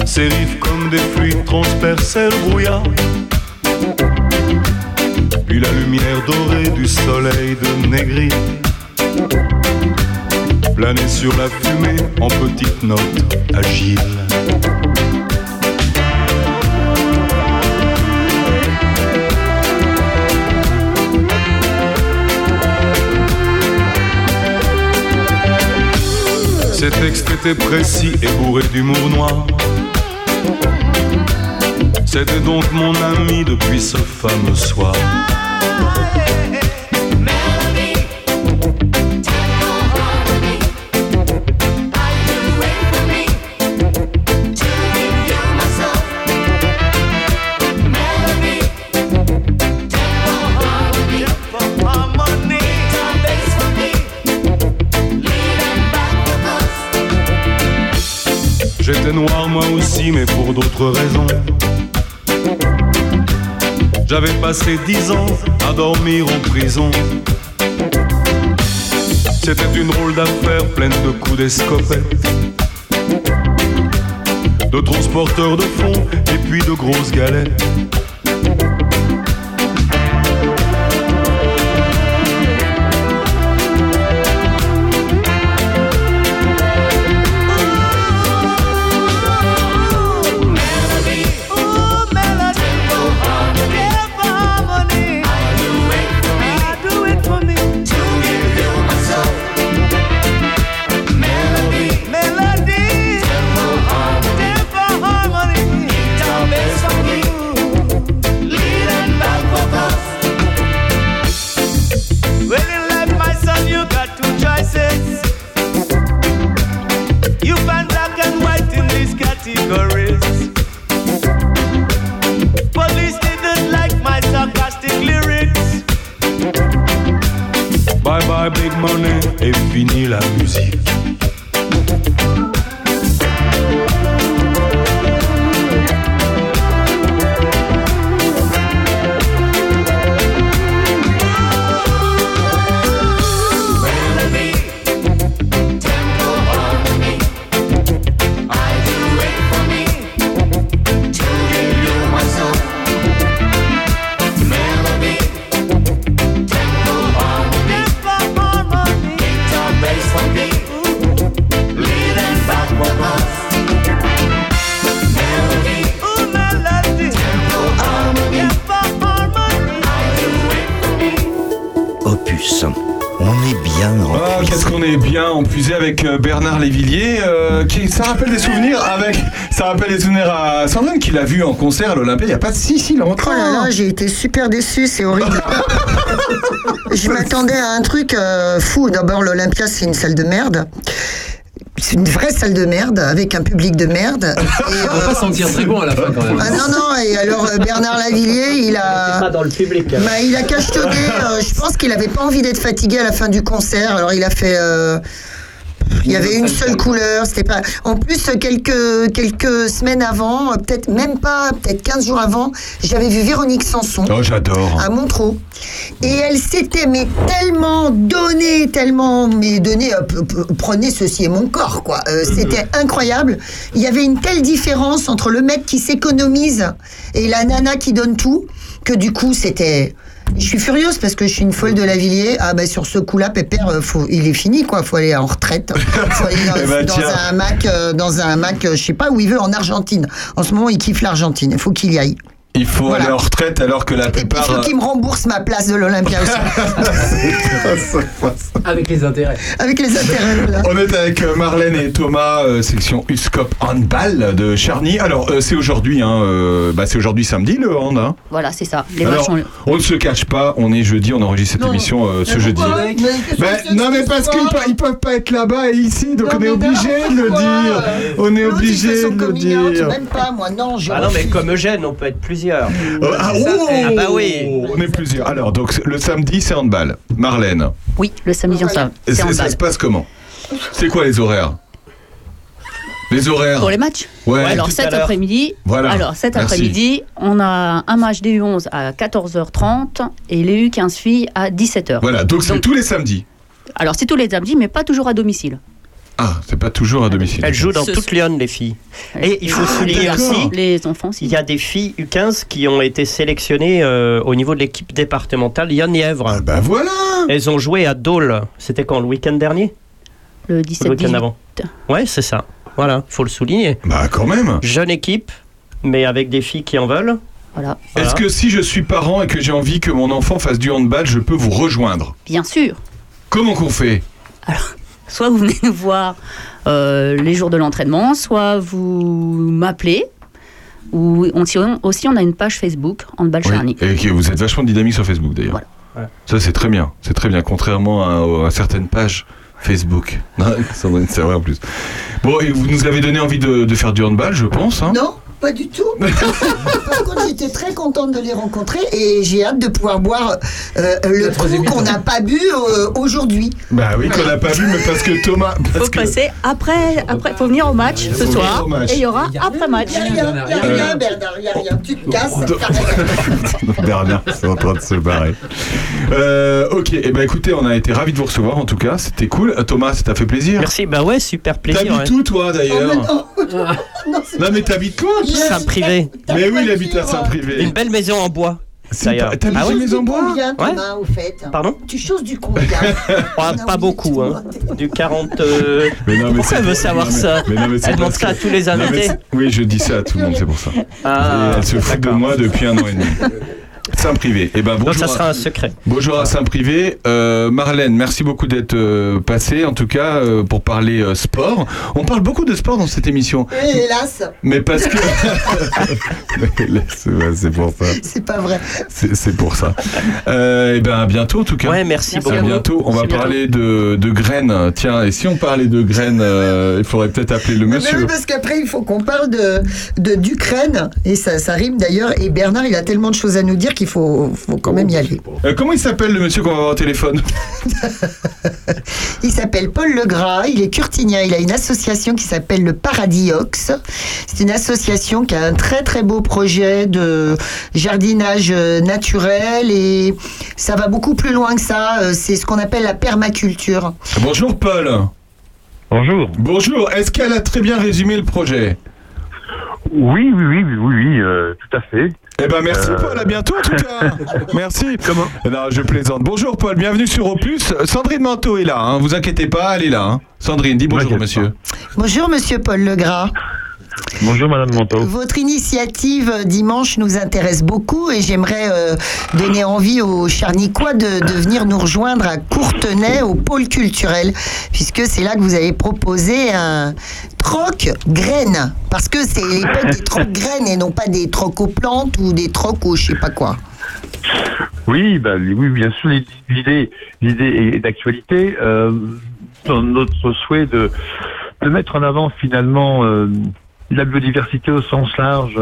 S13: Ses riffs comme des fluides transperçaient le brouillard. Puis la lumière dorée du soleil de Négri planait sur la fumée en petites notes agiles. Ses textes étaient précis et bourrés d'humour noir. C'était donc mon ami depuis ce fameux soir. Noir moi aussi, mais pour d'autres raisons. J'avais passé dix ans à dormir en prison. C'était une drôle d'affaire pleine de coups d'escopette. De transporteurs de fonds et puis de grosses galettes.
S2: À Sandrine qui l'a vu en concert à l'Olympia il n'y a pas si si longtemps.
S3: Oh là là, j'ai été super déçue, c'est horrible. *laughs* je m'attendais à un truc euh, fou. D'abord, l'Olympia, c'est une salle de merde. C'est une vraie salle de merde avec un public de merde. *laughs*
S4: On va pas sentir très bon à la fin quand même.
S3: Ah non, non, et alors euh, Bernard Lavillier, il a.
S7: Pas dans le public.
S3: Bah, il a cachetonné. euh, je pense qu'il avait pas envie d'être fatigué à la fin du concert. Alors il a fait. Il y avait une seule couleur, c'était pas. En plus, quelques, quelques semaines avant, peut-être même pas, peut-être 15 jours avant, j'avais vu Véronique Sanson
S2: Oh, j'adore.
S3: à Montreux. Et elle s'était mais tellement donnée, tellement mais donnée, euh, prenez ceci est mon corps, quoi. Euh, C'était incroyable. Il y avait une telle différence entre le mec qui s'économise et la nana qui donne tout, que du coup, c'était. Je suis furieuse parce que je suis une folle de la Villiers. Ah bah sur ce coup-là, Pépère, euh, faut, il est fini quoi. Faut aller en retraite. Faut aller dans, *laughs*
S2: Eh ben,
S3: dans un Mac, euh, dans un Mac, euh, je sais pas où il veut, en Argentine. En ce moment, il kiffe l'Argentine. Il faut qu'il y aille.
S2: Il faut
S3: Voilà.
S2: aller en retraite alors que la
S3: Il
S2: plupart.
S3: faut qu'il me rembourse ma place de l'Olympia aussi. *laughs* *laughs*
S4: Avec les intérêts.
S3: Avec les intérêts. voilà.
S2: On est avec euh, Marlène et Thomas, euh, section USCOP handball de Charny. Alors euh, c'est aujourd'hui, hein, euh, bah, c'est aujourd'hui samedi le hand. hein.
S8: Voilà, c'est ça. Les
S2: Alors, on ne se cache pas, on est jeudi, on enregistre cette émission euh, ce jeudi. Non mais parce qu'ils ils peuvent pas être là-bas et ici, donc on est obligé de le dire. On est obligé de le dire.
S3: Même pas, moi, non, je.
S7: Ah non, mais comme Eugène, on peut être plusieurs.
S2: Euh, ah, oh
S7: Ah bah oui.
S2: On est plusieurs. Alors donc le samedi c'est handball. Marlène,
S8: Oui, le samedi, on ça.
S2: et
S8: C'est
S2: c'est-
S8: en
S2: ça
S8: balle.
S2: se passe comment? C'est quoi les horaires? Les horaires?
S8: Pour les matchs?
S2: Ouais.
S8: Alors cet après-midi,
S2: Voilà.
S8: alors cet après-midi, on a un match des U11 à 14h30 et les U15 filles à 17h.
S2: Voilà, donc c'est tous les samedis.
S8: Alors c'est tous les samedis, mais pas toujours à domicile.
S2: Ah, c'est pas toujours à domicile.
S7: Elles jouent dans
S8: Ce-
S7: toute Lyon, les filles. Et il faut
S8: Ah,
S7: souligner aussi,
S8: Les enfants aussi.
S7: il y a des filles U15 qui ont été sélectionnées euh, au niveau de l'équipe départementale Lyon-Nièvre.
S2: bah voilà
S7: Elles ont joué à Dole. C'était quand, le week-end dernier?
S8: Le
S7: Ou
S8: 17
S7: Le week-end
S8: 18.
S7: avant Ouais, c'est ça. Voilà, faut le souligner.
S2: Bah quand même.
S7: Jeune équipe, mais avec des filles qui en veulent.
S8: Voilà.
S2: Est-ce que si je suis parent et que j'ai envie que mon enfant fasse du handball, je peux vous rejoindre?
S8: Bien sûr.
S2: Comment qu'on fait?
S8: Soit vous venez nous voir euh, les jours de l'entraînement, soit vous m'appelez. Ou on, aussi, on a une page Facebook, Handball Charny.
S2: Et que vous êtes vachement dynamique sur Facebook d'ailleurs. Ça c'est très bien, c'est très bien, contrairement à, à certaines pages Facebook. *laughs* C'est vrai en plus. Bon, et vous nous avez donné envie de, de faire du handball, je pense. Hein?
S3: Non, pas du tout. *laughs* Par contre, j'étais très contente de les rencontrer et j'ai hâte de pouvoir boire euh, le coup qu'on n'a pas bu euh, aujourd'hui.
S2: Bah oui, qu'on n'a pas vu, mais parce que Thomas. Parce
S8: faut
S2: que...
S8: passer après, après, faut venir au match ce soir
S2: match.
S8: et il y aura après match.
S3: Il n'y a rien, y a rien, Bernard, il n'y a rien. Tu te casses. *laughs*
S2: Bernard, c'est en train de se barrer. Euh, ok, et ben écoutez, on a été ravis de vous recevoir en tout cas, c'était cool. Euh, Thomas, ça t'a fait plaisir
S7: Merci, bah ouais, super plaisir.
S2: T'habites
S7: ouais.
S2: où toi d'ailleurs Non mais t'habites quoi
S7: Saint-Privé.
S2: Mais oui, il habite à Saint-Privé.
S7: Une belle maison en bois. d'ailleurs.
S2: T'habites
S7: Ah ouais
S2: une maison en bois
S3: Combien,
S7: Ouais.
S3: Au fait
S7: Pardon
S3: Tu choses du combien *laughs*
S7: Ah, Pas beaucoup, hein. Du 40. euh,
S2: Mais non, mais
S7: Pourquoi elle veut savoir
S2: non, mais-
S7: ça
S2: mais non, mais c'est
S7: Elle demande ça à tous les invités.
S2: Oui, je dis ça à tout le monde, c'est pour ça.
S7: Ah,
S2: elle se fout de moi depuis un an et demi. *laughs* Saint-Privé. Eh ben bonjour.
S7: Donc ça
S2: à-
S7: sera un secret.
S2: Bonjour à Saint-Privé. Euh, Marlène, merci beaucoup d'être euh, passée, en tout cas, euh, pour parler euh, sport. On parle beaucoup de sport dans cette émission.
S3: Et hélas,
S2: Mais parce que. *laughs* Mais c'est pour ça.
S3: c'est pas vrai.
S2: C'est pour ça. Euh, et ben à bientôt en tout cas.
S7: Ouais, merci
S2: À
S7: beaucoup.
S2: bientôt. On va
S7: Merci,
S2: parler de, de graines. Tiens, et si on parlait de graines, euh, il faudrait peut-être appeler le
S3: Mais
S2: monsieur.
S3: oui, parce qu'après, il faut qu'on parle de de- d'Ukraine. Et ça, ça rime d'ailleurs. Et Bernard, il a tellement de choses à nous dire qu'il faut, faut quand même y aller.
S2: Euh, comment il s'appelle le monsieur qu'on va avoir au téléphone?
S3: Il s'appelle Paul Legras, il est curtinien, il a une association qui s'appelle le Paradis Ox. C'est une association qui a un très très beau projet de jardinage euh, naturel et ça va beaucoup plus loin que ça. Euh, C'est ce qu'on appelle la permaculture.
S2: Bonjour Paul.
S14: Bonjour.
S2: Bonjour. Est-ce qu'elle a très bien résumé le projet?
S14: Oui, oui, oui, oui, oui, oui, euh, tout à fait.
S2: Eh ben merci
S14: Euh,
S2: Paul, à bientôt en tout cas. *laughs* merci. Comment Non, je plaisante. Bonjour Paul, bienvenue sur Opus. Sandrine Manteau est là, hein, vous inquiétez pas, elle est là. hein. Sandrine, dis bonjour monsieur.
S3: Bonjour Monsieur Paul Legras.
S14: Bonjour Madame Manteau.
S3: Votre initiative euh, dimanche nous intéresse beaucoup et j'aimerais euh, donner envie aux Charnicois de, de venir nous rejoindre à Courtenay au pôle culturel puisque c'est là que vous avez proposé un troc graines parce que c'est l'époque des trocs graines et non pas des trocs aux plantes ou des trocs aux je sais pas quoi.
S14: Oui, bah, oui, bien sûr, l'idée, l'idée est d'actualité. Euh, dans notre souhait de, de mettre en avant finalement euh, la biodiversité au sens large,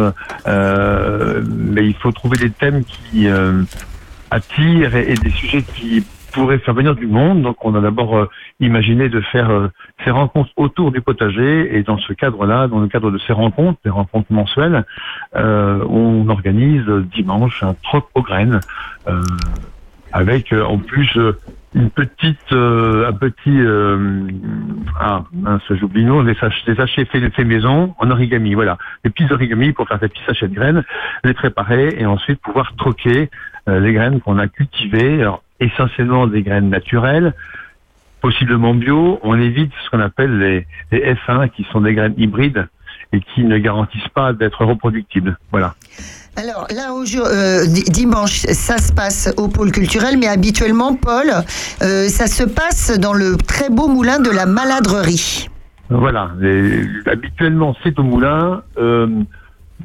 S14: euh, mais il faut trouver des thèmes qui euh, attirent et, des sujets qui pourraient faire venir du monde. Donc, on a d'abord euh, imaginé de faire euh, ces rencontres autour du potager, et dans ce cadre-là, dans le cadre de ces rencontres, des rencontres mensuelles, euh, on organise dimanche un troc aux graines, avec euh, en plus euh, une petite, euh, un petit, euh, ah, mince, j'oublie le nom, des sachets, des sachets faits, faits maison en origami, voilà, des petits origamis pour faire des petits sachets de graines, les préparer et ensuite pouvoir troquer euh, les graines qu'on a cultivées, alors essentiellement des graines naturelles, possiblement bio. On évite ce qu'on appelle les, les F1 qui sont des graines hybrides et qui ne garantissent pas d'être reproductibles. Voilà.
S3: Alors là, euh, di- dimanche, ça se passe au pôle culturel, mais habituellement, Paul, euh, ça se passe dans le très beau moulin de la maladrerie.
S14: Voilà. Habituellement, c'est au moulin. euh,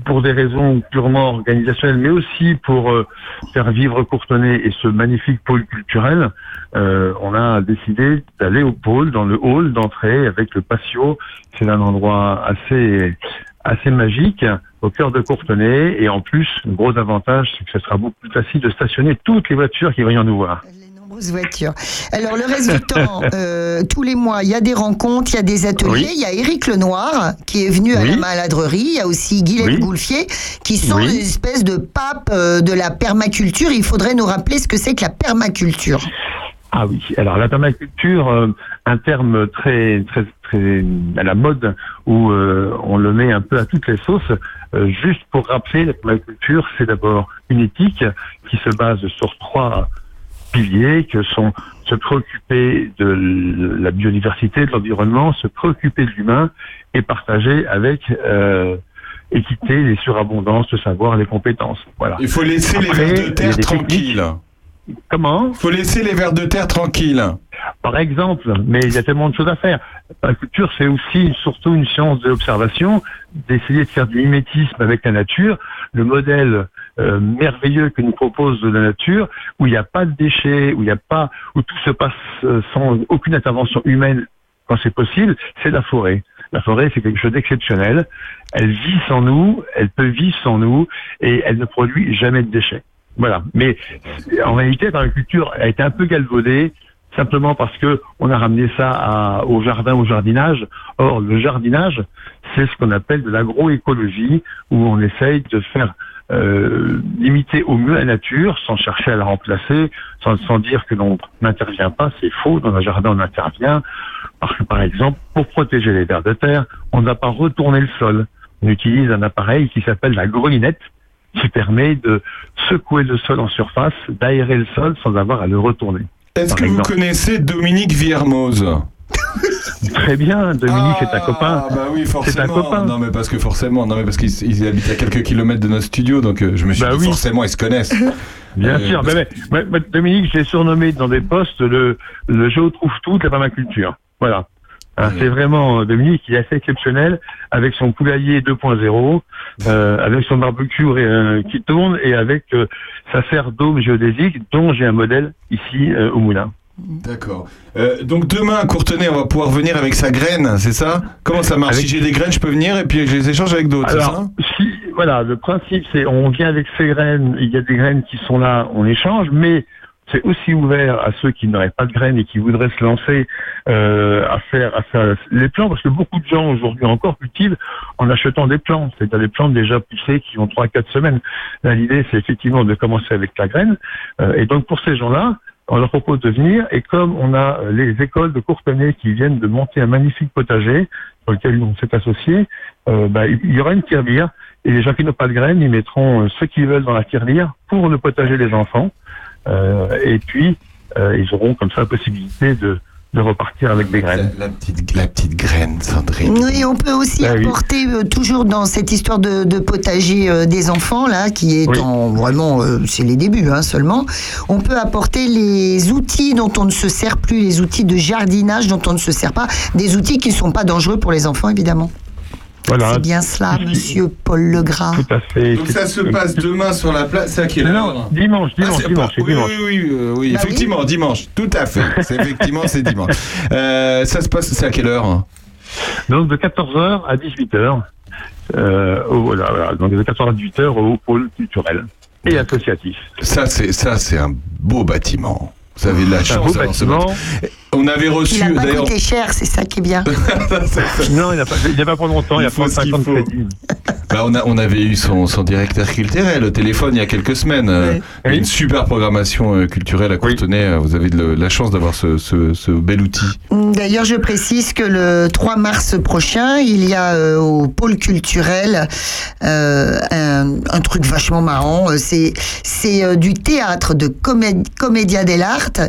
S14: pour des raisons purement organisationnelles, mais aussi pour euh, faire vivre Courtenay et ce magnifique pôle culturel, on a décidé d'aller au pôle, dans le hall d'entrée avec le patio. C'est un endroit assez assez magique au cœur de Courtenay et en plus, le gros avantage, c'est que ce sera beaucoup plus facile de stationner toutes les voitures qui vont nous voir.
S3: Nombreuses voitures. Alors le reste du *laughs* temps, euh, tous les mois, il y a des rencontres, il y a des ateliers.
S14: Oui.
S3: Il y a Éric Lenoir qui est venu à
S14: Oui.
S3: la maladrerie. Il y a aussi Guylaine
S14: Oui.
S3: Goulfier qui sont
S14: Oui.
S3: des espèces de papes euh, de la permaculture. Il faudrait nous rappeler ce que c'est que la permaculture.
S14: Ah oui, alors la permaculture, euh, un terme très très très à la mode où euh, on le met un peu à toutes les sauces. Euh, juste pour rappeler, la permaculture, c'est d'abord une éthique qui se base sur trois piliers que sont se préoccuper de la biodiversité, de l'environnement, se préoccuper de l'humain et partager avec euh, équité les surabondances, le savoir, les compétences. Voilà.
S2: Il faut laisser les vers de terre tranquilles.
S14: Comment?
S2: Il faut laisser les vers de terre tranquilles.
S14: Par exemple, mais il y a tellement de choses à faire. La culture, c'est aussi surtout une science de l'observation, d'essayer de faire du mimétisme avec la nature, le modèle euh, merveilleux que nous propose la nature, où il n'y a pas de déchets, où il n'y a pas, où tout se passe euh, sans aucune intervention humaine quand c'est possible, c'est la forêt. La forêt, c'est quelque chose d'exceptionnel. Elle vit sans nous, elle peut vivre sans nous, et elle ne produit jamais de déchets. Voilà. Mais en réalité, la culture, a été un peu galvaudée simplement parce que on a ramené ça à- au jardin, au jardinage. Or, le jardinage, c'est ce qu'on appelle de l'agroécologie, où on essaye de faire euh, limiter au mieux la nature, sans chercher à la remplacer, sans, sans dire que l'on n'intervient pas. C'est faux. Dans un jardin, on intervient. Parce que, par exemple, pour protéger les vers de terre, on n'a pas retourné le sol. On utilise un appareil qui s'appelle la grelinette, qui permet de secouer le sol en surface, d'aérer le sol sans avoir à le retourner.
S2: Est-ce que vous connaissez Dominique Viermoz?
S14: Très bien, Dominique est un copain.
S2: Ah bah oui,
S14: C'est un
S2: forcément.
S14: copain.
S2: Non mais parce que forcément, non mais parce qu'il il habite à quelques kilomètres de notre studio, donc euh, je me suis
S14: Bah
S2: dit
S14: oui.
S2: forcément ils se connaissent. *laughs*
S14: Bien
S2: Euh,
S14: sûr.
S2: parce-
S14: Mais, Dominique, je l'ai surnommé dans des postes le, le je trouve tout de la permaculture. Voilà. Hein, C'est vraiment euh, Dominique, il est assez exceptionnel avec son poulailler 2.0, euh, avec son barbecue euh, qui tourne et avec euh, sa serre dôme géodésique dont j'ai un modèle ici euh, au moulin.
S2: D'accord. Euh, donc demain Courtenay, on va pouvoir venir avec sa graine, c'est ça? Comment ça marche?
S14: Avec-
S2: Si j'ai des graines, je peux venir et puis je les échange avec d'autres, c'est ça?
S14: si, voilà, le principe, c'est on vient avec ces graines, il y a des graines qui sont là, on échange, mais c'est aussi ouvert à ceux qui n'auraient pas de graines et qui voudraient se lancer euh, à faire à faire les plants, parce que beaucoup de gens aujourd'hui encore cultivent en achetant des plants, c'est-à-dire des plantes déjà poussées qui ont 3-4 semaines. L'idée, c'est effectivement de commencer avec la graine. Euh, et donc, pour ces gens-là, on leur propose de venir, et comme on a euh, les écoles de Courtenay qui viennent de monter un magnifique potager, sur lequel on s'est associé, euh, bah, il y aura une tirelire, et les gens qui n'ont pas de graines, ils mettront euh, ce qu'ils veulent dans la tirelire pour le potager des enfants. Euh, et puis, euh, ils auront comme ça la possibilité de, de repartir avec des graines.
S2: La, petite, la petite graine, Sandrine.
S3: Oui, on peut aussi
S14: Bah oui.
S3: apporter, euh, toujours dans cette histoire de, de potager euh, des enfants, là, qui est
S14: Oui.
S3: en vraiment, euh, c'est les débuts hein, seulement, on peut apporter les outils dont on ne se sert plus, les outils de jardinage dont on ne se sert pas, des outils qui ne sont pas dangereux pour les enfants, évidemment.
S14: Voilà.
S3: C'est bien cela, monsieur Paul Legras.
S14: Tout à fait.
S2: Donc ça se passe demain sur la place. C'est à quelle
S14: Non,
S2: heure
S14: dimanche,
S2: Ah,
S14: dimanche,
S2: c'est
S14: dimanche,
S2: oui,
S14: dimanche.
S2: Oui, oui, euh, oui,
S3: Bah oui.
S2: effectivement, dimanche. Tout à fait. *laughs* C'est effectivement, c'est dimanche. Euh, ça se passe, c'est à quelle heure
S14: Donc de 14h à 18h. Euh, voilà, voilà. Donc de 14h à 18h au pôle culturel et associatif.
S2: Ça, c'est ça, c'est un beau bâtiment. Vous avez de la chance
S14: bâtiment.
S2: On avait reçu
S3: Il n'a pas
S2: d'ailleurs.
S3: coûté cher, c'est ça qui est bien. *laughs*
S14: Non, il n'a pas, il n'a pas pour longtemps, il,
S2: Il
S14: a
S2: qu'il
S14: 50
S2: faut.
S14: crédits.
S2: Bah, on, a, on avait eu son, son directeur culturel au téléphone il y a quelques semaines. Euh,
S14: Oui.
S2: une super programmation euh, culturelle à Courtenay. Euh, Vous avez de la chance d'avoir ce, ce- ce bel outil.
S3: D'ailleurs, je précise que le 3 mars prochain, il y a euh, au pôle culturel euh, un, un truc vachement marrant. C'est c'est euh, du théâtre de comé Commedia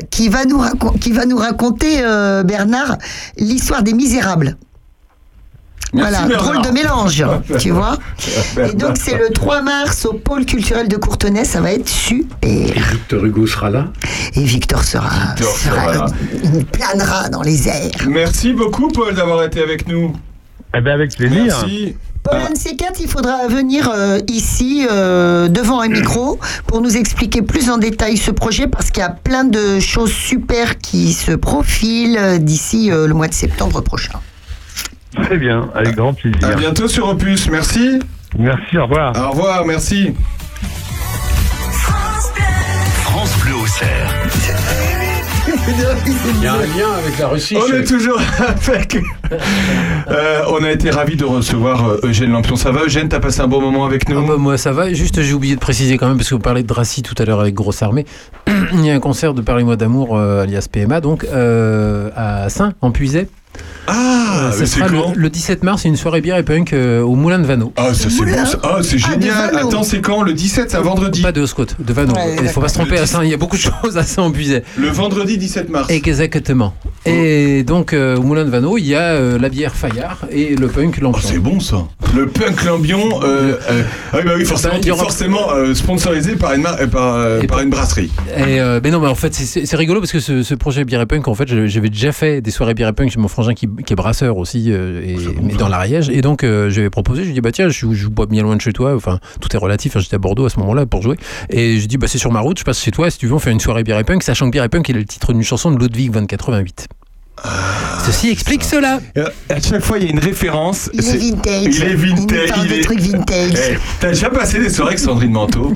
S3: qui va nous racon- qui va nous raconter euh, Bernard l'histoire des Misérables.
S2: Merci,
S3: voilà,
S2: Bernard.
S3: drôle de mélange, *laughs* tu vois. Et donc c'est le 3 mars au pôle culturel de Courtenay, ça va être super.
S12: Et Victor Hugo sera là?
S3: Et Victor sera,
S2: Victor sera là.
S3: il planera dans les airs.
S2: Merci beaucoup, Paul, d'avoir été avec nous.
S14: Eh bien, avec plaisir.
S2: Merci.
S3: Paul, ces quatre, il faudra venir euh, ici, euh, devant un micro, pour nous expliquer plus en détail ce projet, parce qu'il y a plein de choses super qui se profilent d'ici euh, le mois de septembre prochain.
S14: Très bien, avec grand plaisir.
S2: À bientôt sur Opus. Merci.
S14: Merci, au revoir.
S2: Au revoir, merci.
S15: France Bleu au cerf.
S12: Il y a un lien avec la Russie.
S2: On
S12: je-
S2: est toujours *laughs* avec. Euh, on a été ravis de recevoir euh, Eugène Lampion. Ça va, Eugène T'as passé un bon moment avec nous
S4: Ah bah, moi ça va, juste j'ai oublié de préciser quand même parce que vous parlez de Dracy tout à l'heure avec Grosse Armée. *clears throat* Il y a un concert de Parlez-moi d'amour euh, alias PMA donc euh, à Saint en Puisay.
S2: Ah,
S4: ça
S2: mais c'est
S4: sera le, le 17 mars, une soirée bière et punk euh, au Moulin de Vano.
S2: Ah, ça c'est bon. ça. Ah, c'est génial.
S3: Vano.
S2: Attends, c'est quand? Le 17, c'est un vendredi.
S4: Pas de Oscote, de Vano.
S3: Ouais,
S4: Il faut pas se tromper à Saint, il y a beaucoup de choses à Puisay.
S2: Le vendredi 17 mars.
S4: Exactement. Et donc euh, au Moulin de Vano, il y a euh, la bière Fayard et le punk
S2: Oh,
S4: Lampion.
S2: c'est bon ça. Le punk Lambion. Euh, euh, ah oui, bah oui, forcément,
S4: Bah, aura-
S2: forcément euh, sponsorisé par une, mar- euh, par, euh,
S4: Et
S2: par
S4: par-
S2: une brasserie.
S4: Et euh, mais non, mais en fait, c'est- c'est c'est rigolo parce que ce, ce projet Bière et Punk, en fait, je- j'avais déjà fait des soirées Bière et Punk chez mon frangin qui, qui est brasseur aussi, euh, et, mais dans l'Ariège. Et donc, euh, j'avais proposé, je lui ai dit, bah tiens, je, je joue pas bien loin de chez toi, enfin, tout est relatif, hein, j'étais à Bordeaux à ce moment-là pour jouer. Et je dis, bah c'est sur ma route, je passe chez toi, si tu veux, on fait une soirée Bière et Punk, sachant que Bière et Punk est le titre d'une chanson de Ludwig 2088. Ceci explique cela.
S2: Euh, À chaque fois, il y a une référence.
S3: Il est vintage.
S2: Il est vintage.
S3: Il parle
S2: il est-
S3: trucs vintage.
S2: Eh, T'as déjà passé des soirées avec Sandrine Manteau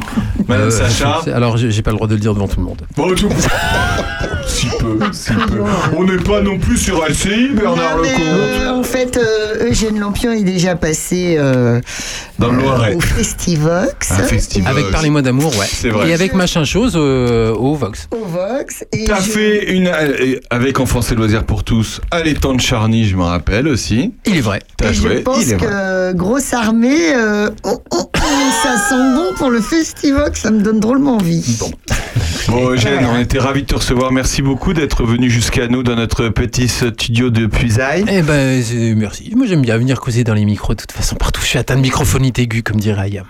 S2: Madame
S4: Euh,
S2: Sacha
S4: c'est- Alors, j'ai pas le droit de le dire devant tout le monde.
S2: Bon, tout... *laughs* si peu, si peu. On n'est pas non plus sur LCI, Bernard
S3: Non,
S2: Lecomte.
S3: euh, en fait, euh, Eugène Lampion est déjà passé euh,
S2: Dans le Loiret.
S3: au Festivox.
S2: Un festival.
S4: Avec Parlez-moi d'amour, ouais.
S2: C'est vrai.
S4: Et avec machin chose euh, au Vox.
S3: Au Vox.
S2: T'as
S3: je-
S2: fait une. euh, Avec Enfance et Loisirs pour tous, à l'étang de Charny, je me rappelle aussi.
S4: Il est vrai.
S2: T'as joué,
S3: je pense
S2: il est vrai.
S3: que grosse armée, euh, oh, oh, oh, ça sent bon pour le Festivox, ça me donne drôlement envie.
S2: Bon, Eugène, on était ravis de te recevoir. Merci beaucoup d'être venu jusqu'à nous dans notre petit studio de Puisailles.
S4: Eh ben, merci. Moi, j'aime bien venir causer dans les micros. De toute façon, partout, je suis atteint de microphonite aiguë, comme dirait Ayam.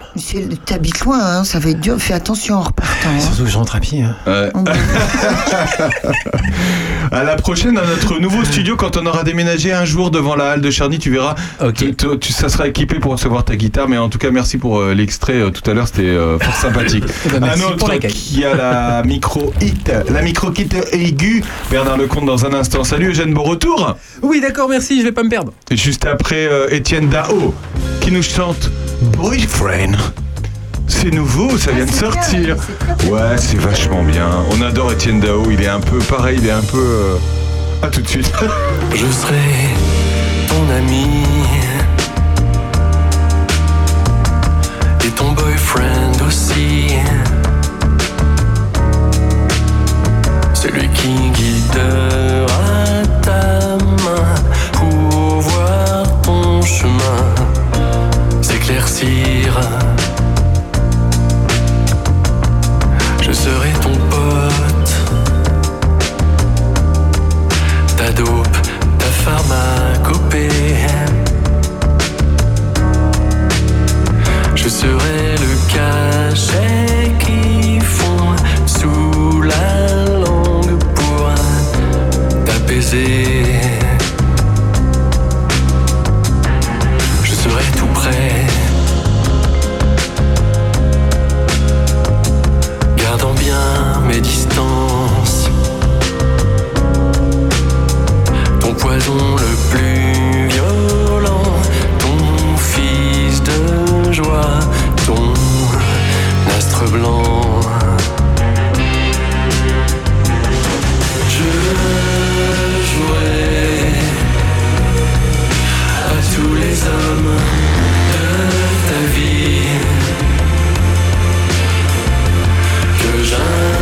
S3: T'habites loin, hein, ça va être dur. Fais attention en repartant. hein.
S4: Surtout que je rentre à pied. hein.
S2: Ouais. *laughs* à la prochaine, dans notre nouveau studio, quand on aura déménagé un jour devant la halle de Charny, tu verras.
S4: Ok.
S2: Tu- tu- tu- ça sera équipé pour recevoir ta guitare. Mais en tout cas, merci pour euh, l'extrait euh, tout à l'heure. C'était euh, fort *laughs* sympathique.
S4: Eh ben,
S2: un autre qui a la micro hit, la micro kit aiguë. Bernard Lecomte dans un instant. Salut Eugène, bon retour.
S4: Oui, d'accord, merci, je vais pas me perdre.
S2: Et juste après, euh, Étienne Dao qui nous chante Boyfriend. C'est nouveau, ça vient de sortir. Ouais, c'est vachement bien. On adore Étienne Dao. Il est un peu pareil, il est un peu. euh, À tout de suite. *laughs*
S9: Je serai ton ami et ton boyfriend aussi. Celui qui guidera ta main pour voir ton chemin s'éclaircir. pharmacopée. Je serai
S16: le cachet qui fond sous la langue pour t'apaiser. poison le plus violent,
S9: ton fils de joie, ton astre blanc. Je jouais à tous les hommes de ta vie que
S6: j'aime.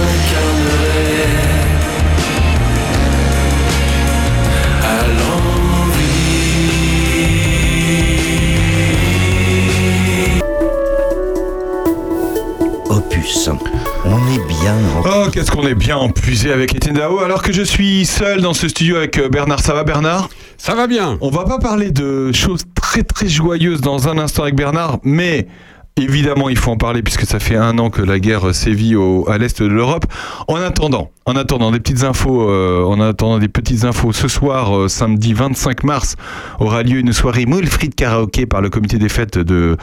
S6: On est bien en
S2: Oh, qu'est-ce qu'on est bien empuisé avec Étienne Dao, alors que je suis seul dans ce studio avec euh, Bernard. Ça va, Bernard?
S12: Ça va bien.
S2: On va pas parler de choses très très joyeuses dans un instant avec Bernard, mais évidemment, il faut en parler puisque ça fait un an que la guerre sévit au- à l'est de l'Europe. En attendant, en attendant des petites infos, euh, en attendant des petites infos, ce soir, euh, samedi 25 mars, aura lieu une soirée moule frites karaoké par le comité des fêtes de,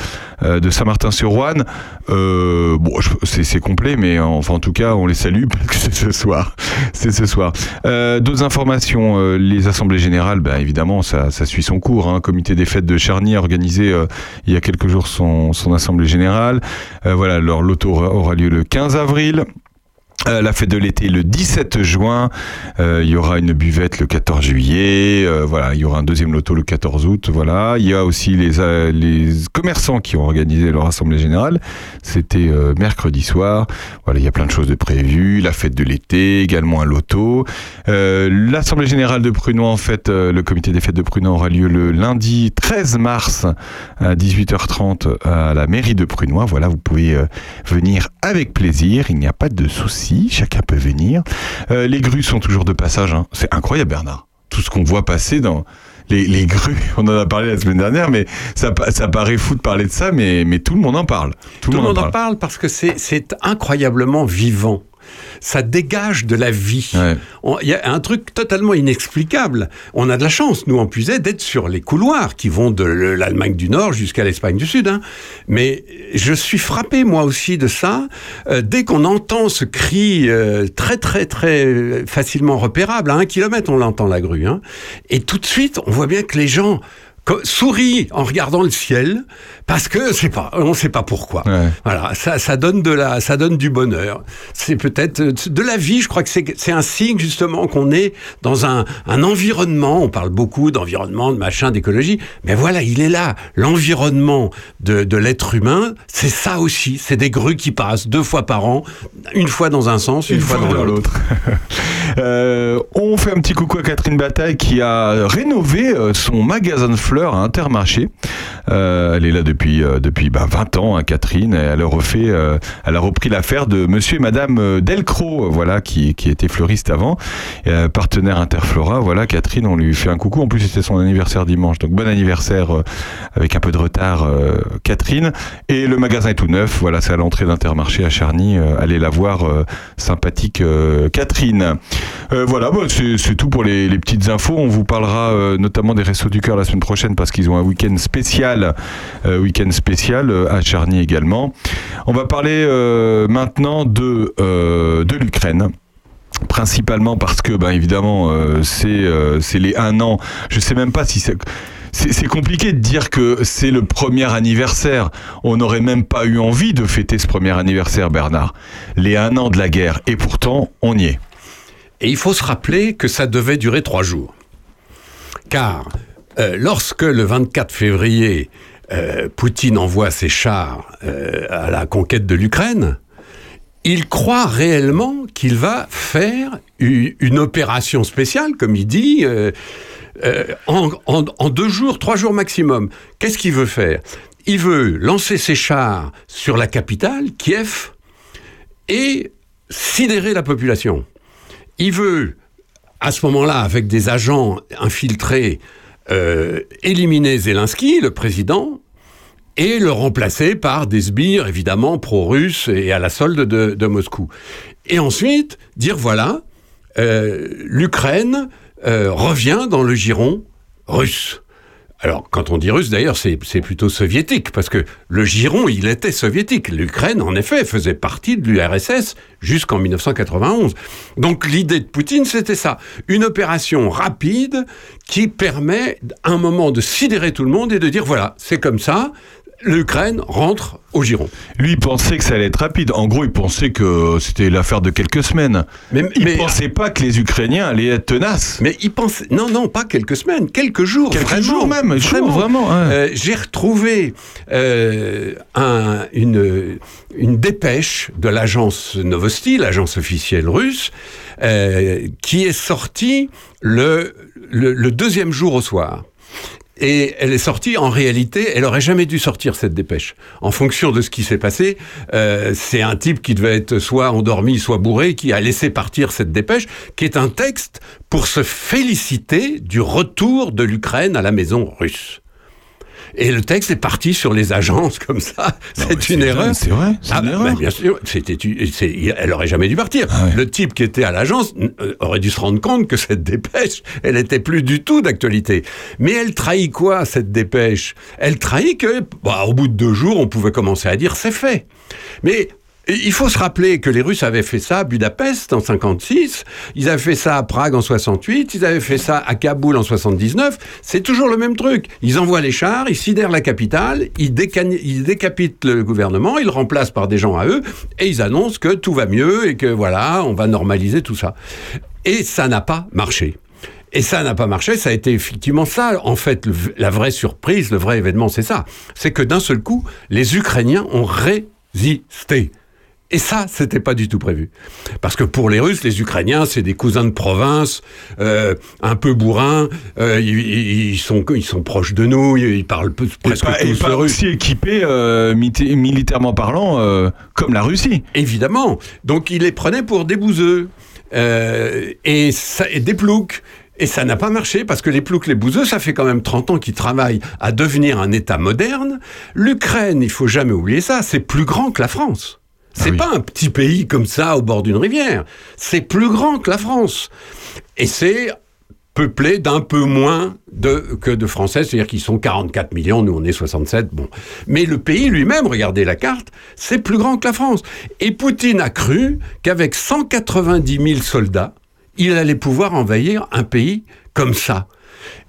S2: euh, de Saint-Martin-sur-Ouane. Euh, bon, c'est complet, mais enfin en tout cas, on les salue parce que c'est ce soir. *laughs* C'est ce soir. Euh, D'autres informations, euh, les assemblées générales, ben, évidemment, ça, ça suit son cours. Hein. Comité des fêtes de Charny a organisé euh, il y a quelques jours son, son assemblée générale. Euh, voilà, leur loto aura lieu le 15 avril. Euh, la fête de l'été le 17 juin, Euh, il y aura une buvette le 14 juillet, Euh, voilà, il y aura un deuxième loto le 14 août, voilà. Il y a aussi les, commerçants qui ont organisé leur assemblée générale, c'était mercredi soir, voilà, il y a plein de choses de prévues, la fête de l'été, également un loto. L'assemblée générale de Prunois, en fait, le comité des fêtes de Prunois aura lieu le lundi 13 mars à 18h30 à la mairie de Prunois, voilà, vous pouvez venir avec plaisir, il n'y a pas de souci, chacun peut venir. Euh, les grues sont toujours de passage, hein. c'est incroyable Bernard, tout ce qu'on voit passer dans les, les grues, *laughs* on en a parlé la semaine dernière, mais ça, ça paraît fou de parler de ça, mais, mais tout le monde en parle. Tout,
S12: Tout le monde en parle parce que c'est incroyablement vivant. Ça dégage de la vie. Il y a un truc totalement inexplicable. On a de la chance, nous en Puisay, d'être sur les couloirs qui vont de le- l'Allemagne du Nord jusqu'à l'Espagne du Sud. hein. Mais je suis frappé, moi aussi, de ça. Euh, dès qu'on entend ce cri euh, très, très, très facilement repérable, à un kilomètre, on l'entend la grue. hein. Et tout de suite, on voit bien que les gens sourient en regardant le ciel parce que c'est pas on ne sait pas pourquoi. Voilà ça, ça donne de la ça donne du bonheur. C'est peut-être de la vie je crois que c'est c'est un signe justement qu'on est dans un, un environnement. On parle beaucoup d'environnement de machin d'écologie. Mais voilà il est là l'environnement de, de l'être humain. C'est ça aussi. C'est des grues qui passent deux fois par an une fois dans un sens une, fois, dans l'autre. *laughs*
S2: Euh, on fait un petit coucou à Catherine Bataille qui a rénové euh, son magasin de fleurs à Intermarché. Euh, elle est là depuis euh, depuis bah, 20 ans, hein, Catherine. Euh, elle a repris l'affaire de Monsieur et Madame euh, voilà, qui était fleuriste avant, partenaire Interflora. Voilà, Catherine, on lui fait un coucou. En plus, c'était son anniversaire dimanche, donc bon anniversaire avec un peu de retard, Catherine. Et le magasin est tout neuf. Voilà, c'est à l'entrée d'Intermarché à Charny. Allez la voir, sympathique Catherine. Voilà, bah, c'est tout pour les, petites infos. On vous parlera notamment des Restos du Cœur la semaine prochaine parce qu'ils ont un week-end spécial, euh, week-end spécial euh, à Charny également. On va parler euh, maintenant de, de l'Ukraine principalement parce que, ben, évidemment, c'est les un an. Je sais même pas si. C'est c'est compliqué de dire que c'est le premier anniversaire. On n'aurait même pas eu envie de fêter ce premier anniversaire, Bernard. Les un an de la guerre. Et pourtant, on y est.
S12: Et il faut se rappeler que ça devait durer trois jours. Car euh, lorsque le 24 février, euh, Poutine envoie ses chars euh, à la conquête de l'Ukraine, il croit réellement qu'il va faire une opération spéciale, comme il dit, en deux jours, trois jours maximum. Qu'est-ce qu'il veut faire? Il veut lancer ses chars sur la capitale, Kiev, et sidérer la population. Il veut, à ce moment-là, avec des agents infiltrés, euh, éliminer Zelensky, le président, et le remplacer par des sbires, évidemment, pro-russes et à la solde de, de Moscou. Et ensuite, dire voilà, euh, l'Ukraine euh, revient dans le giron russe. Alors, quand on dit russe, d'ailleurs, c'est plutôt soviétique, parce que le giron, il était soviétique. L'Ukraine, en effet, faisait partie de l'URSS jusqu'en 1991. Donc, l'idée de Poutine, c'était ça. Une opération rapide qui permet, à un moment, de sidérer tout le monde et de dire, voilà, c'est comme ça, l'Ukraine rentre au giron.
S2: Lui, il pensait que ça allait être rapide. En gros, il pensait que c'était l'affaire de quelques semaines.
S12: Mais,
S2: il
S12: mais-
S2: pensait pas que les Ukrainiens allaient être tenaces.
S12: Mais il pensait. Non, non, pas quelques semaines, quelques jours.
S2: Quelques
S12: vraiment,
S2: jours même, jours, vraiment, ouais.
S12: Euh, J'ai retrouvé euh, un- une, une dépêche de l'agence Novosti, l'agence officielle russe, euh, qui est sortie le, le, le deuxième jour au soir. Et elle est sortie, en réalité, elle aurait jamais dû sortir cette dépêche. En fonction de ce qui s'est passé, euh, c'est un type qui devait être soit endormi, soit bourré, qui a laissé partir cette dépêche, qui est un texte pour se féliciter du retour de l'Ukraine à la maison russe. Et le texte est parti sur les agences comme ça. *laughs* C'est une erreur.
S2: c'est vrai, c'est
S12: Ah,
S2: une
S12: bah,
S2: erreur.
S12: bien sûr, c'était, elle aurait jamais dû partir.
S2: Ah
S12: Le type qui était à l'agence euh, aurait dû se rendre compte que cette dépêche, elle était plus du tout d'actualité. Mais elle trahit quoi cette dépêche? Elle trahit que, bah, au bout de deux jours, on pouvait commencer à dire c'est fait. Mais il faut se rappeler que les Russes avaient fait ça à Budapest en 56, ils avaient fait ça à Prague en 68, ils avaient fait ça à Kaboul en 79. C'est toujours le même truc. Ils envoient les chars, ils sidèrent la capitale, ils, décapitent le gouvernement, ils le remplacent par des gens à eux, et ils annoncent que tout va mieux et que voilà, on va normaliser tout ça. Et ça n'a pas marché. Et ça n'a pas marché, ça a été effectivement ça. En fait, la vraie surprise, le vrai événement, c'est ça. C'est que d'un seul coup, les Ukrainiens ont résisté. Et ça, c'était pas du tout prévu. Parce que pour les Russes, les Ukrainiens, c'est des cousins de province, euh, un peu bourrins, euh, ils, ils- ils sont, ils sont proches de nous, ils parlent peu-
S2: Et
S12: presque
S2: pas, et
S12: tous
S2: pas
S12: le russe.
S2: aussi équipés euh, militairement parlant comme la Russie.
S12: Évidemment. Donc il les prenait pour des bouseux. Et, ça, et des ploucs. Et ça n'a pas marché parce que les ploucs, les bouseux, ça fait quand même 30 ans qu'ils travaillent à devenir un État moderne. L'Ukraine, il faut jamais oublier ça, c'est plus grand que la France. C'est pas un petit pays comme ça au bord d'une rivière. C'est plus grand que la France. Et c'est peuplé d'un peu moins de, que de Français, c'est-à-dire qu'ils sont 44 millions, nous on est 67, bon. Mais le pays lui-même, regardez la carte, c'est plus grand que la France. Et Poutine a cru qu'avec 190 000 soldats, il allait pouvoir envahir un pays comme ça.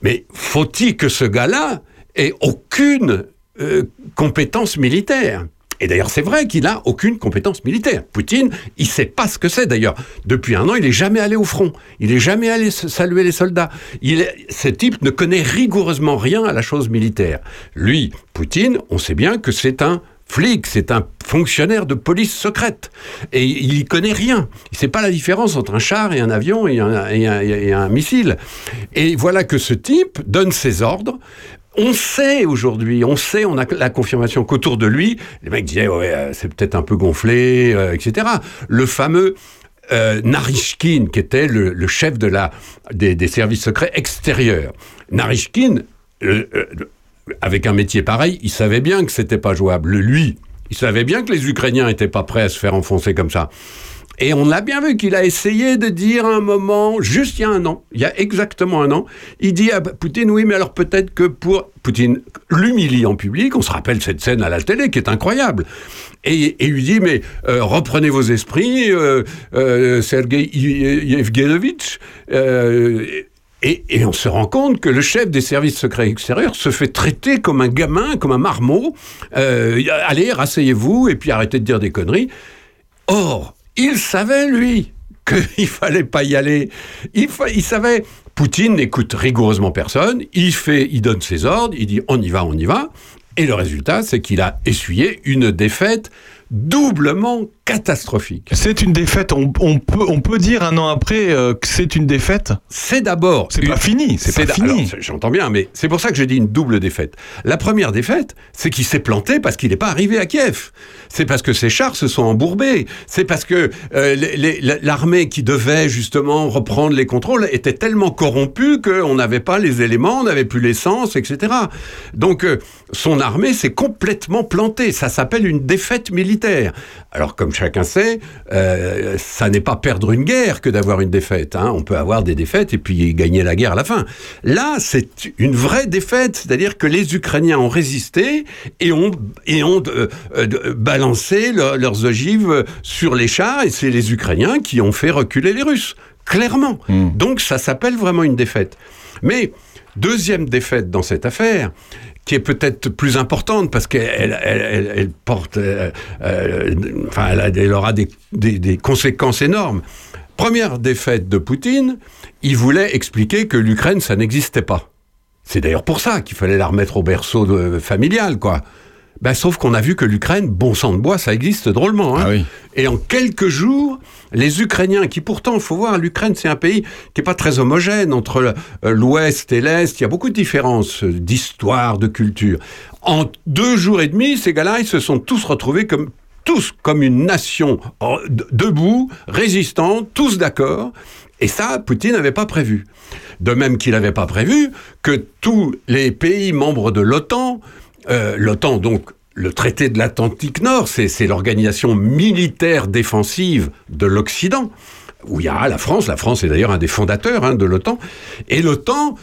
S12: Mais faut-il que ce gars-là ait aucune euh, compétence militaire? Et d'ailleurs, c'est vrai qu'il n'a aucune compétence militaire. Poutine, il sait pas ce que c'est. D'ailleurs, depuis un an, il est jamais allé au front. Il est jamais allé saluer les soldats. Ce type ne connaît rigoureusement rien à la chose militaire. Lui, Poutine, on sait bien que c'est un flic, c'est un fonctionnaire de police secrète. Et il y connaît rien. Il sait pas la différence entre un char et un avion et un missile. Et voilà que ce type donne ses ordres. On sait aujourd'hui, on sait, on a la confirmation qu'autour de lui, les mecs disaient ouais, euh, c'est peut-être un peu gonflé, euh, etc. Le fameux euh, Narishkin, qui était le, chef de la, des, services secrets extérieurs. Narishkin, euh, avec un métier pareil, il savait bien que c'était pas jouable. Lui, il savait bien que les Ukrainiens étaient pas prêts à se faire enfoncer comme ça. Et on a bien vu qu'il a essayé de dire un moment, juste il y a un an, il y a exactement un an, il dit à Poutine, oui, mais alors peut-être que pour... Poutine l'humilie en public, on se rappelle cette scène à la télé qui est incroyable. Et, et lui dit, mais euh, reprenez vos esprits, euh, euh, Sergei Yevgenovitch. et, et on se rend compte que le chef des services secrets extérieurs se fait traiter comme un gamin, comme un marmot. Allez, rasseyez-vous et puis arrêtez de dire des conneries. Or, il savait, lui, *laughs* qu'il fallait pas y aller. Il, il savait. Poutine n'écoute rigoureusement personne. Il fait, il donne ses ordres. Il dit on y va, on y va. Et le résultat, c'est qu'il a essuyé une défaite doublement catastrophique.
S2: C'est une défaite. On, on peut, on peut dire un an après euh, que c'est une défaite.
S12: C'est d'abord.
S2: C'est pas fini. C'est pas fini.
S12: J'entends bien, mais c'est pour ça que j'ai dit une double défaite. La première défaite, c'est qu'il s'est planté parce qu'il n'est pas arrivé à Kiev. C'est parce que ses chars se sont embourbés. C'est parce que euh, l'armée qui devait justement reprendre les contrôles était tellement corrompue qu'on n'avait pas les éléments, on n'avait plus l'essence, etc. Donc euh, son armée s'est complètement plantée. Ça s'appelle une défaite militaire. Alors comme chacun sait, euh, ça n'est pas perdre une guerre que d'avoir une défaite. hein. On peut avoir des défaites et puis gagner la guerre à la fin. Là, c'est une vraie défaite, c'est-à-dire que les Ukrainiens ont résisté et ont, et ont euh, euh, balancé leur- leurs ogives sur les chars et c'est les Ukrainiens qui ont fait reculer les Russes, clairement. Donc ça s'appelle vraiment une défaite. Mais Deuxième défaite dans cette affaire, qui est peut-être plus importante parce qu'elle elle, elle- elle porte, euh, euh, enfin, elle, aura des, conséquences énormes. Première défaite de Poutine, il voulait expliquer que l'Ukraine, ça n'existait pas. C'est d'ailleurs pour ça qu'il fallait la remettre au berceau de- familial, quoi. Ben, sauf qu'on a vu que l'Ukraine, bon sang de bois, ça existe drôlement. hein. Et en quelques jours, les Ukrainiens, qui pourtant, il faut voir, l'Ukraine, c'est un pays qui n'est pas très homogène entre euh, l'Ouest et l'Est. Il y a beaucoup de différences d'histoire, de culture. En deux jours et demi, ces gars-là, ils se sont tous retrouvés comme tous comme une nation de- debout, résistante, tous d'accord. Et ça, Poutine n'avait pas prévu. De même qu'il n'avait pas prévu que tous les pays membres de l'OTAN, euh, l'OTAN donc le traité de l'Atlantique Nord, c'est c'est l'organisation militaire défensive de l'Occident, où il y a la France, la France est d'ailleurs un des fondateurs hein, de l'OTAN, et l'OTAN,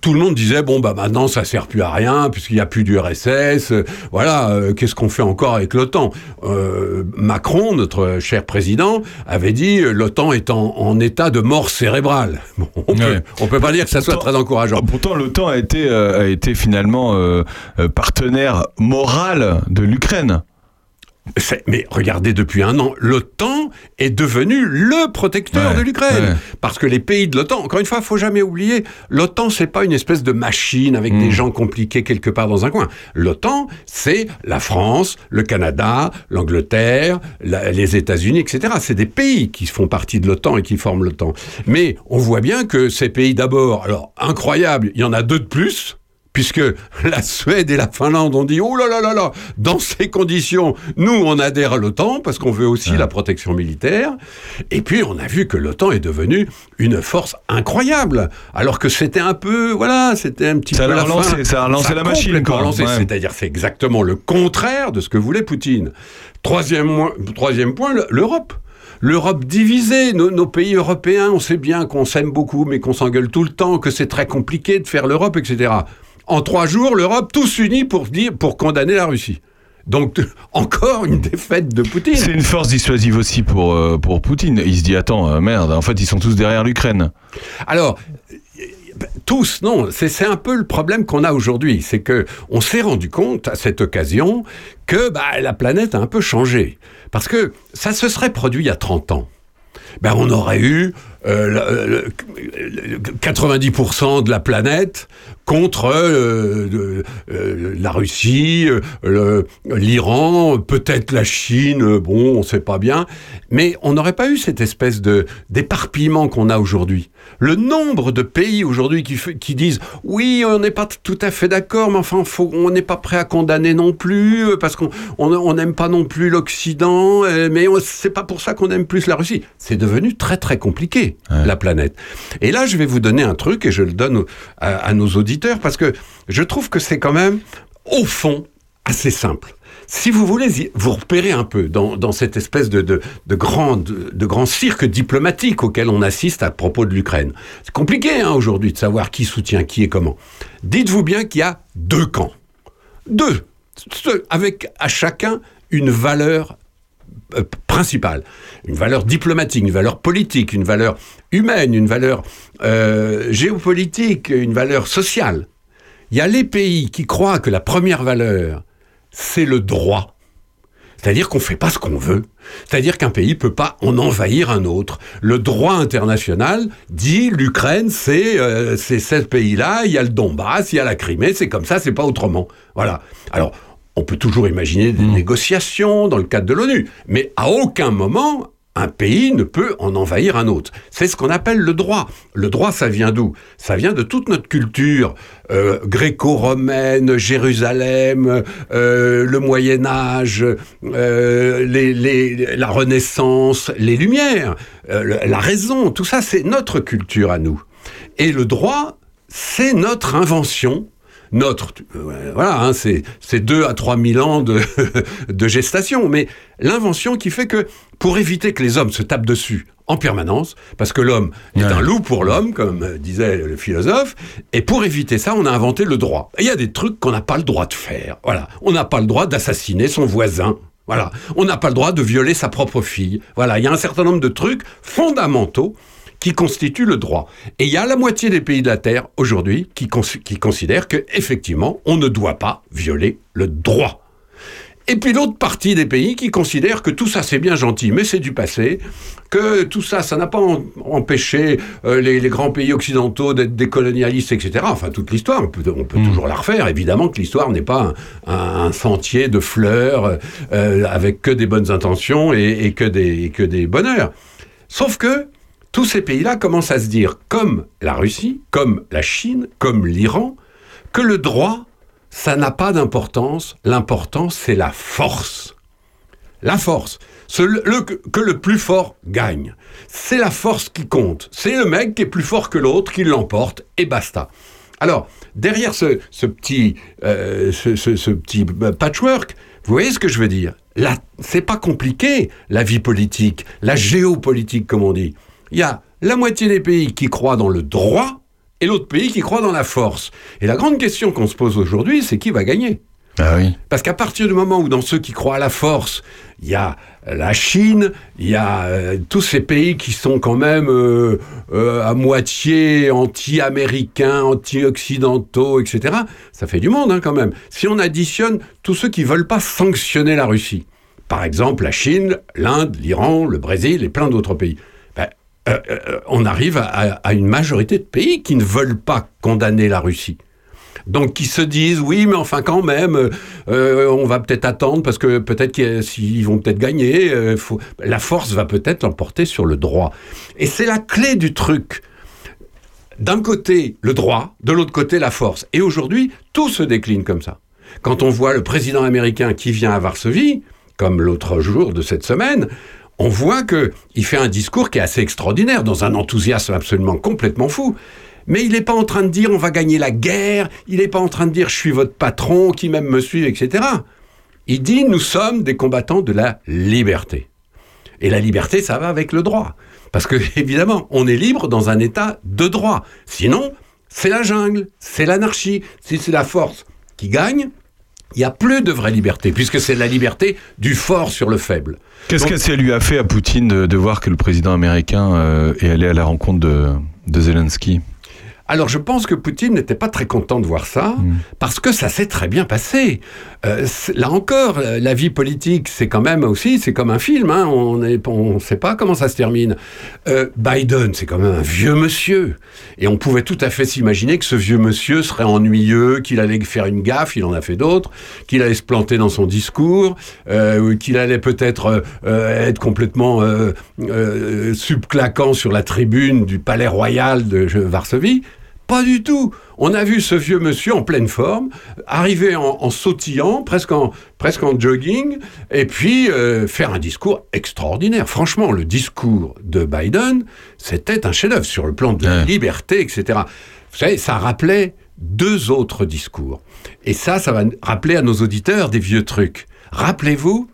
S12: tout le monde disait, bon, bah maintenant ça sert plus à rien, puisqu'il n'y a plus d'URSS, euh, voilà, euh, qu'est-ce qu'on fait encore avec l'OTAN? Euh, Macron, notre cher président, avait dit, l'OTAN est en, en état de mort cérébrale. *laughs* Bon, on on peut pas dire que ça soit très encourageant.
S2: Pourtant, l'OTAN a été, euh, a été finalement euh, partenaire moral de l'Ukraine.
S12: Mais regardez, depuis un an, l'OTAN est devenu le protecteur
S2: Ouais,
S12: de l'Ukraine.
S2: ouais.
S12: Parce que les pays de l'OTAN, encore une fois, faut jamais oublier, l'OTAN, c'est pas une espèce de machine avec
S2: Mm.
S12: des gens compliqués quelque part dans un coin. L'OTAN, c'est la France, le Canada, l'Angleterre, la- les États-Unis, etc. C'est des pays qui font partie de l'OTAN et qui forment l'OTAN. Mais on voit bien que ces pays d'abord, alors incroyable, il y en a deux de plus puisque *laughs* la Suède et la Finlande ont dit oh là là là là, dans ces conditions, nous on adhère à l'OTAN parce qu'on veut aussi la protection militaire. Et puis on a vu que l'OTAN est devenue une force incroyable, alors que c'était un peu voilà, c'était un petit
S2: Ça
S12: peu
S2: a
S12: la
S2: relancé-
S12: fin.
S2: ça a relancé la machine, quoi. Ouais.
S12: C'est-à-dire c'est exactement le contraire de ce que voulait Poutine. Troisième, troisième point, le- l'Europe. L'Europe divisée, nos, nos pays européens, on sait bien qu'on s'aime beaucoup, mais qu'on s'engueule tout le temps, que c'est très compliqué de faire l'Europe, etc. En trois jours, l'Europe tous unis pour dire, pour condamner la Russie. Donc *laughs* encore une défaite de Poutine.
S2: C'est une force dissuasive aussi pour, euh, pour Poutine. Il se dit attends, euh, merde, en fait, ils sont tous derrière l'Ukraine.
S12: Alors, euh, tous, non, c'est c'est un peu le problème qu'on a aujourd'hui, c'est que on s'est rendu compte à cette occasion que bah, la planète a un peu changé, parce que ça se serait produit il y a 30 ans. Ben, on aurait eu euh, le- le- le- 90% de la planète contre euh, euh, la Russie, euh, l'Iran, peut-être la Chine, bon, on sait pas bien, mais on n'aurait pas eu cette espèce de d'éparpillement qu'on a aujourd'hui. Le nombre de pays aujourd'hui qui, disent oui, on n'est pas tout à fait d'accord, mais enfin, faut, on n'est pas prêt à condamner non plus, parce qu'on on on n'aime pas non plus l'Occident, mais c'est pas pour ça qu'on aime plus la Russie. C'est devenu très très compliqué, la planète. Et là, je vais vous donner un truc, et je le donne à, à nos auditeurs, parce que je trouve que c'est quand même, au fond, assez simple. Si vous voulez vous repérer un peu dans, cette espèce de, grand, cirque diplomatique auquel on assiste à propos de l'Ukraine, c'est compliqué hein, aujourd'hui de savoir qui soutient qui et comment. Dites-vous bien qu'il y a deux camps. Deux. Avec à chacun une valeur euh, principale, une valeur diplomatique, une valeur politique, une valeur humaine, une valeur euh, géopolitique, une valeur sociale. Il y a les pays qui croient que la première valeur, c'est le droit. C'est-à-dire qu'on ne fait pas ce qu'on veut. C'est-à-dire qu'un pays ne peut pas en envahir un autre. Le droit international dit l'Ukraine, c'est euh, c'est ce pays-là, il y a le Donbass, il y a la Crimée, c'est comme ça, c'est pas autrement. Voilà. Alors, on peut toujours imaginer des négociations dans le cadre de l'ONU, mais à aucun moment un pays ne peut en envahir un autre. C'est ce qu'on appelle le droit. Le droit, ça vient d'où? Ça vient de toute notre culture euh, gréco-romaine, Jérusalem, euh, le Moyen Âge, euh, les- les- la Renaissance, les Lumières, la raison. Tout ça, c'est notre culture à nous. Et le droit, c'est notre invention notre, euh, voilà, hein, c'est c'est deux à trois mille ans de, *laughs* de gestation, mais l'invention qui fait que pour éviter que les hommes se tapent dessus en permanence, parce que l'homme est un loup pour l'homme, comme euh, disait le philosophe, et pour éviter ça, on a inventé le droit. Il y a des trucs qu'on n'a pas le droit de faire. Voilà, on n'a pas le droit d'assassiner son voisin. Voilà, on n'a pas le droit de violer sa propre fille. Voilà, il y a un certain nombre de trucs fondamentaux qui constitue le droit. Et il y a la moitié des pays de la Terre aujourd'hui qui, cons- qui considèrent que effectivement, on ne doit pas violer le droit. Et puis l'autre partie des pays qui considèrent que tout ça c'est bien gentil, mais c'est du passé, que tout ça, ça n'a pas empêché euh, les, les grands pays occidentaux d'être des colonialistes, etc. Enfin, toute l'histoire, on peut, on peut toujours la refaire. Évidemment que l'histoire n'est pas un, un- un sentier de fleurs euh, avec que des bonnes intentions et, et que, des, et que des bonheurs. Sauf que tous ces pays-là commencent à se dire, comme la Russie, comme la Chine, comme l'Iran, que le droit, ça n'a pas d'importance. L'important, c'est la force. La force. Que le plus fort gagne. C'est la force qui compte. C'est le mec qui est plus fort que l'autre qui l'emporte et basta. Alors, derrière ce, petit, euh, ce, petit euh, patchwork, vous voyez ce que je veux dire? Là, c'est pas compliqué, la vie politique, la géopolitique, comme on dit. Il y a la moitié des pays qui croient dans le droit et l'autre pays qui croit dans la force. Et la grande question qu'on se pose aujourd'hui, c'est qui va gagner? Parce qu'à partir du moment où dans ceux qui croient à la force, il y a la Chine, il y a euh, tous ces pays qui sont quand même euh, euh, à moitié anti-américains, anti-occidentaux, etc., ça fait du monde hein, quand même. Si on additionne tous ceux qui veulent pas sanctionner la Russie, par exemple la Chine, l'Inde, l'Iran, le Brésil et plein d'autres pays, euh, euh, on arrive à, une majorité de pays qui ne veulent pas condamner la Russie. Donc qui se disent oui mais enfin quand même euh, on va peut-être attendre parce que peut-être qu'ils vont peut-être gagner la force va peut-être l'emporter sur le droit. Et c'est la clé du truc. D'un côté le droit de l'autre côté la force. Et aujourd'hui tout se décline comme ça. Quand on voit le président américain qui vient à Varsovie comme l'autre jour de cette semaine on voit que il fait un discours qui est assez extraordinaire dans un enthousiasme absolument complètement fou mais il n'est pas en train de dire on va gagner la guerre, il n'est pas en train de dire je suis votre patron, qui même me suit, etc. Il dit nous sommes des combattants de la liberté. Et la liberté, ça va avec le droit. Parce que, *laughs* évidemment, on est libre dans un état de droit. Sinon, c'est la jungle, c'est l'anarchie. Si c'est la force qui gagne, il n'y a plus de vraie liberté, puisque c'est la liberté du fort sur le faible.
S2: Qu'est-ce
S12: Donc-
S2: que ça lui a fait à Poutine de, de voir que le président américain euh, est allé à la rencontre de, de Zelensky?
S12: Alors je pense que Poutine n'était pas très content de voir ça, parce que ça s'est très bien passé. Euh, là encore, euh, la vie politique, c'est quand même aussi, c'est comme un film, hein, on ne sait pas comment ça se termine. Euh, Biden, c'est quand même un vieux monsieur. Et on pouvait tout à fait s'imaginer que ce vieux monsieur serait ennuyeux, qu'il allait faire une gaffe, il en a fait d'autres, qu'il allait se planter dans son discours, euh, ou qu'il allait peut-être être complètement subclaquant sur la tribune du palais royal de Varsovie. Pas du tout. On a vu ce vieux monsieur en pleine forme, arriver en, en sautillant, presque en, presque en jogging, et puis euh, faire un discours extraordinaire. Franchement, le discours de Biden, c'était un chef-d'œuvre sur le plan de la liberté, etc. Vous savez, ça rappelait deux autres discours. Et ça, ça va rappeler à nos auditeurs des vieux trucs. Rappelez-vous,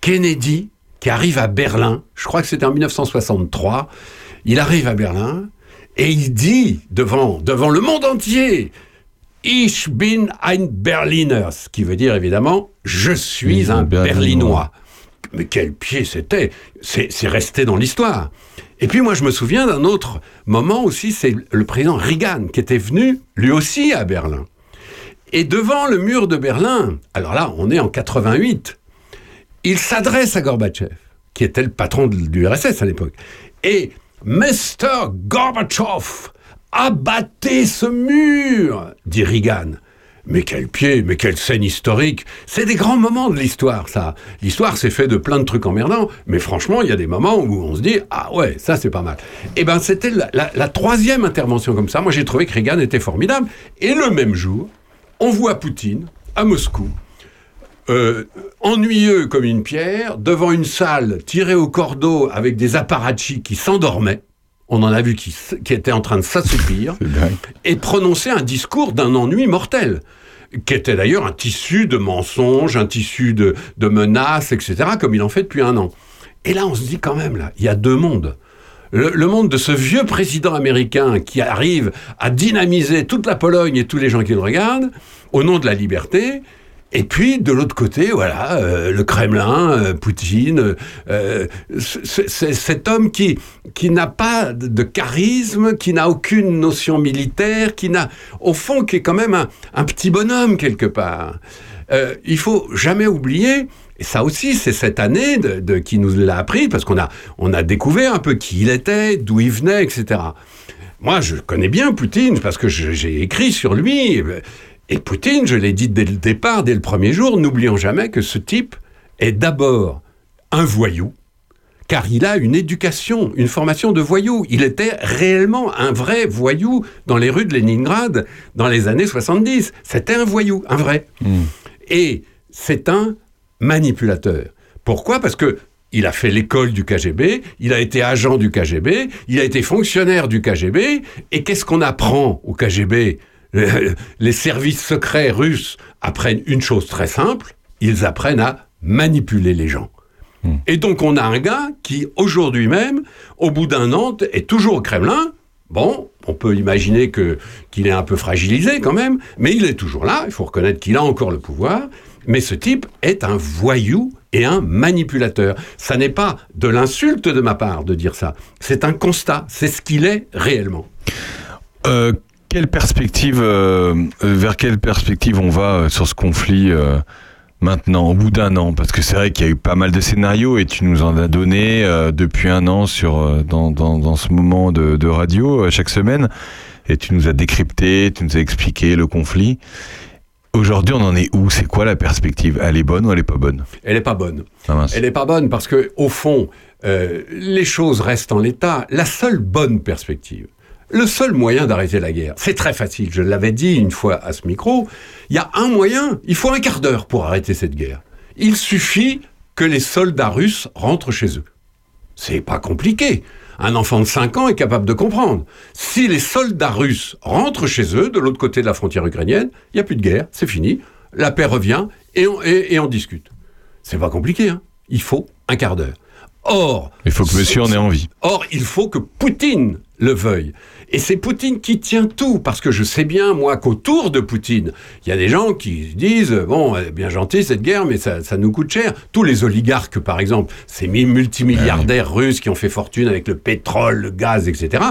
S12: Kennedy, qui arrive à Berlin, je crois que c'était en 1963, il arrive à Berlin, et il dit devant, devant le monde entier, Ich bin ein Berliner, ce qui veut dire évidemment, je suis un Berlinois. Mais quel pied c'était C'est resté dans l'histoire. Et puis moi je me souviens d'un autre moment aussi, c'est le président Reagan qui était venu lui aussi à Berlin. Et devant le mur de Berlin, alors là on est en 88, il s'adresse à Gorbatchev, qui était le patron de- du RSS à l'époque. Et Mr. Gorbatchev, abattez ce mur, dit Reagan. Mais quel pied, mais quelle scène historique. C'est des grands moments de l'histoire, ça. L'histoire, c'est fait de plein de trucs emmerdants, mais franchement, il y a des moments où on se dit, ah ouais, ça c'est pas mal. Et ben, c'était la, la- la troisième intervention comme ça. Moi, j'ai trouvé que Reagan était formidable. Et le même jour, on voit Poutine à Moscou, euh, ennuyeux comme une pierre, devant une salle tirée au cordeau avec des apparatchis qui s'endormaient. On en a vu qui, qui étaient en train de s'assoupir et prononcer un discours d'un ennui mortel, qui était d'ailleurs un tissu de mensonges, un tissu de, de menaces, etc., comme il en fait depuis un an. Et là, on se dit quand même, là, il y a deux mondes. Le, le monde de ce vieux président américain qui arrive à dynamiser toute la Pologne et tous les gens qui le regardent, au nom de la liberté, Et puis de l'autre côté, voilà, euh, le Kremlin, euh, Poutine, euh, cet homme qui qui n'a pas de charisme, qui n'a aucune notion militaire, qui n'a, au fond, qui est quand même un, petit bonhomme quelque part. Il faut jamais oublier. Et ça aussi, c'est cette année qui nous l'a appris, parce qu'on a, on a découvert un peu qui il était, d'où il venait, etc. Moi, je connais bien Poutine parce que j'ai écrit sur lui. Et Poutine, je l'ai dit dès le départ, dès le premier jour, n'oublions jamais que ce type est d'abord un voyou, car il a une éducation, une formation de voyou. Il était réellement un vrai voyou dans les rues de Leningrad dans les années 70. C'était un voyou, un vrai. Et c'est un manipulateur. Pourquoi? Parce que il a fait l'école du KGB, il a été agent du KGB, il a été fonctionnaire du KGB, et qu'est-ce qu'on apprend au KGB Les services secrets russes apprennent une chose très simple, ils apprennent à manipuler les gens. Et donc on a un gars qui, aujourd'hui même, au bout d'un an, est toujours au Kremlin. Bon, on peut imaginer que qu'il est un peu fragilisé quand même, mais il est toujours là, il faut reconnaître qu'il a encore le pouvoir. Mais ce type est un voyou et un manipulateur. Ça n'est pas de l'insulte de ma part de dire ça, c'est un constat, c'est ce qu'il est réellement.
S2: Euh, quelle perspective, euh, euh, vers quelle perspective on va euh, sur ce conflit euh, maintenant, au bout d'un an? Parce que c'est vrai qu'il y a eu pas mal de scénarios et tu nous en as donné euh, depuis un an sur, dans, dans, dans ce moment de, de radio chaque semaine. Et tu nous as décrypté, tu nous as expliqué le conflit. Aujourd'hui, on en est où? C'est quoi la perspective? Elle est bonne ou elle est pas bonne?
S12: Elle n'est pas bonne.
S2: Ah.
S12: Elle n'est pas bonne parce que, au fond, euh, les choses restent en l'état. La seule bonne perspective, le seul moyen d'arrêter la guerre, c'est très facile. Je l'avais dit une fois à ce micro. Il y a un moyen. Il faut un quart d'heure pour arrêter cette guerre. Il suffit que les soldats russes rentrent chez eux. C'est pas compliqué. Un enfant de 5 ans est capable de comprendre. Si les soldats russes rentrent chez eux, de l'autre côté de la frontière ukrainienne, il n'y a plus de guerre, c'est fini. La paix revient et on, et- et on discute. C'est pas compliqué, hein. Il faut un quart d'heure. Or.
S2: Il faut que monsieur en ait envie.
S12: Or, il faut que Poutine le veuille. Et c'est Poutine qui tient tout, parce que je sais bien, moi, qu'autour de Poutine, il y a des gens qui se disent, bon, elle est bien gentil cette guerre, mais ça, ça nous coûte cher. Tous les oligarques, par exemple, ces mi- multimilliardaires russes qui ont fait fortune avec le pétrole, le gaz, etc.,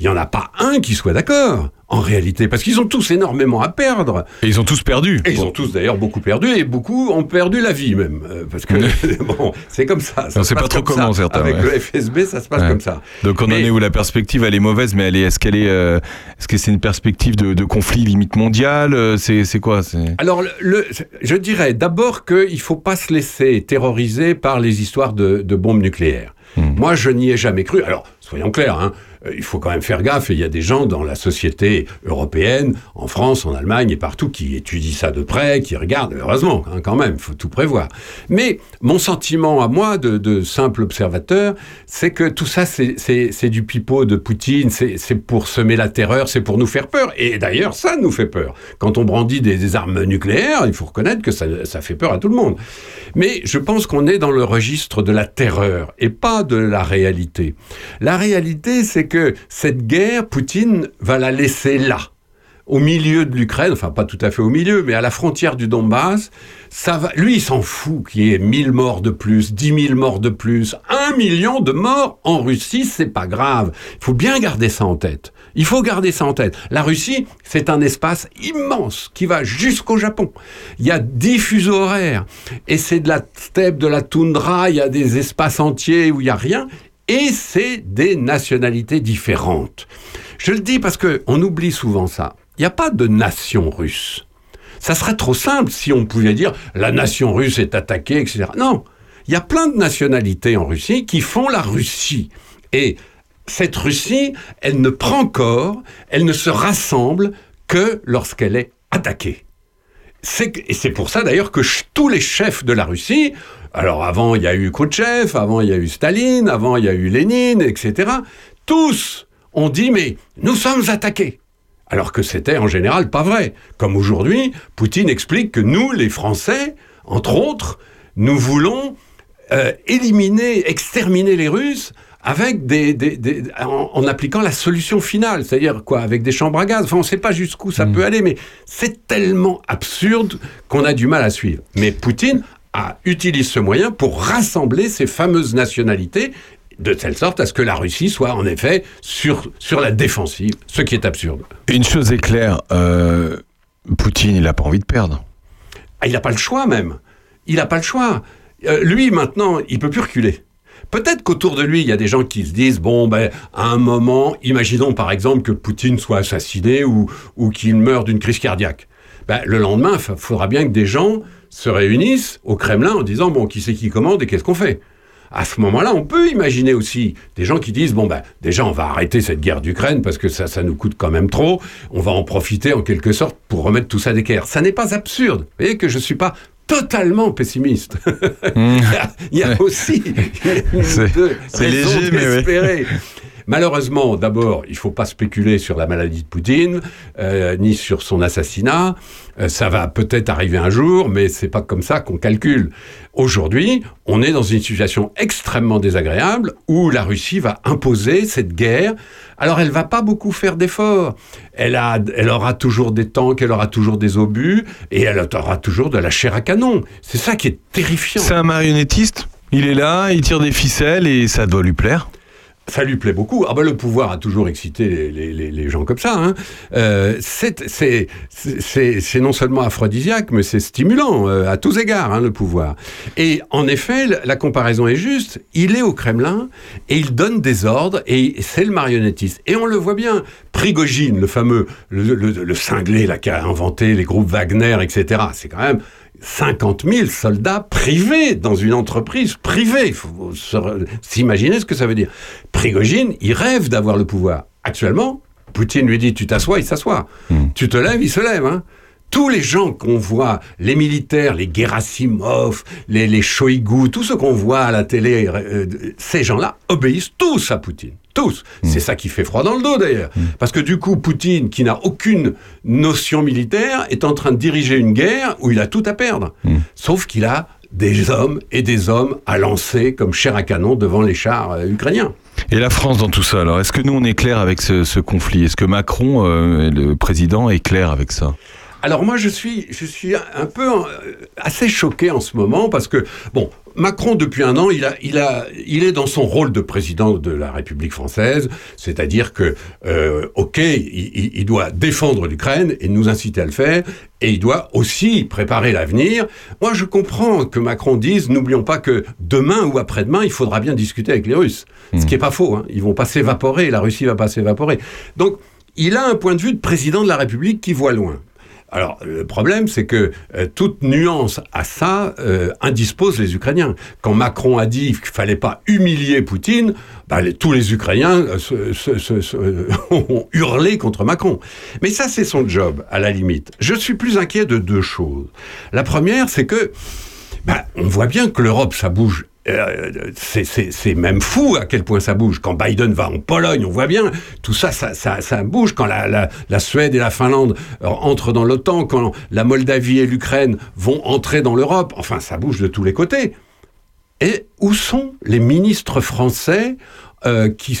S12: il n'y en a pas un qui soit d'accord, en réalité, parce qu'ils ont tous énormément à perdre.
S2: Et ils ont tous perdu.
S12: Et ils ont tous d'ailleurs beaucoup perdu, et beaucoup ont perdu la vie même. euh, parce que, *laughs* *laughs* bon, c'est comme ça. ça
S2: On
S12: se
S2: sait pas trop
S12: comme
S2: comment,
S12: ça.
S2: certains,
S12: Avec
S2: ouais.
S12: le FSB, ça se passe
S2: Ouais.
S12: comme ça.
S2: Donc on en est où? La perspective elle est mauvaise, mais elle est est-ce qu'elle est euh, est-ce que c'est une perspective de, de conflit limite mondial euh, C'est c'est quoi? C'est
S12: Alors, le, je dirais d'abord qu'il ne faut pas se laisser terroriser par les histoires de, de bombes nucléaires. Moi, je n'y ai jamais cru. Alors, soyons clairs, hein, il faut quand même faire gaffe. Il y a des gens dans la société européenne, en France, en Allemagne et partout, qui étudient ça de près, qui regardent. Heureusement, hein, quand même, il faut tout prévoir. Mais mon sentiment à moi, de, simple observateur, c'est que tout ça, c'est- du pipeau de Poutine. C'est pour semer la terreur, c'est pour nous faire peur. Et d'ailleurs, ça nous fait peur. Quand on brandit des, des armes nucléaires, il faut reconnaître que ça, ça fait peur à tout le monde. Mais je pense qu'on est dans le registre de la terreur et pas de la réalité. La réalité, c'est que cette guerre, Poutine va la laisser là au milieu de l'Ukraine, enfin pas tout à fait au milieu, mais à la frontière du Donbass, ça va. Lui, il s'en fout qu'il y ait 1000 morts de plus, 10 000 morts de plus, un million de morts en Russie, c'est pas grave. Il faut bien garder ça en tête. Il faut garder ça en tête. La Russie, c'est un espace immense qui va jusqu'au Japon. Il y a 10 fuseaux horaires et c'est de la steppe, de la toundra. Il y a des espaces entiers où il y a rien et c'est des nationalités différentes. Je le dis parce que on oublie souvent ça. Il n'y a pas de nation russe. Ça serait trop simple si on pouvait dire la nation russe est attaquée, etc. Non, il y a plein de nationalités en Russie qui font la Russie. Et cette Russie, elle ne prend corps, elle ne se rassemble que lorsqu'elle est attaquée. Et c'est pour ça d'ailleurs que tous les chefs de la Russie, alors avant il y a eu Khrouchtchev, avant il y a eu Staline, avant il y a eu Lénine, etc., tous ont dit mais nous sommes attaqués. Alors que c'était en général pas vrai. Comme aujourd'hui, Poutine explique que nous, les Français, entre autres, nous voulons euh, éliminer, exterminer les Russes avec des, des- des- en, en appliquant la solution finale, c'est-à-dire quoi, avec des chambres à gaz. Enfin, on ne sait pas jusqu'où ça peut aller, mais c'est tellement absurde qu'on a du mal à suivre. Mais Poutine a, utilise ce moyen pour rassembler ces fameuses nationalités de telle sorte à ce que la Russie soit en effet sur, sur la défensive, ce qui est absurde.
S2: Une chose est claire, euh, Poutine, il n'a pas envie de perdre.
S12: Ah, il n'a pas le choix même. Il n'a pas le choix. Euh, lui, maintenant, il peut plus reculer. Peut-être qu'autour de lui, il y a des gens qui se disent, bon, ben, à un moment, imaginons par exemple que Poutine soit assassiné ou, ou qu'il meure d'une crise cardiaque. Ben, le lendemain, il faudra bien que des gens se réunissent au Kremlin en disant, bon, qui c'est qui commande et qu'est-ce qu'on fait? À ce moment-là, on peut imaginer aussi des gens qui disent bon ben déjà on va arrêter cette guerre d'Ukraine parce que ça ça nous coûte quand même trop. On va en profiter en quelque sorte pour remettre tout ça d'équerre. Ça n'est pas absurde. Vous voyez que je suis pas totalement pessimiste. il, y a, il y a aussi *laughs*
S2: C'est- léger, mais oui.
S12: Malheureusement, d'abord, il ne faut pas spéculer sur la maladie de Poutine, euh, ni sur son assassinat. Euh, ça va peut-être arriver un jour, mais c'est pas comme ça qu'on calcule. Aujourd'hui, on est dans une situation extrêmement désagréable où la Russie va imposer cette guerre. Alors, elle va pas beaucoup faire d'efforts. Elle, elle aura toujours des tanks, elle aura toujours des obus, et elle aura toujours de la chair à canon. C'est ça qui est terrifiant.
S2: C'est un marionnettiste. Il est là, il tire des ficelles et ça doit lui plaire.
S12: Ça lui plaît beaucoup. Ah ben, le pouvoir a toujours excité les, les- gens comme ça. hein. Euh, c'est- non seulement aphrodisiaque, mais c'est stimulant euh, à tous égards, hein, le pouvoir. Et en effet, la comparaison est juste. Il est au Kremlin et il donne des ordres et c'est le marionnettiste. Et on le voit bien. Prigogine, le fameux, le, le- le cinglé là, qui a inventé les groupes Wagner, etc. C'est quand même 50 000 soldats privés dans une entreprise privée. Il faut s'imaginer ce que ça veut dire. Prigogine, il rêve d'avoir le pouvoir. Actuellement, Poutine lui dit tu t'assois, il s'assoit. Tu te lèves, il se lève. hein. Tous les gens qu'on voit, les militaires, les Gerasimov, les, les Shoigu, tous ceux qu'on voit à la télé, euh, ces gens-là obéissent tous à Poutine. Tous. C'est ça qui fait froid dans le dos d'ailleurs. Parce que du coup, Poutine, qui n'a aucune notion militaire, est en train de diriger une guerre où il a tout à perdre. Sauf qu'il a des hommes et des hommes à lancer comme chair à canon devant les chars euh, ukrainiens.
S2: Et la France dans tout ça, alors est-ce que nous on est clair avec ce, ce conflit? Est-ce que Macron, euh, le président, est clair avec ça?
S12: Alors moi, je suis, je suis un peu euh, assez choqué en ce moment parce que, bon, Macron, depuis un an, il, a, il, a, il est dans son rôle de président de la République française, c'est-à-dire que, euh, OK, il, doit défendre l'Ukraine et nous inciter à le faire, et il doit aussi préparer l'avenir. Moi, je comprends que Macron dise, n'oublions pas que demain ou après-demain, il faudra bien discuter avec les Russes. Ce qui n'est pas faux, hein. ils vont pas s'évaporer, la Russie va pas s'évaporer. Donc, il a un point de vue de président de la République qui voit loin. Alors, le problème, c'est que euh, toute nuance à ça euh, indispose les Ukrainiens. Quand Macron a dit qu'il fallait pas humilier Poutine, bah, tous les Ukrainiens euh, *laughs* ont hurlé contre Macron. Mais ça, c'est son job, à la limite. Je suis plus inquiet de deux choses. La première, c'est que bah, on voit bien que l'Europe, ça bouge. Euh, c'est- même fou à quel point ça bouge. Quand Biden va en Pologne, on voit bien, tout ça, ça, bouge. Quand la, Suède et la Finlande euh, entrent dans l'OTAN, quand la Moldavie et l'Ukraine vont entrer dans l'Europe, enfin, ça bouge de tous les côtés. Et où sont les ministres français euh, qui,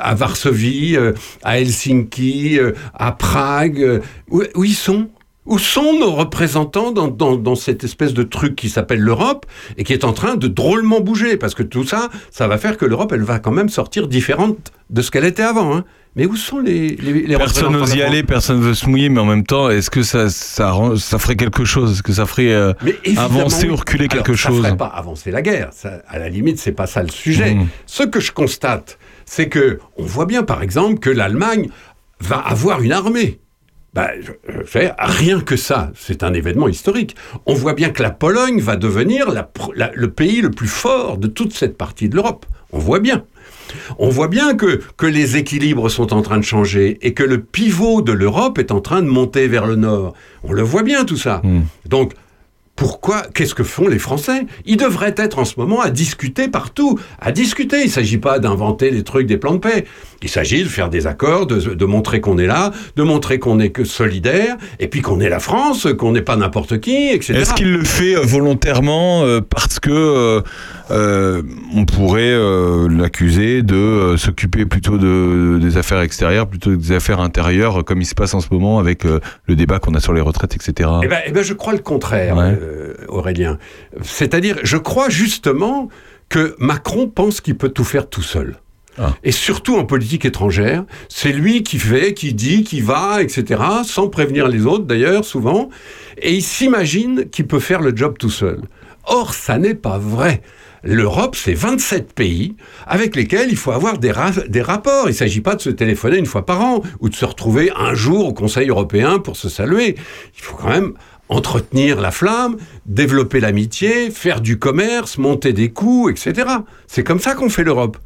S12: à Varsovie, à Helsinki, à Prague où, où ils sont? Où sont nos représentants dans, dans, dans cette espèce de truc qui s'appelle l'Europe et qui est en train de drôlement bouger? Parce que tout ça, ça va faire que l'Europe, elle va quand même sortir différente de ce qu'elle était avant. hein. Mais où sont les, les, les
S2: Personne n'ose y aller, personne veut se mouiller, mais en même temps, est-ce que ça, ça, ferait quelque chose? Est-ce que ça ferait euh, avancer
S12: oui.
S2: ou reculer
S12: Alors,
S2: quelque
S12: ça
S2: chose?
S12: ferait pas avancer la guerre. Ça, à la limite, c'est pas ça le sujet.
S2: Mhm.
S12: Ce que je constate, c'est que on voit bien, par exemple, que l'Allemagne va avoir une armée. Je- fais rien que ça, c'est un événement historique. On voit bien que la Pologne va devenir la pr- la- le pays le plus fort de toute cette partie de l'Europe. On voit bien. On voit bien que, que les équilibres sont en train de changer et que le pivot de l'Europe est en train de monter vers le nord. On le voit bien tout ça. Donc, pourquoi Qu'est-ce que font les Français? Ils devraient être en ce moment à discuter partout, à discuter. Il ne s'agit pas d'inventer des trucs, des plans de paix. Il s'agit de faire des accords, de, montrer qu'on est là, de montrer qu'on est que solidaire, et puis qu'on est la France, qu'on n'est pas n'importe qui, etc.
S2: Est-ce qu'il le fait euh, volontairement euh, parce que euh, on pourrait euh, l'accuser de euh, s'occuper plutôt de, des affaires extérieures plutôt que des affaires intérieures, comme il se passe en ce moment avec le débat qu'on a sur les retraites, etc.
S12: Eh ben, eh ben, je crois le contraire,
S2: Ouais.
S12: Aurélien. C'est-à-dire, je crois justement que Macron pense qu'il peut tout faire tout seul.
S2: Ah.
S12: Et surtout en politique étrangère, c'est lui qui fait, qui dit, qui va, etc., sans prévenir les autres d'ailleurs, souvent, et il s'imagine qu'il peut faire le job tout seul. Or, ça n'est pas vrai. L'Europe, c'est 27 pays avec lesquels il faut avoir des, ra- des rapports. Il ne s'agit pas de se téléphoner une fois par an ou de se retrouver un jour au Conseil européen pour se saluer. Il faut quand même entretenir la flamme, développer l'amitié, faire du commerce, monter des coûts, etc. C'est comme ça qu'on fait l'Europe.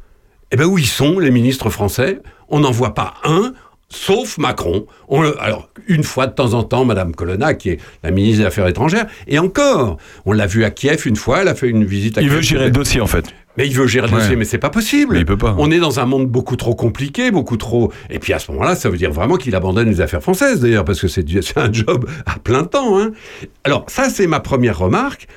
S12: Eh bien, où ils sont, les ministres français? On n'en voit pas un, sauf Macron. On le- alors, une fois de temps en temps, Madame Colonna, qui est la ministre des Affaires étrangères, et encore, on l'a vu à Kiev une fois, elle a fait une visite à
S2: Il
S12: Kiev.
S2: veut gérer le dossier en fait.
S12: Mais il veut gérer le
S2: Ouais.
S12: dossier, mais c'est pas possible.
S2: Mais il peut pas.
S12: On est dans un monde beaucoup trop compliqué, beaucoup trop. Et puis à ce moment-là, ça veut dire vraiment qu'il abandonne les affaires françaises, d'ailleurs, parce que *laughs* c'est un job à plein temps. hein. Alors ça, c'est ma première remarque.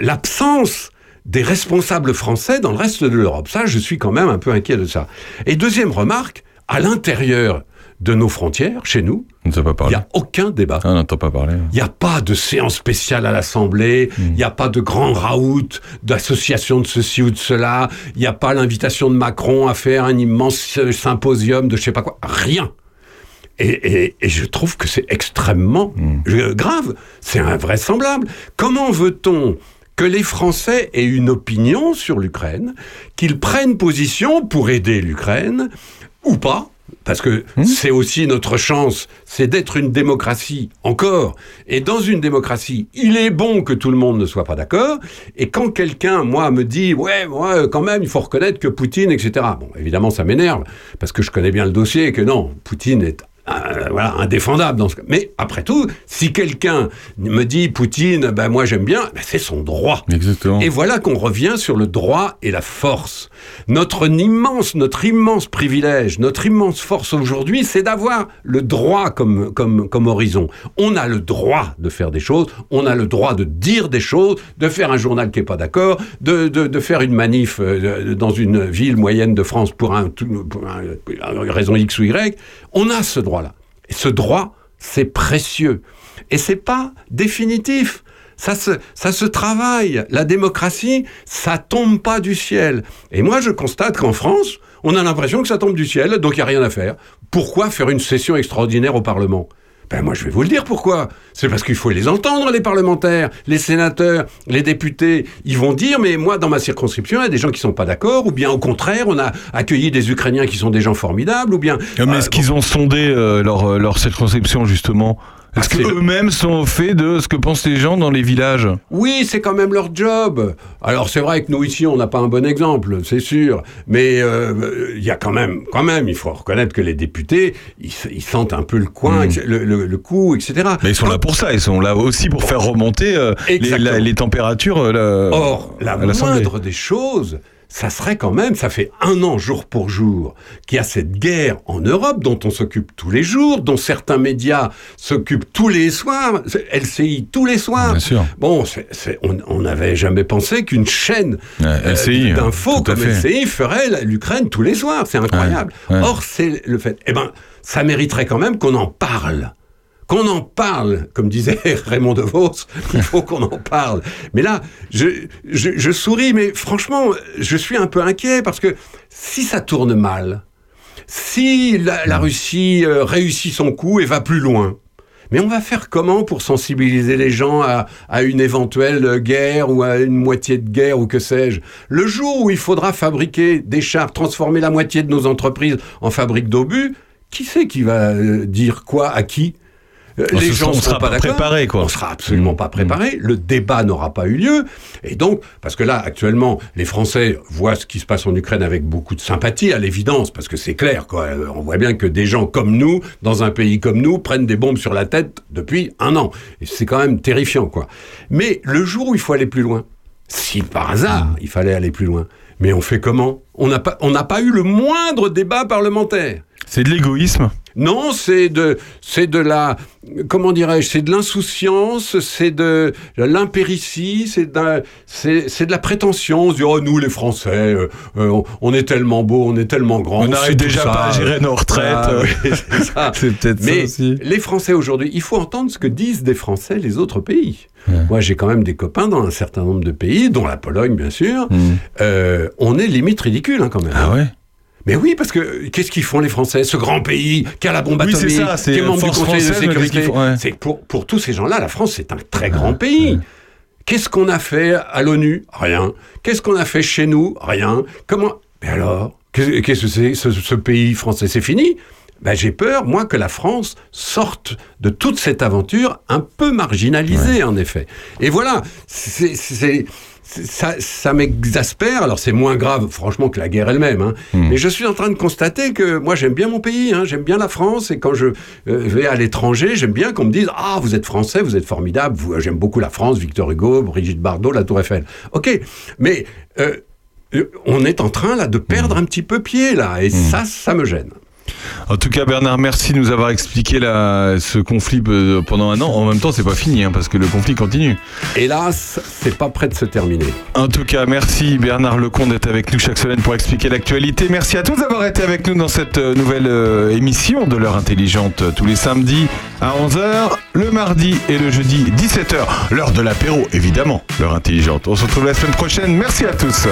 S12: L'absence des responsables français dans le reste de l'Europe. Ça, je suis quand même un peu inquiet de ça. Et deuxième remarque, à l'intérieur de nos frontières, chez nous, il n'y a aucun débat.
S2: Ah, on n'entend pas parler.
S12: Il n'y a pas de séance spéciale à l'Assemblée, il n'y a pas de grand raout, d'association de ceci ou de cela, il n'y a pas l'invitation de Macron à faire un immense euh, symposium de je sais pas quoi, rien. Et, et- et je trouve que c'est extrêmement euh, grave, c'est invraisemblable. Comment veut-on que les Français aient une opinion sur l'Ukraine, qu'ils prennent position pour aider l'Ukraine, ou pas parce que c'est aussi notre chance, c'est d'être une démocratie encore. Et dans une démocratie, il est bon que tout le monde ne soit pas d'accord. Et quand quelqu'un, moi, me dit, ouais, moi, quand même, il faut reconnaître que Poutine, etc. Bon, évidemment, ça m'énerve, parce que je connais bien le dossier et que non, Poutine est euh, voilà, indéfendable dans ce cas. Mais après tout, si quelqu'un me dit Poutine, ben moi j'aime bien, ben c'est son droit.
S2: Exactement.
S12: Et voilà qu'on revient sur le droit et la force. Notre immense, notre immense privilège, notre immense force aujourd'hui, c'est d'avoir le droit comme, comme, comme horizon. On a le droit de faire des choses, on a le droit de dire des choses, de faire un journal qui n'est pas d'accord, de, de, de faire une manif euh, dans une ville moyenne de France pour, un, tout- pour un- une raison X ou Y. On a ce droit-là. Ce droit, c'est précieux. Et c'est pas définitif. Ça se, ça se travaille. La démocratie, ça tombe pas du ciel. Et moi, je constate qu'en France, on a l'impression que ça tombe du ciel, donc il n'y a rien à faire. Pourquoi faire une session extraordinaire au Parlement? Ben moi, je vais vous le dire pourquoi? C'est parce qu'il faut les entendre, les parlementaires, les sénateurs, les députés. Ils vont dire, mais moi, dans ma circonscription, il y a des gens qui sont pas d'accord, ou bien au contraire, on a accueilli des Ukrainiens qui sont des gens formidables, ou bien...
S2: Mais
S12: euh,
S2: est-ce qu'ils ont sondé euh, leur, euh, leur circonscription justement? Est-ce
S12: Ah, le-
S2: qu'eux-mêmes sont au fait de ce que pensent les gens dans les villages?
S12: Oui, c'est quand même leur job. Alors c'est vrai que nous ici, on n'a pas un bon exemple, c'est sûr. Mais euh, il y a quand même, quand même, il faut reconnaître que les députés, ils, se- ils sentent un peu le coin,
S2: Mm.
S12: le, le- le coup, etc.
S2: Mais ils sont là pour ça, ils sont là aussi pour faire remonter euh, les, la- températures euh, là,
S12: Or, la moindre des choses, ça serait quand même, ça fait un an jour pour jour, qu'il y a cette guerre en Europe dont on s'occupe tous les jours, dont certains médias s'occupent tous les soirs, LCI tous les soirs.
S2: Bien sûr.
S12: Bon, c'est- c'est- on on n'avait jamais pensé qu'une chaîne euh, d'infos comme. LCI ferait l'Ukraine tous les soirs. C'est incroyable.
S2: Ouais, ouais.
S12: Or, c'est le fait. Eh ben, ça mériterait quand même qu'on en parle. Qu'on en parle, comme disait *laughs* Raymond DeVos, il faut qu'on en parle. Mais là, je, souris, mais franchement, je suis un peu inquiet parce que si ça tourne mal, si la, Russie euh, réussit son coup et va plus loin, mais on va faire comment pour sensibiliser les gens à, à une éventuelle guerre ou à une moitié de guerre ou que sais-je? Le jour où il faudra fabriquer des chars, transformer la moitié de nos entreprises en fabriques d'obus, qui c'est qui va euh, dire quoi à qui? Les
S2: se-
S12: gens
S2: on
S12: ne
S2: sera
S12: seront pas
S2: préparés, quoi.
S12: On sera absolument pas préparé. Le débat n'aura pas eu lieu. Et donc, parce que là, actuellement, les Français voient ce qui se passe en Ukraine avec beaucoup de sympathie, à l'évidence, parce que c'est clair, quoi. Euh, On voit bien que des gens comme nous, dans un pays comme nous, prennent des bombes sur la tête depuis un an. Et c'est quand même terrifiant, quoi. Mais le jour où il faut aller plus loin, si par hasard il fallait aller plus loin, mais on fait comment? On n'a pas, on n'a pas eu le moindre débat parlementaire.
S2: C'est de l'égoïsme
S12: Non, c'est de, c'est de la, comment dirais-je, c'est de l'insouciance, c'est de l'impéritie, c'est de, la- c'est, de la prétention. On se dit, oh, nous, les Français, euh, euh, on- on est tellement beaux, on est tellement grands.
S2: On n'arrive déjà pas à gérer nos retraites.
S12: Ah, oui, *laughs* c'est
S2: peut-être ça
S12: Mais
S2: aussi.
S12: les Français aujourd'hui, il faut entendre ce que disent des Français les autres pays. Moi, j'ai quand même des copains dans un certain nombre de pays, dont la Pologne, bien sûr. Euh, on est limite ridicule, hein, quand même.
S2: Ah ouais?
S12: Mais oui, parce que qu'est-ce qu'ils font les Français Ce grand pays qui a la bombe
S2: Oui, c'est
S12: atomique,
S2: ça, c'est
S12: qui est membre du Conseil de sécurité.
S2: Ouais.
S12: C'est pour, pour tous ces gens-là, la France, c'est un très grand pays. Qu'est-ce qu'on a fait à l'ONU? Rien. Qu'est-ce qu'on a fait chez nous? Rien. Comment? Mais alors Qu'est- Qu'est-ce que c'est ce, ce pays français? C'est fini? Ben, J'ai peur, moi, que la France sorte de toute cette aventure un peu marginalisée, en effet. Et voilà, c'est... ça, ça m'exaspère. Alors c'est moins grave, franchement, que la guerre elle-même. hein. Mais je suis en train de constater que moi j'aime bien mon pays, hein, j'aime bien la France, et quand je euh, vais à l'étranger, j'aime bien qu'on me dise ah vous êtes français, vous êtes formidable. Vous- J'aime beaucoup la France, Victor Hugo, Brigitte Bardot, la Tour Eiffel. Ok, mais euh, euh, on est en train là de perdre un petit peu pied là, et ça, ça me gêne.
S2: En tout cas, Bernard, merci de nous avoir expliqué la- ce conflit euh, pendant un an. En même temps, c'est pas fini, hein, parce que le conflit continue.
S12: Hélas, c'est pas prêt de se terminer.
S2: En tout cas, merci Bernard Lecomte d'être avec nous chaque semaine pour expliquer l'actualité. Merci à tous d'avoir été avec nous dans cette euh, nouvelle euh, émission de l'heure intelligente tous les samedis à 11h, le mardi et le jeudi 17h. L'heure de l'apéro, évidemment, l'heure intelligente. On se retrouve la semaine prochaine. Merci à tous.